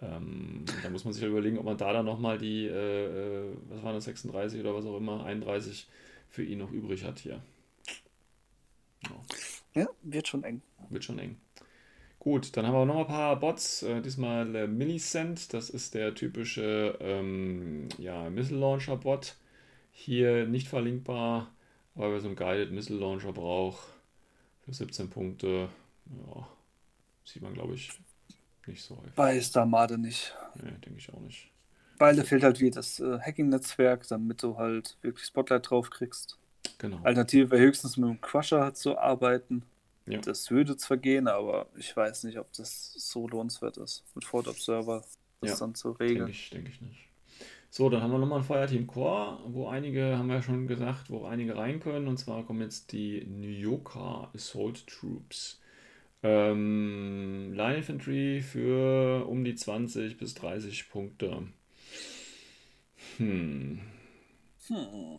Speaker 2: Ähm, da muss man sich halt überlegen, ob man da dann nochmal die, äh, äh, was waren das, 36 oder was auch immer, 31 für ihn noch übrig hat hier. Ja,
Speaker 3: Ja, wird schon eng.
Speaker 2: wird schon eng. Gut, dann haben wir noch ein paar Bots. Äh, diesmal äh, Millicent, das ist der typische ähm, ja, Missile Launcher Bot. Hier nicht verlinkbar, aber wer so einen Guided Missile Launcher braucht, für 17 Punkte, ja, sieht man glaube ich nicht so häufig.
Speaker 3: Bei Starmade nicht.
Speaker 2: Nee, denke ich auch nicht.
Speaker 3: Weil da fehlt halt wie das äh, Hacking-Netzwerk, damit du halt wirklich Spotlight drauf kriegst.
Speaker 2: Genau.
Speaker 3: Alternative wäre höchstens mit dem Crusher zu arbeiten.
Speaker 2: Ja.
Speaker 3: Das würde zwar gehen, aber ich weiß nicht, ob das so lohnenswert ist, mit Ford Observer das
Speaker 2: Ja,
Speaker 3: dann zu
Speaker 2: Denke
Speaker 3: regeln.
Speaker 2: ich, denke ich nicht. So, dann haben wir nochmal ein Fireteam Core, wo einige, haben wir ja schon gesagt, wo einige rein können. Und zwar kommen jetzt die Nyoka Assault Troops. Ähm, Line Infantry für um die 20 bis 30 Punkte. Hm.
Speaker 3: Hm.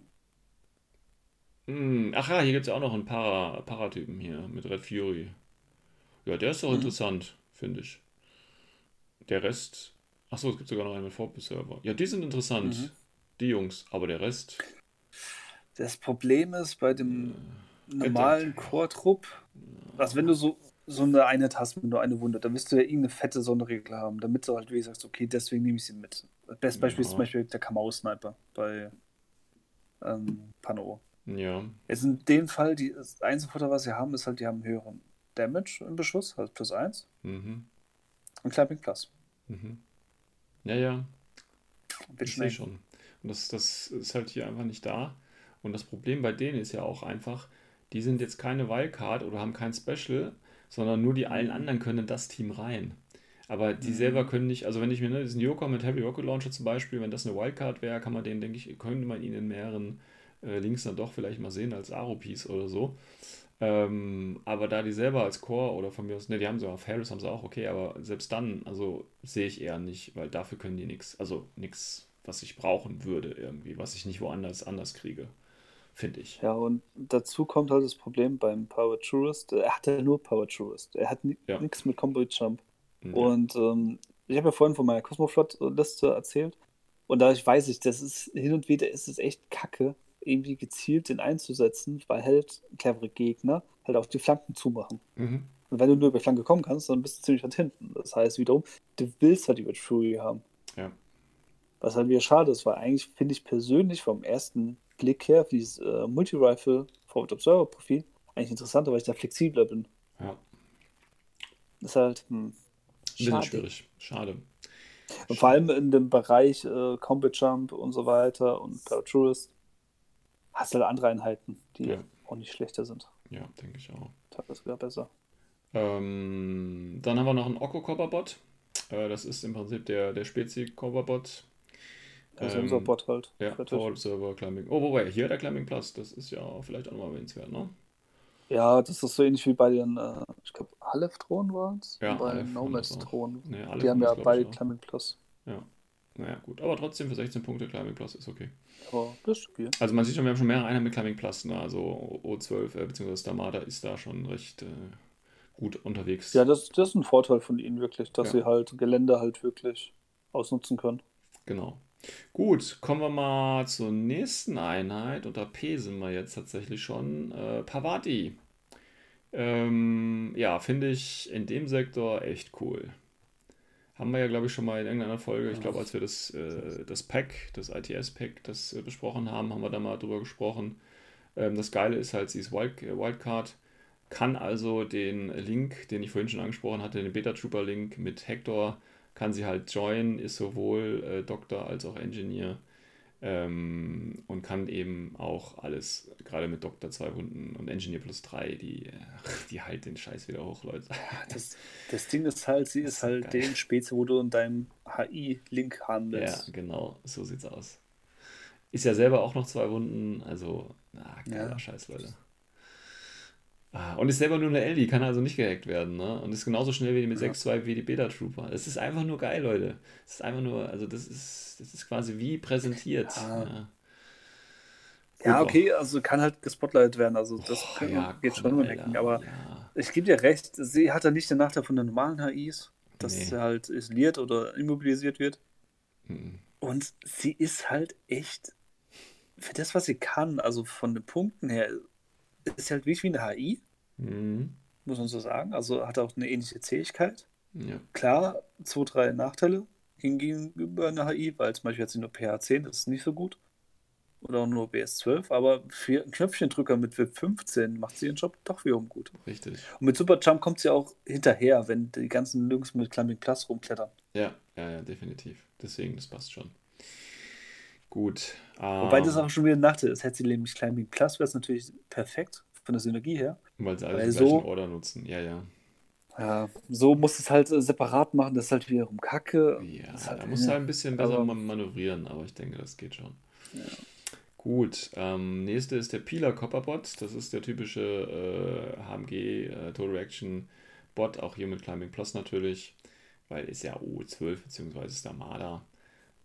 Speaker 2: Hm. Ach ja, hier gibt es ja auch noch einen Para, Paratypen hier mit Red Fury. Ja, der ist doch
Speaker 3: Mhm.
Speaker 2: interessant, finde ich. Der Rest. Achso, es gibt sogar noch einen mit Vorbe-Server. Ja, die sind interessant.
Speaker 3: Mhm.
Speaker 2: Die Jungs, aber der Rest.
Speaker 3: Das Problem ist bei dem
Speaker 2: Äh,
Speaker 3: normalen Core-Trupp, also wenn du so, so eine Einheit hast, wenn du eine Wunde, dann wirst du ja irgendeine fette Sonderregel haben, damit du halt wie sagst, okay, deswegen nehme ich sie mit. Das beste Beispiel ist
Speaker 2: Ja.
Speaker 3: zum Beispiel der Kamau-Sniper bei ähm, Pano.
Speaker 2: Ja,
Speaker 3: Jetzt in dem Fall, die, das einzige Vorteil, was sie haben, ist halt, die haben höheren Damage im Beschuss, also plus 1
Speaker 2: mhm.
Speaker 3: und Climbing Plus.
Speaker 2: Mhm. Ja, ja,
Speaker 3: Wird
Speaker 2: ich
Speaker 3: schnell.
Speaker 2: sehe schon. Und das, das ist halt hier einfach nicht da. Und das Problem bei denen ist ja auch einfach, die sind jetzt keine Wildcard oder haben kein Special, sondern nur die allen anderen können in das Team rein. Aber die
Speaker 3: Mhm.
Speaker 2: selber können nicht, also wenn ich mir ne, diesen Yoka mit Heavy Rocket Launcher zum Beispiel, wenn das eine Wildcard wäre, kann man den, denke ich, könnte man ihn in mehreren äh, Links dann doch vielleicht mal sehen als Aro-Piece oder so. Ähm, aber da die selber als Core oder von mir aus, ne, die haben sie auf Harris haben sie auch, okay, aber selbst dann, also sehe ich eher nicht, weil dafür können die nichts, also nichts, was ich brauchen würde irgendwie, was ich nicht woanders anders kriege, finde ich.
Speaker 3: Ja, und dazu kommt halt das Problem beim Power Tourist. Er hat ja nur Power Tourist. Er hat
Speaker 2: Ja.
Speaker 3: nichts mit Combo Jump.
Speaker 2: Ja.
Speaker 3: Und ähm, ich habe ja vorhin von meiner Cosmoflot-Liste erzählt. Und dadurch weiß ich, das ist hin und wieder ist es echt kacke, irgendwie gezielt den einzusetzen, weil halt clevere Gegner halt auf die Flanken zumachen.
Speaker 2: Mhm.
Speaker 3: Und wenn du nur über die Flanke kommen kannst, dann bist du ziemlich weit hinten. Das heißt wiederum, du willst halt die Red Fury haben.
Speaker 2: Ja.
Speaker 3: Was halt wieder schade ist, weil eigentlich finde ich persönlich vom ersten Blick her, wie dieses äh, Multi-Rifle Forward Observer Profil, eigentlich interessanter, weil ich da flexibler bin.
Speaker 2: Ja,
Speaker 3: Das ist halt hm,
Speaker 2: bisschen
Speaker 3: schade.
Speaker 2: schwierig. Schade.
Speaker 3: Und vor allem in dem Bereich äh, Combat Jump und so weiter und Tourist hast du halt andere Einheiten, die
Speaker 2: Ja.
Speaker 3: auch nicht schlechter sind.
Speaker 2: Ja, denke ich auch.
Speaker 3: Teilweise sogar besser.
Speaker 2: Ähm, dann haben wir noch einen Oko Copperbot. Äh, das ist im Prinzip der, der Spezi Copperbot.
Speaker 3: Also
Speaker 2: Ähm,
Speaker 3: unser Bot halt.
Speaker 2: Ja. Forward Server Climbing. Oh, wobei, hier der Climbing Plus, das ist ja vielleicht auch nochmal erwähnenswert, ne?
Speaker 3: Ja, das ist so ähnlich wie bei den, äh, ich glaube, Aleph-Drohnen waren es?
Speaker 2: Ja,
Speaker 3: bei
Speaker 2: das.
Speaker 3: Nomads-Drohnen.
Speaker 2: Nee,
Speaker 3: Die haben ja beide. Climbing Plus.
Speaker 2: Ja. Naja, gut. Aber trotzdem für 16 Punkte Climbing Plus ist okay.
Speaker 3: Aber das ist stabil.
Speaker 2: Also man sieht schon, wir haben schon mehrere Einheiten mit Climbing Plus, ne? Also O12 äh, bzw. Stamada ist da schon recht äh, gut unterwegs.
Speaker 3: Ja, das, das ist ein Vorteil von ihnen wirklich, dass
Speaker 2: Ja.
Speaker 3: sie halt Gelände halt wirklich ausnutzen können.
Speaker 2: Genau. Gut, kommen wir mal zur nächsten Einheit. Unter P sind wir jetzt tatsächlich schon. Äh, Pavati. Ähm, ja, finde ich in dem Sektor echt cool. Haben wir ja, glaube ich, schon mal in irgendeiner Folge, ich glaube, als wir das, äh, das Pack, das ITS-Pack, das äh, besprochen haben, haben wir da mal drüber gesprochen. Ähm, das Geile ist halt, sie ist Wild, äh, Wildcard, kann also den Link, den ich vorhin schon angesprochen hatte, den Beta-Trooper-Link mit Hector, kann sie halt joinen, ist sowohl äh, Doktor als auch Engineer ähm, und kann eben auch alles, gerade mit Doktor 2 Wunden und Engineer plus 3, die, die halt den Scheiß wieder hoch, Leute.
Speaker 3: Das, das Ding ist halt, sie ist halt
Speaker 2: geil.
Speaker 3: den Spezi, wo du in deinem HI-Link haben
Speaker 2: Ja, genau, so sieht's aus. Ist ja selber auch noch zwei Wunden, also, na, geiler
Speaker 3: Ja.
Speaker 2: Scheiß, Leute. Ah, und ist selber nur eine L, die kann also nicht gehackt werden, ne? Und ist genauso schnell wie die mit
Speaker 3: Ja.
Speaker 2: 6.2 wie die Beta Trooper. Das ist einfach nur geil, Leute. Das ist einfach nur, also das ist, das ist quasi wie präsentiert.
Speaker 3: Ja.
Speaker 2: Ja,
Speaker 3: Ja, okay, also kann halt gespotlightet werden, also das
Speaker 2: Boah,
Speaker 3: kann,
Speaker 2: ja,
Speaker 3: geht
Speaker 2: komm,
Speaker 3: schon Hacken, aber ich gebe dir recht, sie hat ja nicht den Nachteil von den normalen HIs, dass
Speaker 2: Nee.
Speaker 3: sie halt isoliert oder immobilisiert wird.
Speaker 2: Mhm.
Speaker 3: Und sie ist halt echt, für das, was sie kann, also von den Punkten her, ist halt wirklich wie eine HI,
Speaker 2: Mhm.
Speaker 3: muss man so sagen. Also hat auch eine ähnliche Zähigkeit.
Speaker 2: Ja.
Speaker 3: Klar, zwei, drei Nachteile gegenüber einer HI, weil zum Beispiel hat sie nur PH10, das ist nicht so gut. Oder auch nur BS12, aber für einen Knöpfchendrücker mit WIP 15 macht sie ihren Job doch wiederum gut.
Speaker 2: Richtig.
Speaker 3: Und mit Superjump kommt sie auch hinterher, wenn die ganzen Jungs mit Climbing Plus rumklettern.
Speaker 2: Ja, ja, ja, definitiv. Deswegen, das passt schon. Gut.
Speaker 3: Wobei das
Speaker 2: ähm,
Speaker 3: auch schon wieder Nachteil ist. Hätte sie nämlich Climbing Plus, wäre es natürlich perfekt von der Synergie her.
Speaker 2: Weil sie alle
Speaker 3: weil
Speaker 2: den gleichen
Speaker 3: so-
Speaker 2: Order nutzen. Ja, ja.
Speaker 3: Ja, so muss es halt äh, separat machen, das ist halt wiederum Kacke.
Speaker 2: Ja,
Speaker 3: halt,
Speaker 2: da musst du halt ein bisschen besser
Speaker 3: aber-
Speaker 2: man- manövrieren, aber ich denke, das geht schon. Gut, ähm, nächste ist der Peeler Copperbot. Das ist der typische äh, HMG äh, Total Reaction Bot, auch hier mit Climbing Plus natürlich, weil ist ja O12 bzw. ist der Marder.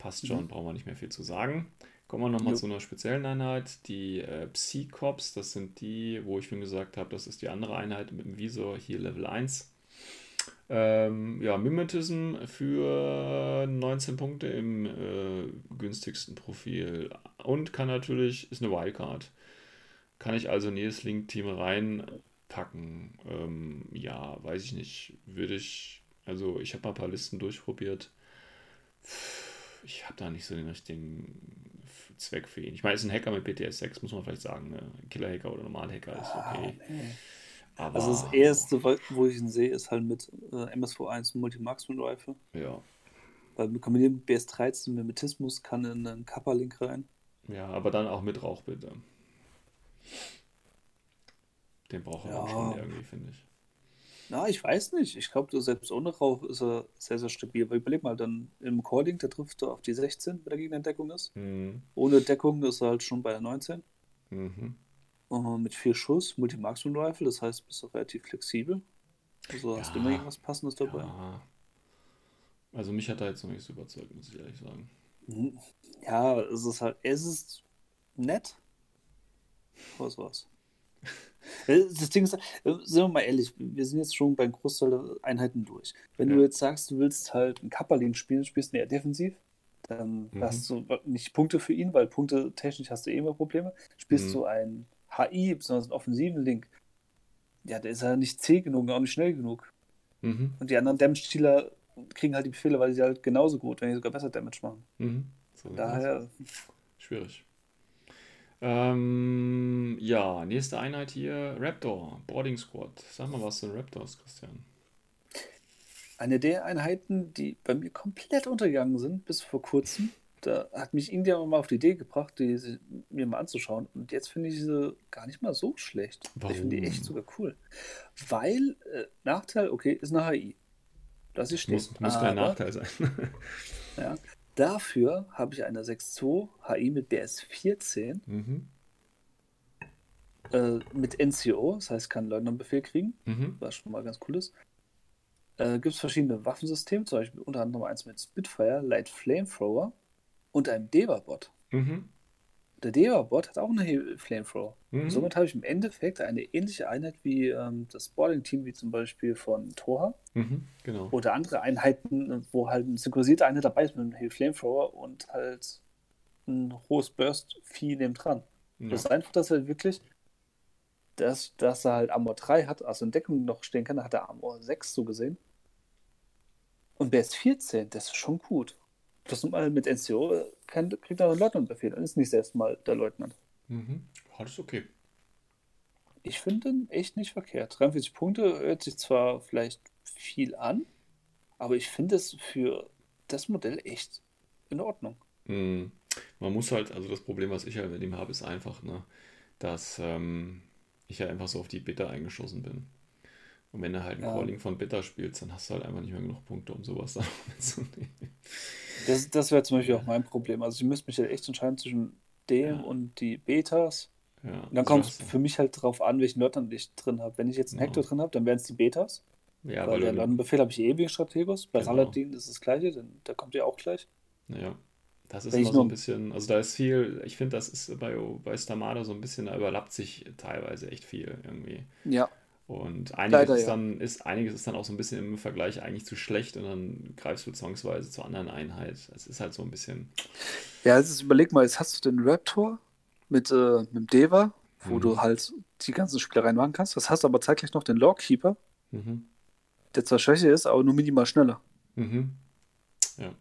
Speaker 2: Passt schon,
Speaker 3: Mhm.
Speaker 2: brauchen wir nicht mehr viel zu sagen. Kommen wir nochmal zu einer speziellen Einheit, die äh, Psy-Cops. Das sind die, wo ich schon gesagt habe, das ist die andere Einheit mit dem Visor, hier Level 1. Ähm, ja, Mimetism für 19 Punkte im äh, günstigsten Profil. Und kann natürlich, ist eine Wildcard. Kann ich also in jedes Link-Team reinpacken? Ähm, ja, weiß ich nicht. Würde ich, also ich habe mal ein paar Listen durchprobiert. Ich habe da nicht so den richtigen Zweck für ihn. Ich meine, es ist ein Hacker mit BTS 6, muss man vielleicht sagen. Ne? Killer-Hacker oder Normal-Hacker ist okay. Aber,
Speaker 3: Also das erste, wo- ich ihn sehe, ist halt mit äh, MSV1 Multi-Marksman Rifle.
Speaker 2: Ja.
Speaker 3: Weil mit kombiniert mit BS13 und Mimetismus kann in einen Kappa-Link rein.
Speaker 2: Ja, aber dann auch mit Rauch, bitte. Den braucht
Speaker 3: Ja.
Speaker 2: auch schon irgendwie, finde ich.
Speaker 3: Na, ich weiß nicht. Ich glaube, selbst ohne Rauch ist er sehr, sehr stabil. Weil überleg mal, dann im Calling, der trifft er auf die 16, wenn er gegen eine Deckung ist.
Speaker 2: Mhm.
Speaker 3: Ohne Deckung ist er halt schon bei der 19.
Speaker 2: Mhm.
Speaker 3: Äh, mit vier Schuss, Multi-Marksman Rifle, das heißt, bist du relativ flexibel. Also hast du
Speaker 2: Ja.
Speaker 3: immer irgendwas Passendes dabei.
Speaker 2: Ja. Also mich hat er jetzt noch nicht so überzeugt, muss ich ehrlich sagen.
Speaker 3: Mhm. Ja, es ist halt, es ist nett. Was war's? Äh, Das Ding ist, äh, sind wir mal ehrlich, wir sind jetzt schon beim Großteil der Einheiten durch. Wenn
Speaker 2: Ja.
Speaker 3: du jetzt sagst, du willst halt einen Kapperlin spielen, spielst du eher defensiv, dann
Speaker 2: Mhm.
Speaker 3: hast du nicht Punkte für ihn, weil Punkte technisch hast du eh immer Probleme. Spielst
Speaker 2: Mhm.
Speaker 3: du einen HI, besonders einen offensiven Link, ja, der ist ja nicht zäh genug, auch nicht schnell genug.
Speaker 2: Mhm.
Speaker 3: Und die anderen Damage-Stealer kriegen halt die Befehle, weil sie halt genauso gut, wenn die sogar besser Damage machen.
Speaker 2: Mhm. So.
Speaker 3: Daher,
Speaker 2: Schwierig. Ähm, ja, nächste Einheit hier, Raptor, Boarding Squad. Sag mal was zu den Raptors, Christian.
Speaker 3: Eine der Einheiten, die bei mir komplett untergegangen sind, bis vor kurzem, da hat mich India mal auf die Idee gebracht, die mir mal anzuschauen. Und jetzt finde ich sie gar nicht mal so schlecht. Ich finde die
Speaker 2: Warum?
Speaker 3: echt sogar cool. Weil, äh, Nachteil, okay, ist eine HI. Das ist stehen.
Speaker 2: Muss, muss kein Nachteil sein.
Speaker 3: Ja, dafür habe ich eine 6.2 HI mit BS 14
Speaker 2: mhm.
Speaker 3: äh, mit NCO, das heißt, kann Leutnantbefehl kriegen.
Speaker 2: Mhm.
Speaker 3: was schon mal ganz cool ist. Äh, Gibt es verschiedene Waffensysteme, zum Beispiel unter anderem eins mit Spitfire, Light Flamethrower und einem Deva-Bot.
Speaker 2: Mhm.
Speaker 3: Der Deva-Bot hat auch eine Flamethrower.
Speaker 2: Mhm.
Speaker 3: Somit habe ich im Endeffekt eine ähnliche Einheit wie ähm, das Boarding-Team, wie zum Beispiel von Toha
Speaker 2: Mhm. Genau.
Speaker 3: oder andere Einheiten, wo halt eine synchronisierte Einheit dabei ist mit einem Flamethrower und halt ein hohes Burst-Vieh neben dran.
Speaker 2: Ja.
Speaker 3: Das ist einfach, dass er wirklich, dass, dass er halt Armor 3 hat, also in Deckung noch stehen kann, da hat er Armor 6 so gesehen. Und BS 14, das ist schon gut. Das mal mit NCO kann, kriegt er einen Leutnantbefehl, dann ist nicht selbst mal der Leutnant.
Speaker 2: Mhm. Ist okay.
Speaker 3: Ich finde ihn echt nicht verkehrt. 43 Punkte hört sich zwar vielleicht viel an, aber ich finde es für das Modell echt in Ordnung.
Speaker 2: Mhm. Man muss halt, also das Problem, was ich halt mit ihm habe, ist einfach, ne, dass ähm, ich ja einfach so auf die Bitter eingeschossen bin. Und wenn du halt ein
Speaker 3: Ja.
Speaker 2: Calling von Bitter spielst, dann hast du halt einfach nicht mehr genug Punkte, um sowas dann mitzunehmen.
Speaker 3: Das, das wäre zum Beispiel auch mein Problem. Also ich müsste mich halt echt entscheiden zwischen dem
Speaker 2: Ja.
Speaker 3: und die Betas.
Speaker 2: Ja,
Speaker 3: Und dann kommt es für mich halt drauf an, welchen Leutnant ich drin habe. Wenn ich jetzt einen
Speaker 2: Genau.
Speaker 3: Hector drin habe, dann wären es die Betas.
Speaker 2: Ja,
Speaker 3: weil
Speaker 2: weil
Speaker 3: der
Speaker 2: du,
Speaker 3: Leutnantbefehl habe ich eh wegen Strategos. Bei
Speaker 2: Genau.
Speaker 3: Saladin ist das gleiche, denn da kommt ja auch gleich.
Speaker 2: ja, das ist
Speaker 3: Wenn
Speaker 2: immer so ein bisschen, also da ist viel, ich finde, das ist bei, bei Stamada so ein bisschen, da überlappt sich teilweise echt viel irgendwie.
Speaker 3: Ja.
Speaker 2: Und einiges
Speaker 3: Leider,
Speaker 2: ist dann, ist, einiges ist dann auch so ein bisschen im Vergleich eigentlich zu schlecht und dann greifst du zwangsweise zur anderen Einheit. Es ist halt so ein bisschen,
Speaker 3: Ja, jetzt ist, überleg mal, jetzt hast du den Raptor mit, äh, mit dem Deva, wo
Speaker 2: Mhm.
Speaker 3: du halt die ganzen Spielereien machen kannst. Das hast du aber zeitgleich noch den Lawkeeper,
Speaker 2: mhm,
Speaker 3: der zwar schwächer ist, aber nur minimal schneller.
Speaker 2: mhm, ja,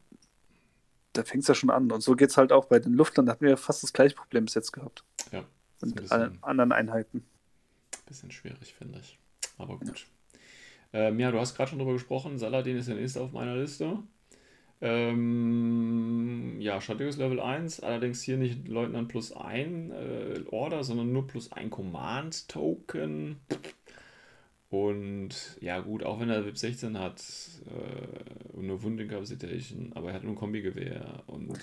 Speaker 3: Da fängt es ja schon an. Und so geht es halt auch bei den Luftlern. Da hatten wir ja fast das gleiche Problem bis jetzt gehabt.
Speaker 2: ja,
Speaker 3: Mit allen anderen Einheiten.
Speaker 2: Bisschen schwierig, finde ich. Aber gut. Ähm, ja, du hast gerade schon drüber gesprochen. Saladin ist der nächste auf meiner Liste. Ähm, ja, Strategus Level 1, allerdings hier nicht Leutnant plus 1 äh, Order, sondern nur plus 1 Command Token. Und ja, gut, auch wenn er VIP 16 hat äh, und nur Wundencapacitation, aber er hat nur ein Kombigewehr und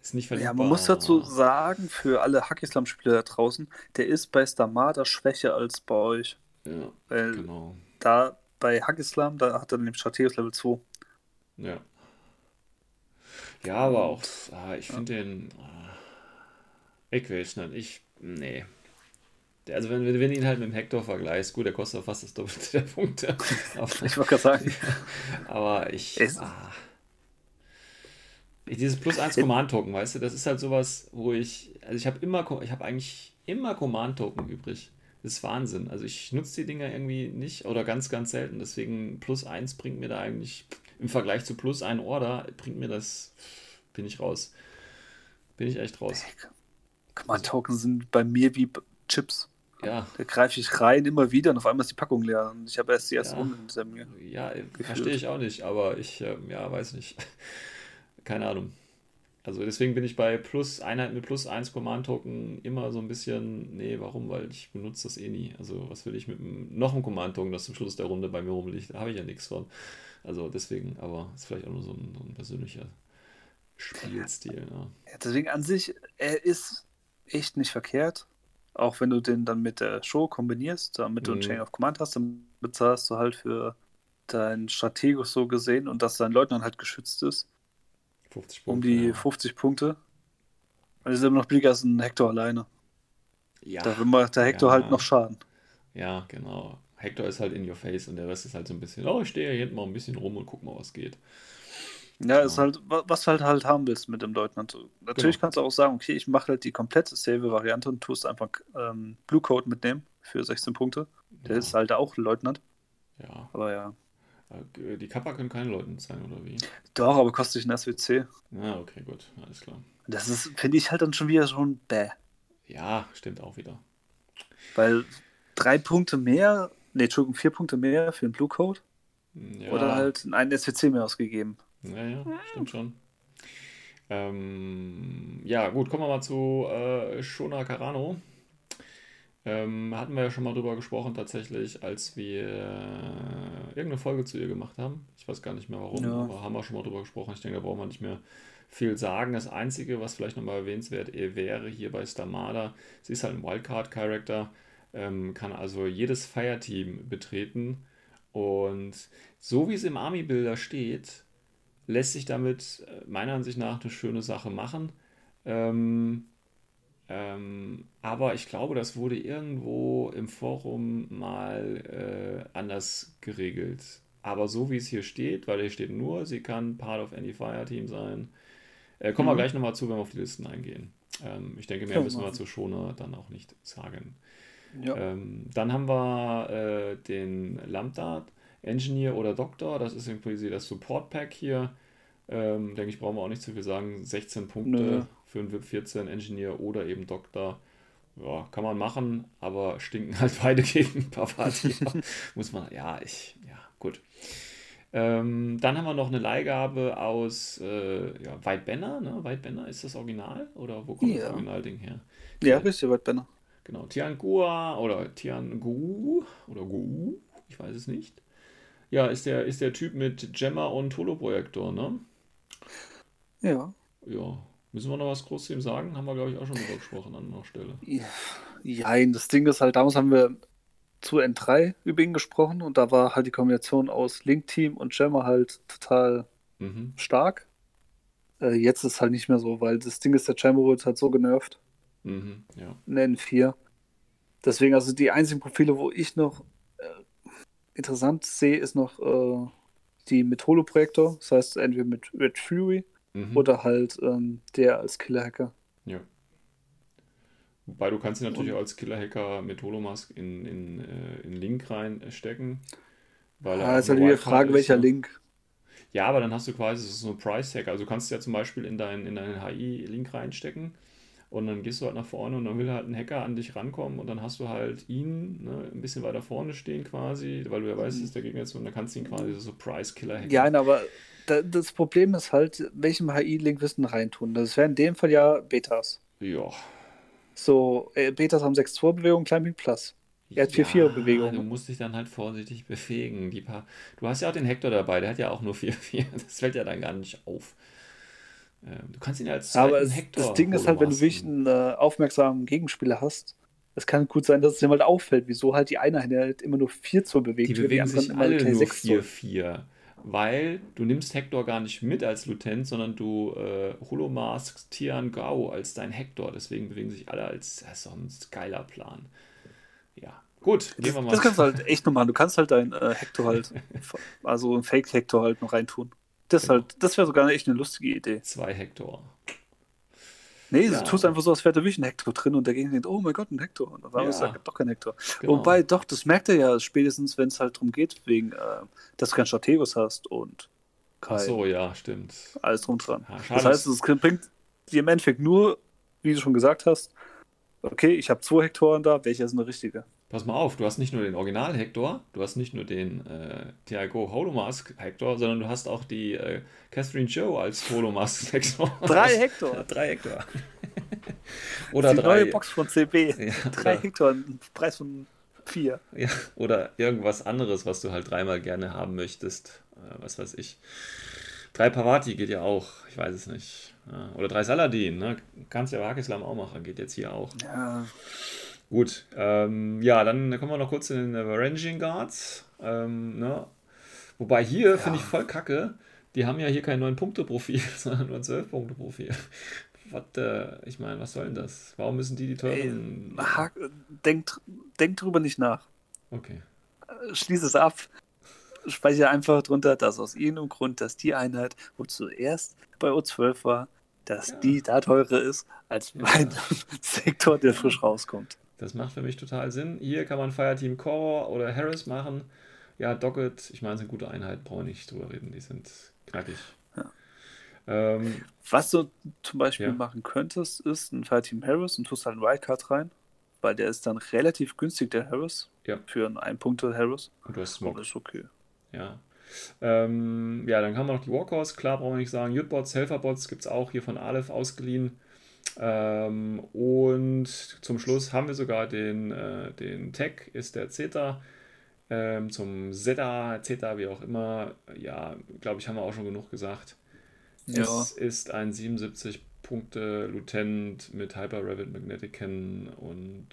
Speaker 2: ist nicht
Speaker 3: Ja,
Speaker 2: verliebbar.
Speaker 3: man muss dazu sagen, für alle Hackislam-Spieler da draußen, der ist bei Stamada schwächer als bei euch.
Speaker 2: Ja,
Speaker 3: Weil
Speaker 2: genau.
Speaker 3: da bei Hackislam, da hat er nämlich Strategus Level 2.
Speaker 2: Ja. Ja, aber auch, ah, ich finde den. Ah, ich nicht. Ich. Nee. Also, wenn, wenn wenn du ihn halt mit dem Hector vergleichst, gut, der kostet fast das Doppelte der Punkte. Aber,
Speaker 3: Ich wollte gerade sagen.
Speaker 2: aber ich.
Speaker 3: Es-
Speaker 2: Ah, ich dieses Plus 1 Command-Token, weißt du, das ist halt sowas, wo ich. Also, ich habe immer. Ich habe eigentlich immer Command-Token übrig. Das ist Wahnsinn. Also, ich nutze die Dinger irgendwie nicht oder ganz, ganz selten. Deswegen Plus 1 bringt mir da eigentlich. Im Vergleich zu Plus 1 Order bringt mir das. Bin ich raus. Bin ich echt raus.
Speaker 3: Command-Token sind bei mir wie Chips.
Speaker 2: Ja,
Speaker 3: Da greife ich rein immer wieder und auf einmal ist die Packung leer. Und ich habe erst die erste
Speaker 2: Ja.
Speaker 3: Runde hinter mir.
Speaker 2: ja, verstehe ich auch nicht, aber ich, ähm, ja, weiß nicht. Keine Ahnung. Also deswegen bin ich bei plus Einheit mit plus 1 Command-Token immer so ein bisschen, nee, warum? Weil ich benutze das eh nie. Also was will ich mit einem, noch einem Command-Token, das zum Schluss der Runde bei mir rumliegt? Da habe ich ja nichts von. Also deswegen, aber ist vielleicht auch nur so ein, so ein persönlicher Spielstil. Ja.
Speaker 3: Ja, deswegen an sich, er ist echt nicht verkehrt. Auch wenn du den dann mit der Show kombinierst, damit du ein
Speaker 2: Mhm.
Speaker 3: Chain of Command hast, dann bezahlst du halt für deinen Strategus so gesehen und dass dein Leutnant halt geschützt ist,
Speaker 2: 50
Speaker 3: um
Speaker 2: Punkte.
Speaker 3: die
Speaker 2: ja.
Speaker 3: 50 Punkte. Das ist immer noch billiger als ein Hector alleine.
Speaker 2: Ja,
Speaker 3: Da macht der Hector
Speaker 2: ja.
Speaker 3: halt noch Schaden.
Speaker 2: ja, genau. Hector ist halt in your face und der Rest ist halt so ein bisschen, oh, ich stehe hier hinten mal ein bisschen rum und guck mal, was geht.
Speaker 3: Ja, ist
Speaker 2: Genau.
Speaker 3: halt, wa- was du halt, halt haben willst mit dem Leutnant. Natürlich
Speaker 2: Genau.
Speaker 3: kannst du auch sagen, okay, ich mache halt die komplette Save-Variante und tust einfach ähm, Blue Code mitnehmen für 16 Punkte. Der
Speaker 2: Ja.
Speaker 3: ist halt auch Leutnant.
Speaker 2: Ja.
Speaker 3: Aber ja.
Speaker 2: Äh, Die Kappa können keine Leute sein, oder wie?
Speaker 3: Doch, aber kostet dich ein SWC.
Speaker 2: Na, okay, gut, alles klar.
Speaker 3: Das ist, finde ich halt dann schon wieder schon bäh.
Speaker 2: Ja, stimmt auch wieder.
Speaker 3: Weil drei Punkte mehr, nee, Entschuldigung, vier Punkte mehr für einen Blue Code
Speaker 2: Ja.
Speaker 3: oder halt einen SWC mehr ausgegeben.
Speaker 2: Ja, ja, stimmt schon. Ähm, ja, gut, kommen wir mal zu äh, Shona Carano. Ähm, hatten wir ja schon mal drüber gesprochen, tatsächlich, als wir äh, irgendeine Folge zu ihr gemacht haben. Ich weiß gar nicht mehr warum,
Speaker 3: Ja.
Speaker 2: aber haben wir schon mal drüber gesprochen. Ich denke, da brauchen wir nicht mehr viel sagen. Das Einzige, was vielleicht nochmal erwähnenswert wäre hier bei Stamada, sie ist halt ein Wildcard-Charakter, ähm, kann also jedes Fireteam betreten und so wie es im Army-Builder steht, lässt sich damit äh, meiner Ansicht nach eine schöne Sache machen. Ähm, ähm, aber ich glaube, das wurde irgendwo im Forum mal äh, anders geregelt. Aber so wie es hier steht, weil hier steht nur, sie kann Part of any Fire-Team sein. Äh, kommen wir
Speaker 3: Mhm.
Speaker 2: gleich nochmal zu, wenn wir auf die Listen eingehen. Ähm, ich denke, mehr
Speaker 3: wir
Speaker 2: müssen wir zu Schoner dann auch nicht sagen.
Speaker 3: Ja.
Speaker 2: Ähm, dann haben wir äh, den Lambda Engineer oder Doktor. Das ist im Prinzip das Support Pack hier. Ähm, denke ich, brauchen wir auch nicht zu viel sagen. 16 Punkte
Speaker 3: Nö.
Speaker 2: für einen VIP 14 Engineer oder eben Doktor. Ja, kann man machen, aber stinken halt beide gegen Pavati. Muss man, ja, ich, ja, gut. Ähm, dann haben wir noch eine Leihgabe aus äh, ja, White Banner. Ne? White Banner ist das Original? Oder wo kommt das
Speaker 3: Ja.
Speaker 2: Originalding her?
Speaker 3: ja, richtig, weit Banner.
Speaker 2: Genau, Tiangua oder Tiangu oder Gu, ich weiß es nicht. Ja, ist der, ist der Typ mit Gemma und Holoprojektor, ne?
Speaker 3: Ja.
Speaker 2: Ja. Müssen wir noch was groß zu ihm sagen? Haben wir, glaube ich, auch schon drüber gesprochen an einer Stelle.
Speaker 3: Ja, das Ding ist halt, damals haben wir zu N3 über ihn gesprochen und da war halt die Kombination aus Link Team und Gemma halt total
Speaker 2: Mhm.
Speaker 3: stark. Äh, jetzt ist halt nicht mehr so, weil das Ding ist, der Gemma wurde halt so genervt
Speaker 2: Mhm. Ja.
Speaker 3: in N4. Deswegen, also die einzigen Profile, wo ich noch äh, interessant sehe, ist noch äh, die mit Holo-Projektor. Das heißt, entweder mit Red Fury
Speaker 2: Mhm.
Speaker 3: oder halt ähm, der als Killer-Hacker.
Speaker 2: ja. Wobei du kannst ihn natürlich auch als Killer-Hacker mit Holomask in, in, äh, in Link reinstecken. Weil er
Speaker 3: Ah, ist halt die Frage,
Speaker 2: ist,
Speaker 3: welcher
Speaker 2: ne?
Speaker 3: Link.
Speaker 2: Ja, aber dann hast du quasi so einen Price-Tag. Also du kannst ja zum Beispiel in deinen, in deinen HI-Link reinstecken und dann gehst du halt nach vorne und dann will halt ein Hacker an dich rankommen und dann hast du halt ihn ne, ein bisschen weiter vorne stehen quasi, weil du ja weißt, dass der Gegner jetzt und dann kannst du ihn quasi so Price-Killer hacken.
Speaker 3: Ja, nein, aber das Problem ist halt, welchem HI-Link wirst du denn reintun? Das wäre in dem Fall ja Betas.
Speaker 2: Ja.
Speaker 3: So, äh, Betas haben 6-2-Bewegung, Climbing Plus. Er hat 4-4-Bewegung.
Speaker 2: Du musst dich dann halt vorsichtig bewegen. Die paar... Du hast ja auch den Hector dabei, der hat ja auch nur 4-4. Das fällt ja dann gar nicht auf. Ähm, Du kannst ihn ja als
Speaker 3: Aber es,
Speaker 2: Hector
Speaker 3: das Ding ist halt, wenn du wirklich einen äh, aufmerksamen Gegenspieler hast, es kann gut sein, dass es dem halt auffällt, wieso halt die eine halt immer nur 4 Zoll bewegt,
Speaker 2: Die bewegen sich
Speaker 3: immer
Speaker 2: alle nur
Speaker 3: 6 Zoll.
Speaker 2: 4-4. Weil du nimmst Hector gar nicht mit als Lutent, sondern du äh, holomaskst Tian Gao als dein Hector. Deswegen bewegen sich alle als ja, sonst geiler Plan. Ja, gut, gehen wir mal.
Speaker 3: das kannst du halt echt noch machen. Du kannst halt deinen äh, Hector halt, also einen Fake-Hector halt noch reintun. Das,
Speaker 2: Genau.
Speaker 3: halt, das wäre sogar echt eine lustige Idee.
Speaker 2: Zwei Hector.
Speaker 3: Nee,
Speaker 2: Ja.
Speaker 3: du tust einfach so, als wäre da wirklich ein Hector drin und der Gegner denkt, oh mein Gott, ein Hector. Und dann
Speaker 2: Ja.
Speaker 3: ist da doch kein Hector.
Speaker 2: Genau.
Speaker 3: Wobei, doch, das merkt er ja spätestens, wenn es halt darum geht, wegen, äh, dass du keinen Strategos hast und kein
Speaker 2: Ach so, ja, stimmt.
Speaker 3: alles drum dran.
Speaker 2: Ja,
Speaker 3: das heißt, es bringt dir im Endeffekt nur, wie du schon gesagt hast, okay, ich habe zwei Hektoren da, welcher ist eine richtige?
Speaker 2: Pass mal auf, du hast nicht nur den Original Hector, du hast nicht nur den äh, Tiago Holomask Hector, sondern du hast auch die äh, Catherine Joe als Holomask Hector.
Speaker 3: Drei Hector.
Speaker 2: Drei Hector.
Speaker 3: oder die drei. neue Box von CB. Ja, Drei oder, Hektar, Preis von vier.
Speaker 2: Ja, oder irgendwas anderes, was du halt dreimal gerne haben möchtest. Äh, was weiß ich. Drei Pavati geht ja auch, ich weiß es nicht. Ja, oder drei Saladin, ne? Kannst ja Hakislam auch machen, geht jetzt hier auch.
Speaker 3: Ja.
Speaker 2: Gut, ähm, ja, dann kommen wir noch kurz in den Ranging Guards. Ähm, ne? Wobei hier ja. finde ich voll kacke, die haben ja hier kein 9-Punkte-Profil, sondern nur ein 12-Punkte-Profil was, äh, ich meine, was soll denn das? Warum müssen die die teuren.
Speaker 3: Ey, denk, denk drüber nicht nach.
Speaker 2: Okay.
Speaker 3: Schließ es ab. Speichere einfach drunter, dass aus irgendeinem Grund, dass die Einheit, wo zuerst bei O12 war, dass ja. die da teurer ist, als ja. mein Sektor, der frisch rauskommt.
Speaker 2: Das macht für mich total Sinn. Hier kann man Fireteam Core oder Harris machen. Ja, Docket, ich meine, sind gute Einheiten, brauche ich nicht drüber reden, die sind knackig. Ähm,
Speaker 3: Was du zum Beispiel ja. machen könntest, ist ein Fireteam Harris und tust halt einen Wildcard rein, weil der ist dann relativ günstig, der Harris.
Speaker 2: Ja.
Speaker 3: Für einen Ein-Punkte Harris.
Speaker 2: Und du hast Smoke.
Speaker 3: Und ist okay.
Speaker 2: Ja. Ähm, ja, dann haben wir noch die Walkers, klar, brauchen wir nicht sagen. Jutbots, Helferbots gibt es auch hier von Aleph ausgeliehen. Ähm, und zum Schluss haben wir sogar den, äh, den Tech, ist der Zeta. Ähm, zum Zeta, Zeta, wie auch immer. Ja, glaube ich, haben wir auch schon genug gesagt. Ja. Es ist ein 77 Punkte Lieutenant mit Hyper Rabbit Magnetic Cannon und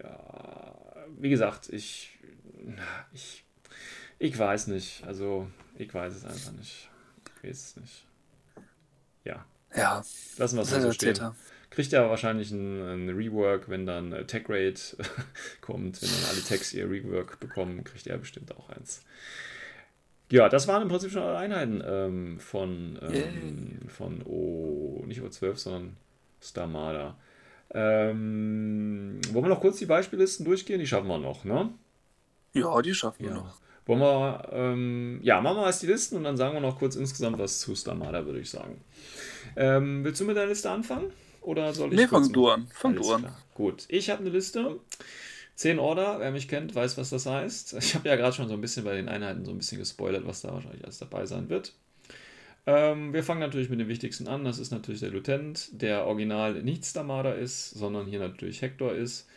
Speaker 2: ja, wie gesagt, ich, ich, ich weiß nicht. Also, ich weiß es einfach nicht. Ich weiß es nicht. Ja.
Speaker 3: Ja.
Speaker 2: Lassen wir es so stehen. Kriegt ja wahrscheinlich ein, ein, Rework, wenn dann Tech Raid kommt, wenn dann alle Techs ihr Rework bekommen, kriegt er bestimmt auch eins. Ja, das waren im Prinzip schon alle Einheiten ähm, von, ähm, von O, nicht O12, sondern Starmada. Ähm, wollen wir noch kurz die Beispiellisten durchgehen? Die schaffen wir noch, ne?
Speaker 3: Ja, die schaffen wir noch.
Speaker 2: Wollen wir, ähm, ja, machen wir erst die Listen und dann sagen wir noch kurz insgesamt was zu Starmada, würde ich sagen. Ähm, willst du mit deiner Liste anfangen? Oder soll ich?
Speaker 3: Nee, fang du an. Fang du an.
Speaker 2: Gut, ich habe eine Liste. 10 Order, wer mich kennt, weiß, was das heißt. Ich habe ja gerade schon so ein bisschen bei den Einheiten so ein bisschen gespoilert, was da wahrscheinlich alles dabei sein wird. Ähm, wir fangen natürlich mit dem Wichtigsten an. Das ist natürlich der Lieutenant, der original nicht Stamada ist, sondern hier natürlich Hector ist.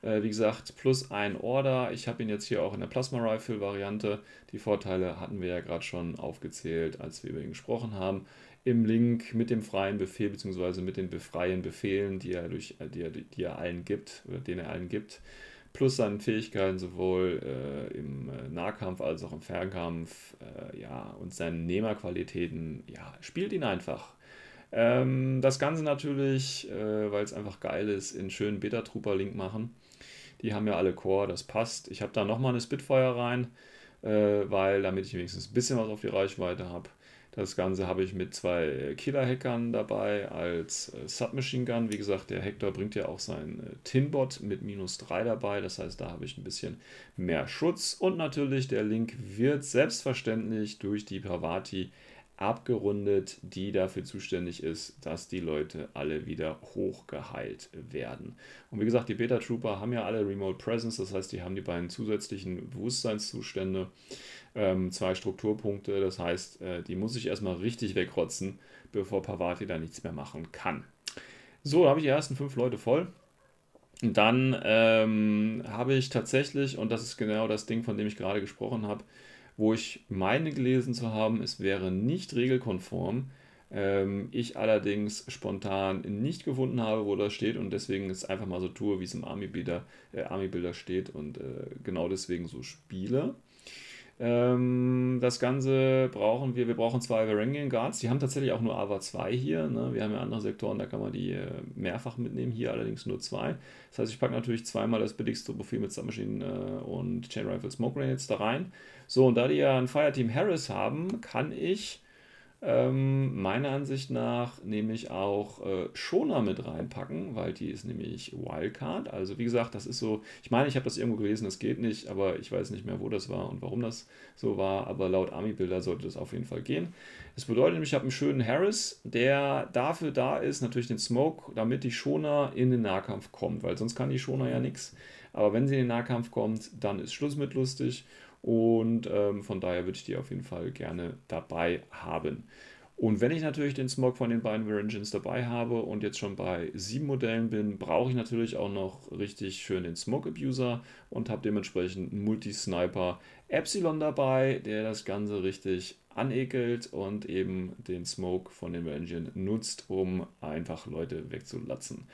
Speaker 2: Äh, wie gesagt, plus ein Order. Ich habe ihn jetzt hier auch in der Plasma Rifle Variante. Die Vorteile hatten wir ja gerade schon aufgezählt, als wir über ihn gesprochen haben. Im Link mit dem freien Befehl bzw. mit den befreien Befehlen, die er, durch, die er, die er allen gibt oder den er allen gibt plus seinen Fähigkeiten sowohl äh, im äh, Nahkampf als auch im Fernkampf, äh, ja, und seinen Nehmerqualitäten, ja, spielt ihn einfach. Ähm, das Ganze natürlich, äh, weil es einfach geil ist, in schönen Beta-Trooper-Link machen. Die haben ja alle Core, das passt. Ich habe da nochmal eine Spitfire rein, äh, weil damit ich wenigstens ein bisschen was auf die Reichweite habe. Das Ganze habe ich mit zwei Killer-Hackern dabei als äh, Submachine Gun. Wie gesagt, der Hector bringt ja auch seinen äh, Tinbot mit minus 3 dabei. Das heißt, da habe ich ein bisschen mehr Schutz. Und natürlich, der Link wird selbstverständlich durch die Pavati abgerundet, die dafür zuständig ist, dass die Leute alle wieder hochgeheilt werden. Und wie gesagt, die Beta Trooper haben ja alle Remote Presence, das heißt, die haben die beiden zusätzlichen Bewusstseinszustände ähm, zwei Strukturpunkte. Das heißt, äh, die muss ich erstmal richtig wegrotzen, bevor Pavati da nichts mehr machen kann. So, da habe ich die ersten fünf Leute voll. Dann ähm, habe ich tatsächlich, und das ist genau das Ding, von dem ich gerade gesprochen habe, wo ich meine gelesen zu haben, es wäre nicht regelkonform. Ähm, ich allerdings spontan nicht gefunden habe, wo das steht und deswegen es einfach mal so tue, wie es im Army-Bilder äh, Army steht und äh, genau deswegen so spiele. Ähm, das Ganze brauchen wir, wir brauchen zwei Varangian Guards, die haben tatsächlich auch nur AVA 2 hier. Ne? Wir haben ja andere Sektoren, da kann man die äh, mehrfach mitnehmen, hier allerdings nur zwei. Das heißt, ich packe natürlich zweimal das billigste Profil mit Submachine äh, und Chain Rifle Smoke Grenades da rein. So, und da die ja ein Fireteam Harris haben, kann ich Ähm, meiner Ansicht nach nehme ich auch äh, Schoner mit reinpacken, weil die ist nämlich Wildcard. Also wie gesagt, das ist so, ich meine, ich habe das irgendwo gelesen, das geht nicht, aber ich weiß nicht mehr, wo das war und warum das so war. Aber laut Army-Bilder sollte das auf jeden Fall gehen. Das bedeutet nämlich, ich habe einen schönen Harris, der dafür da ist, natürlich den Smoke, damit die Schoner in den Nahkampf kommt, weil sonst kann die Schoner ja nichts. Aber wenn sie in den Nahkampf kommt, dann ist Schluss mit lustig. Und ähm, von daher würde ich die auf jeden Fall gerne dabei haben. Und wenn ich natürlich den Smog von den beiden Varangians dabei habe und jetzt schon bei sieben Modellen bin, brauche ich natürlich auch noch richtig schön den Smog Abuser und habe dementsprechend einen Multi-Sniper Epsilon dabei, der das Ganze richtig anekelt und eben den Smoke von den Varangian nutzt, um einfach Leute wegzulatzen.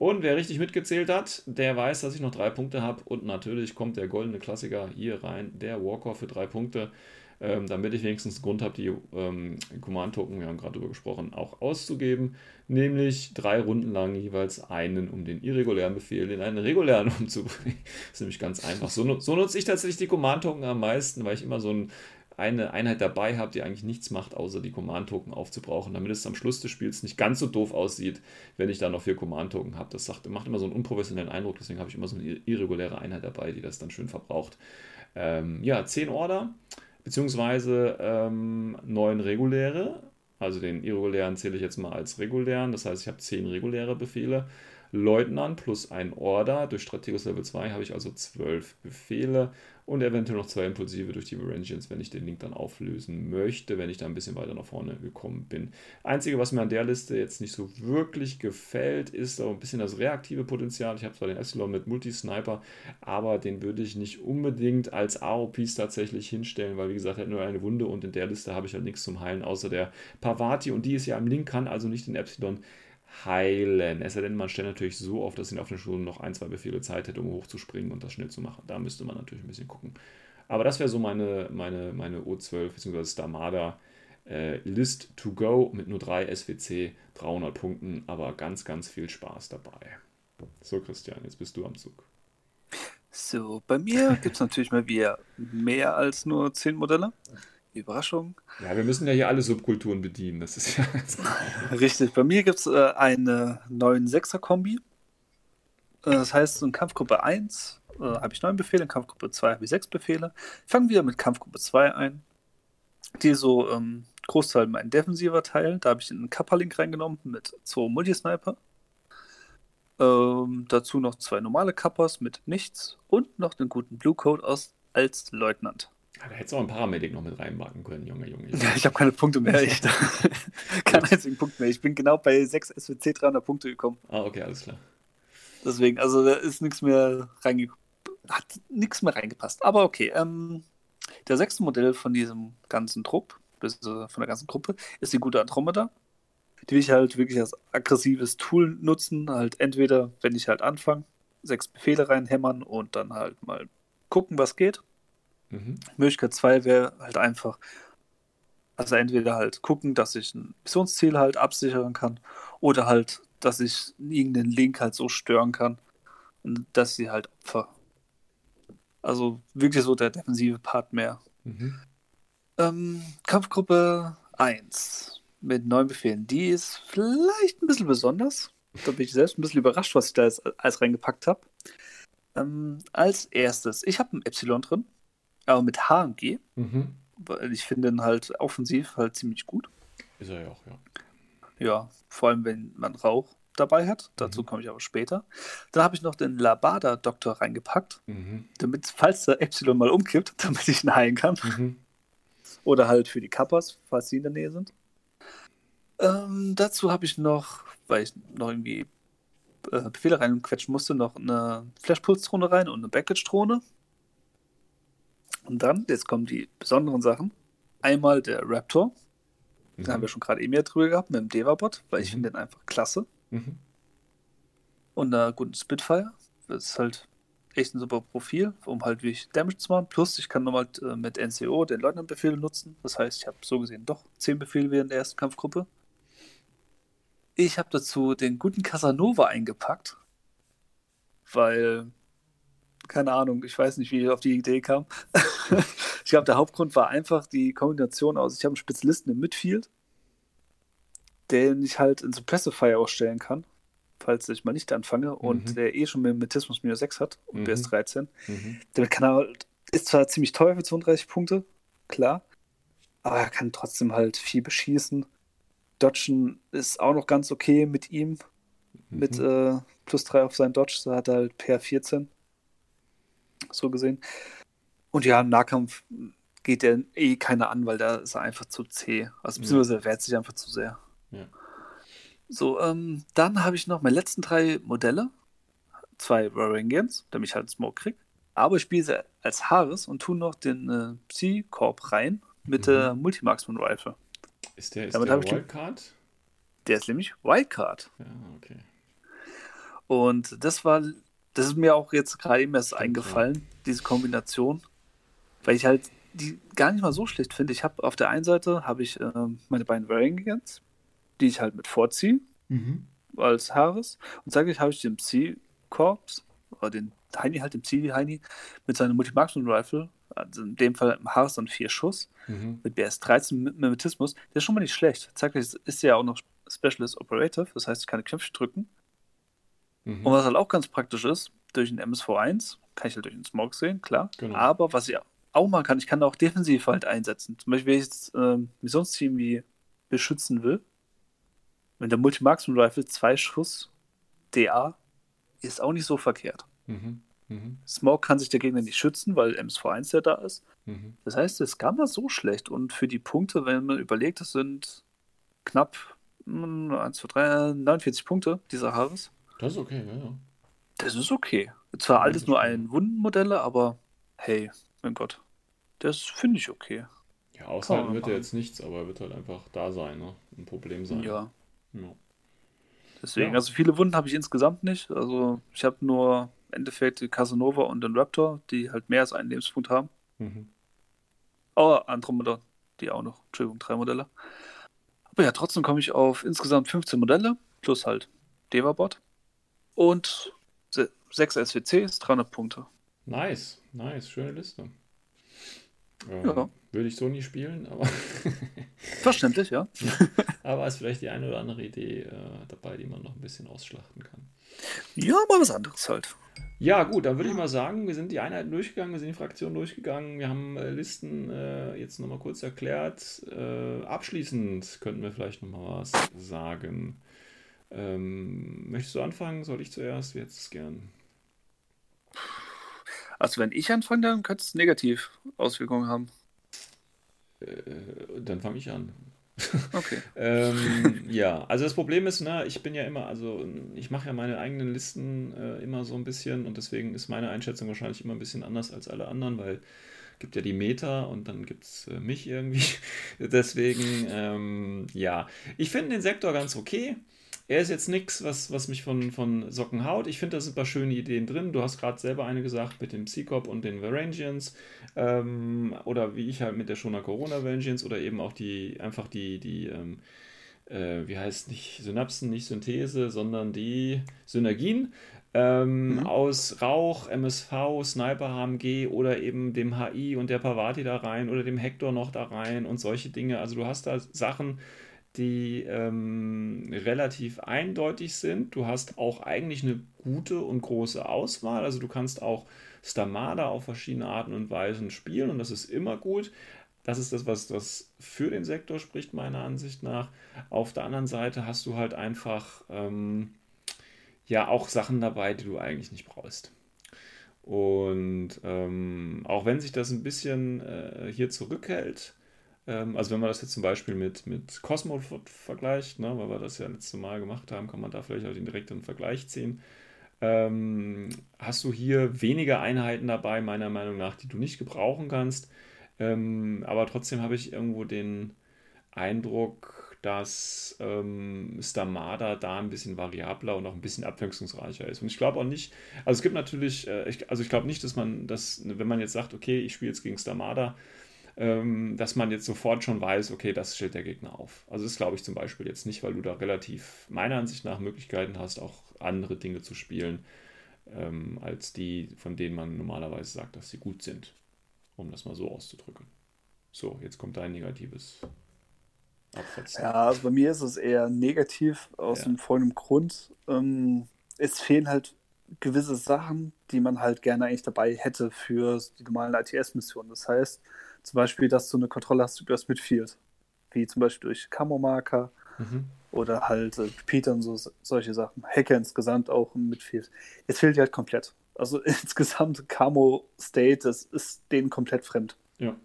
Speaker 2: Und wer richtig mitgezählt hat, der weiß, dass ich noch drei Punkte habe. Und natürlich kommt der goldene Klassiker hier rein, der Walker für drei Punkte. Ähm, damit ich wenigstens Grund habe, die ähm, Command-Token, wir haben gerade darüber gesprochen, auch auszugeben. Nämlich drei Runden lang jeweils einen, um den irregulären Befehl in einen regulären umzubringen. das ist nämlich ganz einfach. So, so nutze ich tatsächlich die Command-Token am meisten, weil ich immer so ein eine Einheit dabei habe, die eigentlich nichts macht, außer die Command-Token aufzubrauchen, damit es am Schluss des Spiels nicht ganz so doof aussieht, wenn ich da noch vier Command-Token habe. Das sagt, macht immer so einen unprofessionellen Eindruck, deswegen habe ich immer so eine irreguläre Einheit dabei, die das dann schön verbraucht. Ähm, ja, 10 Order, beziehungsweise ähm, 9 reguläre. Also den irregulären zähle ich jetzt mal als regulären. Das heißt, ich habe 10 reguläre Befehle. Leutnant plus ein Order. Durch Strategus Level 2 habe ich also 12 Befehle und eventuell noch zwei Impulsive durch die Varangians, wenn ich den Link dann auflösen möchte, wenn ich da ein bisschen weiter nach vorne gekommen bin. Einzige, was mir an der Liste jetzt nicht so wirklich gefällt, ist auch ein bisschen das reaktive Potenzial. Ich habe zwar den Epsilon mit Multi-Sniper, aber den würde ich nicht unbedingt als AOPs tatsächlich hinstellen, weil wie gesagt, er hat nur eine Wunde und in der Liste habe ich halt nichts zum Heilen, außer der Pavati und die ist ja am Link, kann also nicht den Epsilon heilen. Es sei denn, man stellt natürlich so auf, dass ihn auf den Schulen noch ein, zwei Befehle Zeit hätte, um hochzuspringen und das schnell zu machen. Da müsste man natürlich ein bisschen gucken. Aber das wäre so meine, meine, meine O12 bzw. Starmada äh, List to go mit nur drei SWC, 300 Punkten, aber ganz, ganz viel Spaß dabei. So, Christian, jetzt bist du am Zug.
Speaker 3: So, bei mir gibt es natürlich mal wieder mehr als nur 10 Modelle. Überraschung.
Speaker 2: Ja, wir müssen ja hier alle Subkulturen bedienen. Das ist ja
Speaker 3: Richtig. Bei mir gibt es äh, eine 9-6er-Kombi. Äh, das heißt, in Kampfgruppe 1 äh, habe ich 9 Befehle, in Kampfgruppe 2 habe ich 6 Befehle. Ich fange wieder mit Kampfgruppe 2 ein. Die so ähm, Großteil mein defensiver Teil. Da habe ich einen Kappa-Link reingenommen mit 2 Multisniper. Ähm, dazu noch zwei normale Kappas mit nichts und noch einen guten Blue Code aus als Leutnant.
Speaker 2: Ja, da hättest du auch einen Paramedic noch mit reinmachen können, Junge, Junge.
Speaker 3: Ja, ich habe keine Punkte mehr. Ich, keinen einzigen Punkt mehr. Ich bin genau bei 6 SWC 300 Punkte gekommen.
Speaker 2: Ah, okay, alles klar.
Speaker 3: Deswegen, also da ist nichts mehr reingekommen. Hat nichts mehr reingepasst. Aber okay. Ähm, der sechste Modell von diesem ganzen Trupp, von der ganzen Gruppe, ist die gute Andromeda. Die will ich halt wirklich als aggressives Tool nutzen. Halt entweder, wenn ich halt anfange, sechs Befehle reinhämmern und dann halt mal gucken, was geht. Mhm. Möglichkeit 2 wäre halt einfach, also entweder halt gucken, dass ich ein Missionsziel halt absichern kann oder halt, dass ich irgendeinen Link halt so stören kann, dass sie halt Opfer. Also wirklich so der defensive Part mehr. Mhm. Ähm, Kampfgruppe 1 mit neun Befehlen. Die ist vielleicht ein bisschen besonders. Da bin ich selbst ein bisschen überrascht, was ich da alles, alles reingepackt habe. Ähm, als erstes, ich habe ein Epsilon drin aber mit HMG. Mhm. Weil ich finde ihn halt offensiv halt ziemlich gut.
Speaker 2: Ist er ja auch, ja.
Speaker 3: Ja, vor allem wenn man Rauch dabei hat. Dazu mhm. komme ich aber später. Dann habe ich noch den Labada-Doktor reingepackt, mhm. damit, falls der Epsilon mal umkippt, damit ich ihn heilen kann. Mhm. Oder halt für die Kappas, falls sie in der Nähe sind. Ähm, dazu habe ich noch, weil ich noch irgendwie äh, Befehle reinquetschen musste, noch eine Flashpulse-Drohne rein und eine Baggage-Drohne. Und dann, jetzt kommen die besonderen Sachen. Einmal der Raptor. Mhm. Da haben wir schon gerade eben ja drüber gehabt mit dem Devabot, weil mhm. ich finde den einfach klasse. Mhm. Und einer guten Spitfire. Das ist halt echt ein super Profil, um halt wirklich Damage zu machen. Plus, ich kann nochmal äh, mit NCO den Leutnantbefehl nutzen. Das heißt, ich habe so gesehen doch 10 Befehle während der ersten Kampfgruppe. Ich habe dazu den guten Casanova eingepackt, weil keine Ahnung, ich weiß nicht, wie ich auf die Idee kam. ich glaube, der Hauptgrund war einfach die Kombination aus, ich habe einen Spezialisten im Midfield den ich halt in Suppressifier ausstellen kann, falls ich mal nicht anfange, und
Speaker 2: Mhm.
Speaker 3: der eh schon Mimetismus minus 6 hat und
Speaker 2: Mhm.
Speaker 3: BS 13.
Speaker 2: Mhm.
Speaker 3: Damit kann er halt, ist zwar ziemlich teuer für 32 Punkte, klar, aber er kann trotzdem halt viel beschießen. Dodgen ist auch noch ganz okay mit ihm, mit
Speaker 2: Mhm.
Speaker 3: äh, plus 3 auf seinen Dodge, da hat er halt PR 14. So gesehen. Und ja, im Nahkampf geht der eh keiner an, weil da ist er einfach zu zäh. Also beziehungsweise er wehrt sich einfach zu sehr.
Speaker 2: Ja.
Speaker 3: So, ähm, dann habe ich noch meine letzten drei Modelle. Zwei Varangians, damit ich halt Smoke krieg. Aber ich spiele sie als Haares und tue noch den äh, Psy-Korb rein mit
Speaker 2: Mhm.
Speaker 3: der Multimarksman Rifle.
Speaker 2: Ist der, ist
Speaker 3: Damit
Speaker 2: der
Speaker 3: hab ich die-
Speaker 2: Wildcard?
Speaker 3: Der ist nämlich Wildcard.
Speaker 2: Ja, okay.
Speaker 3: Und das war, das ist mir auch jetzt gerade eben erst eingefallen, diese Kombination, weil ich halt die gar nicht mal so schlecht finde. Ich habe auf der einen Seite habe ich ähm, meine beiden Varangians, die ich halt mit vorziehe
Speaker 2: Mhm.
Speaker 3: als Haares und zeitgleich habe ich den Psy-Korps oder den Heini halt, den Psy-Heini mit seiner Multimarksman-Rifle, also in dem Fall im Haares dann vier Schuss
Speaker 2: Mhm.
Speaker 3: mit BS 13 mit Mimetismus, der ist schon mal nicht schlecht. Zeitgleich ist ja auch noch Specialist Operative, das heißt, ich kann Knöpfe drücken.
Speaker 2: Mhm.
Speaker 3: Und was halt auch ganz praktisch ist, durch den MSV1 kann ich halt durch den Smoke sehen, klar.
Speaker 2: Genau.
Speaker 3: Aber was ich auch machen kann, ich kann auch defensiv halt einsetzen. Zum Beispiel, wenn ich jetzt ähm, Missionsteam wie beschützen will, mit der Multimarksman Rifle zwei Schuss DA ist auch nicht so verkehrt.
Speaker 2: Mhm. Mhm.
Speaker 3: Smoke kann sich der Gegner nicht schützen, weil MSV1 ja da ist.
Speaker 2: Mhm.
Speaker 3: Das heißt, es ist gar nicht so schlecht. Und für die Punkte, wenn man überlegt, es sind knapp hm, 1, 2, 3, 49 Punkte dieser Haares.
Speaker 2: Das ist okay, ja, ja.
Speaker 3: Das ist okay. Zwar alles nur ein Wundenmodelle, aber hey, mein Gott. Das finde ich okay.
Speaker 2: Ja, aushalten wird er jetzt nichts, aber er wird halt einfach da sein, ne? Ein Problem sein.
Speaker 3: Ja.
Speaker 2: Ja.
Speaker 3: Deswegen,
Speaker 2: Ja.
Speaker 3: also viele Wunden habe ich insgesamt nicht. Also ich habe nur im Endeffekt die Casanova und den Raptor, die halt mehr als einen Lebenspunkt haben.
Speaker 2: Mhm.
Speaker 3: Aber andere Modelle, die auch noch. Entschuldigung, drei Modelle. Aber ja, trotzdem komme ich auf insgesamt 15 Modelle, plus halt Devabot. Und se- 6 SWCs, 300 Punkte.
Speaker 2: Nice, nice, schöne Liste. Ähm,
Speaker 3: Ja.
Speaker 2: Würde ich so nie spielen, aber,
Speaker 3: Verständlich, ja.
Speaker 2: aber ist vielleicht die eine oder andere Idee äh, dabei, die man noch ein bisschen ausschlachten kann.
Speaker 3: Ja, mal was anderes halt.
Speaker 2: Ja, gut, dann würde ich mal sagen, wir sind die Einheiten durchgegangen, wir sind die Fraktionen durchgegangen, wir haben äh, Listen äh, jetzt nochmal kurz erklärt. Äh, abschließend könnten wir vielleicht nochmal was sagen. Ähm, möchtest du anfangen? Soll ich zuerst? Wie hättest du es gern?
Speaker 3: Also wenn ich anfange, dann könnte es negativ Auswirkungen haben.
Speaker 2: Äh, dann fange ich an.
Speaker 3: Okay.
Speaker 2: ähm, ja, also das Problem ist, ne, ich bin ja immer, also ich mache ja meine eigenen Listen äh, immer so ein bisschen und deswegen ist meine Einschätzung wahrscheinlich immer ein bisschen anders als alle anderen, weil gibt ja die Meta und dann gibt es äh, mich irgendwie. deswegen, ähm, ja, ich finde den Sektor ganz okay. Er ist jetzt nichts, was, was mich von, von Socken haut. Ich finde, da sind ein paar schöne Ideen drin. Du hast gerade selber eine gesagt mit dem Seacop und den Varangians. Ähm, oder wie ich halt mit der Shona Corona Varangians oder eben auch die, einfach die, die, ähm, äh, wie heißt nicht Synapsen, nicht Synthese, sondern die Synergien ähm,
Speaker 3: Mhm.
Speaker 2: aus Rauch, MSV, Sniper HMG oder eben dem HI und der Pavati da rein oder dem Hector noch da rein und solche Dinge. Also du hast da Sachen, die ähm, relativ eindeutig sind. Du hast auch eigentlich eine gute und große Auswahl. Also du kannst auch Stamada auf verschiedene Arten und Weisen spielen und das ist immer gut. Das ist das, was das für den Sektor spricht, meiner Ansicht nach. Auf der anderen Seite hast du halt einfach ähm, ja auch Sachen dabei, die du eigentlich nicht brauchst. Und ähm, auch wenn sich das ein bisschen äh, hier zurückhält, ähm, also wenn man das jetzt zum Beispiel mit, mit Cosmo ver- vergleicht, ne, weil wir das ja letzte Mal gemacht haben, kann man da vielleicht auch den direkten Vergleich ziehen. Ähm, hast du hier weniger Einheiten dabei, meiner Meinung nach, die du nicht gebrauchen kannst. Ähm, aber trotzdem habe ich irgendwo den Eindruck, dass ähm, Stamada da ein bisschen variabler und auch ein bisschen abwechslungsreicher ist. Und ich glaube auch nicht, also es gibt natürlich, äh, ich, also ich glaube nicht, dass man das, wenn man jetzt sagt, okay, ich spiele jetzt gegen Stamada, dass man jetzt sofort schon weiß, okay, das stellt der Gegner auf. Also das glaube ich zum Beispiel jetzt nicht, weil du da relativ meiner Ansicht nach Möglichkeiten hast, auch andere Dinge zu spielen, ähm, als die, von denen man normalerweise sagt, dass sie gut sind. Um das mal so auszudrücken. So, jetzt kommt dein negatives absetzen.
Speaker 3: Ja, also bei mir ist es eher negativ aus
Speaker 2: Ja.
Speaker 3: dem folgenden Grund. Ähm, es fehlen halt gewisse Sachen, die man halt gerne eigentlich dabei hätte für die normalen ITS-Missionen. Das heißt, zum Beispiel, dass du eine Kontrolle hast über das Midfield, wie zum Beispiel durch Camo-Marker
Speaker 2: Mhm.
Speaker 3: oder halt äh, Repeater und so, solche Sachen. Hacker insgesamt auch im Midfield. Jetzt fehlt die halt komplett. Also insgesamt Camo State, das ist denen komplett fremd.
Speaker 2: Ja.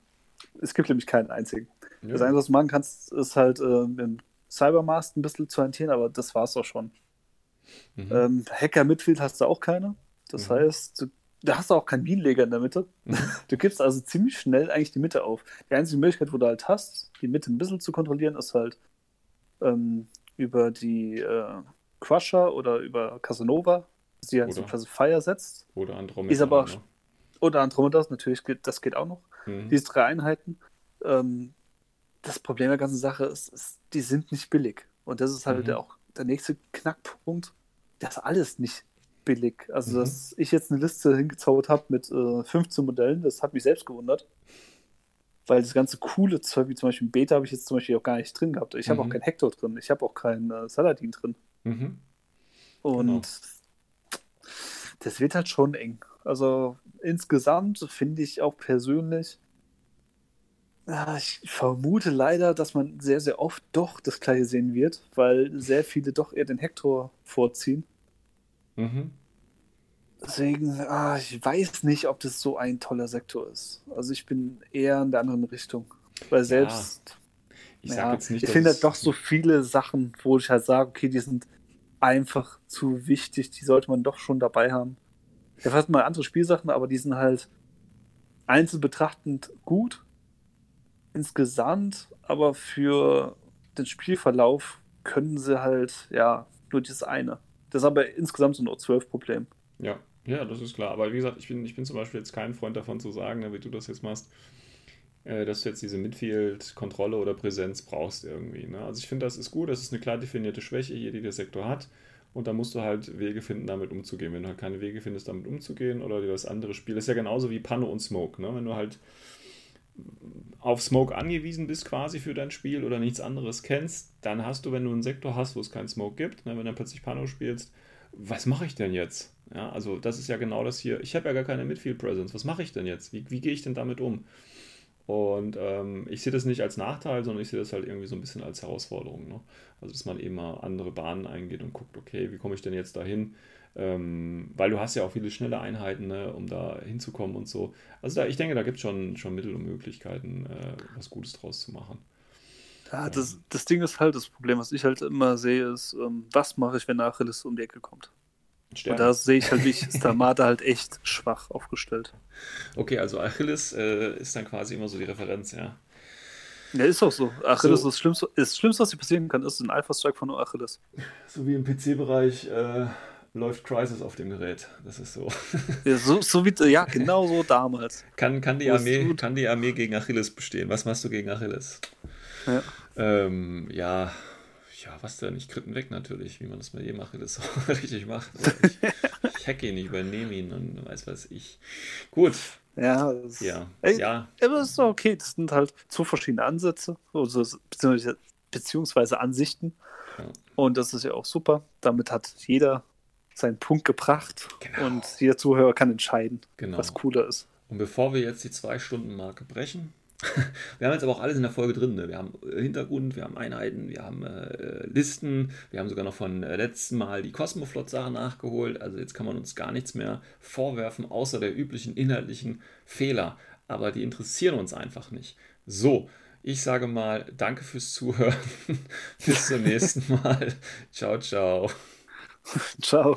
Speaker 3: Es gibt nämlich keinen einzigen.
Speaker 2: Ja.
Speaker 3: Das Einzige, was du machen kannst, ist halt äh, mit Cybermask ein bisschen zu hantieren, aber das war's auch schon.
Speaker 2: Mhm.
Speaker 3: Ähm, Hacker Midfield hast du auch keine. Das
Speaker 2: Mhm.
Speaker 3: heißt, du, da hast du auch keinen Bienenleger in der Mitte. Du gibst also ziemlich schnell eigentlich die Mitte auf. Die einzige Möglichkeit, wo du halt hast, die Mitte ein bisschen zu kontrollieren, ist halt ähm, über die äh, Crusher oder über Casanova, die halt so
Speaker 2: Oder-
Speaker 3: quasi Fire setzt.
Speaker 2: Oder Andromeda.
Speaker 3: Ist aber
Speaker 2: ne?
Speaker 3: Oder Andromedas, natürlich, geht, das geht auch noch.
Speaker 2: Mhm.
Speaker 3: Diese drei Einheiten. Ähm, das Problem der ganzen Sache ist, ist, die sind nicht billig. Und das ist halt
Speaker 2: Mhm.
Speaker 3: auch der nächste Knackpunkt. Das ist alles nicht billig. Also,
Speaker 2: Mhm.
Speaker 3: dass ich jetzt eine Liste hingezaubert habe mit äh, 15 Modellen, das hat mich selbst gewundert. Weil das ganze coole Zeug, wie zum Beispiel Beta, habe ich jetzt zum Beispiel auch gar nicht drin gehabt. Ich habe
Speaker 2: Mhm.
Speaker 3: auch keinen Hector drin. Ich habe auch keinen äh, Saladin drin.
Speaker 2: Mhm.
Speaker 3: Und
Speaker 2: Genau.
Speaker 3: das wird halt schon eng. Also insgesamt finde ich auch persönlich, ich vermute leider, dass man sehr, sehr oft doch das gleiche sehen wird, weil sehr viele doch eher den Hector vorziehen.
Speaker 2: Mhm.
Speaker 3: Deswegen, ah, ich weiß nicht, ob das so ein toller Sektor ist. Also ich bin eher in der anderen Richtung. Weil selbst,
Speaker 2: Ich
Speaker 3: ja,
Speaker 2: jetzt nicht,
Speaker 3: ich finde halt doch so viele Sachen, wo ich halt sage, okay, die sind einfach zu wichtig, die sollte man doch schon dabei haben. Ja, fast mal andere Spielsachen, aber die sind halt einzeln betrachtend gut. Insgesamt, aber für den Spielverlauf können sie halt, ja, nur dieses eine. Das ist aber insgesamt so ein O12-Problem.
Speaker 2: Ja, ja, das ist klar. Aber wie gesagt, ich bin, ich bin zum Beispiel jetzt kein Freund davon zu sagen, ne, wie du das jetzt machst, äh, dass du jetzt diese Midfield-Kontrolle oder Präsenz brauchst irgendwie. Ne? Also ich finde, das ist gut, das ist eine klar definierte Schwäche hier, die der Sektor hat. Und da musst du halt Wege finden, damit umzugehen. Wenn du halt keine Wege findest, damit umzugehen oder dir das andere Spiel, das ist ja genauso wie Pano und Smoke. Ne? Wenn du halt auf Smoke angewiesen bist quasi für dein Spiel oder nichts anderes kennst, dann hast du, wenn du einen Sektor hast, wo es keinen Smoke gibt, ne, wenn du plötzlich Pano spielst, was mache ich denn jetzt? Ja, also das ist ja genau das hier. Ich habe ja gar keine Midfield Presence. Was mache ich denn jetzt? Wie, wie gehe ich denn damit um? Und ähm, ich sehe das nicht als Nachteil, sondern ich sehe das halt irgendwie so ein bisschen als Herausforderung. Ne? Also, dass man eben mal andere Bahnen eingeht und guckt, okay, wie komme ich denn jetzt dahin? Ähm, weil du hast ja auch viele schnelle Einheiten, ne, um da hinzukommen und so. Also da, ich denke, da gibt es schon, schon Mittel und Möglichkeiten, äh, was Gutes draus zu machen.
Speaker 3: Ja, das, das Ding ist halt, das Problem, was ich halt immer sehe, ist, ähm, was mache ich, wenn Achilles um die Ecke kommt?
Speaker 2: Stern.
Speaker 3: Und da sehe ich halt, wie ich ist der Mata halt echt schwach aufgestellt.
Speaker 2: Okay, also Achilles äh, ist dann quasi immer so die Referenz, ja.
Speaker 3: Ja, ist auch so. Achilles
Speaker 2: So.
Speaker 3: ist das Schlimmste, das Schlimmste, was dir passieren kann, ist ein Alpha-Strike von Achilles.
Speaker 2: So wie im PC-Bereich äh, läuft Crisis auf dem Gerät. Das ist so.
Speaker 3: Ja, so, so wie, ja, genau so damals.
Speaker 2: Kann, kann, die Armee, kann die Armee gegen Achilles bestehen? Was machst du gegen Achilles?
Speaker 3: Ja.
Speaker 2: Ähm, ja, ja, was denn? Ich kritten weg natürlich, wie man das mit jedem Achilles so richtig macht. Ich, ich hacke ihn, ich übernehme ihn und weiß was ich. Gut,
Speaker 3: Ja, das,
Speaker 2: ja,
Speaker 3: Ey,
Speaker 2: ja,
Speaker 3: Aber es ist doch okay. Das sind halt zwei verschiedene Ansätze, also, beziehungsweise, beziehungsweise Ansichten.
Speaker 2: Ja.
Speaker 3: Und das ist ja auch super. Damit hat jeder seinen Punkt gebracht
Speaker 2: Genau.
Speaker 3: und jeder Zuhörer kann entscheiden,
Speaker 2: genau.
Speaker 3: was cooler ist.
Speaker 2: Und bevor wir jetzt die Zwei-Stunden-Marke brechen, wir haben jetzt aber auch alles in der Folge drin. Ne? Wir haben äh, Hintergrund, wir haben Einheiten, wir haben äh, Listen, wir haben sogar noch von äh, letzten Mal die Cosmoflot-Sachen nachgeholt. Also jetzt kann man uns gar nichts mehr vorwerfen, außer der üblichen inhaltlichen Fehler. Aber die interessieren uns einfach nicht. So, ich sage mal, danke fürs Zuhören. Bis zum nächsten Mal. Ciao, ciao.
Speaker 3: Ciao.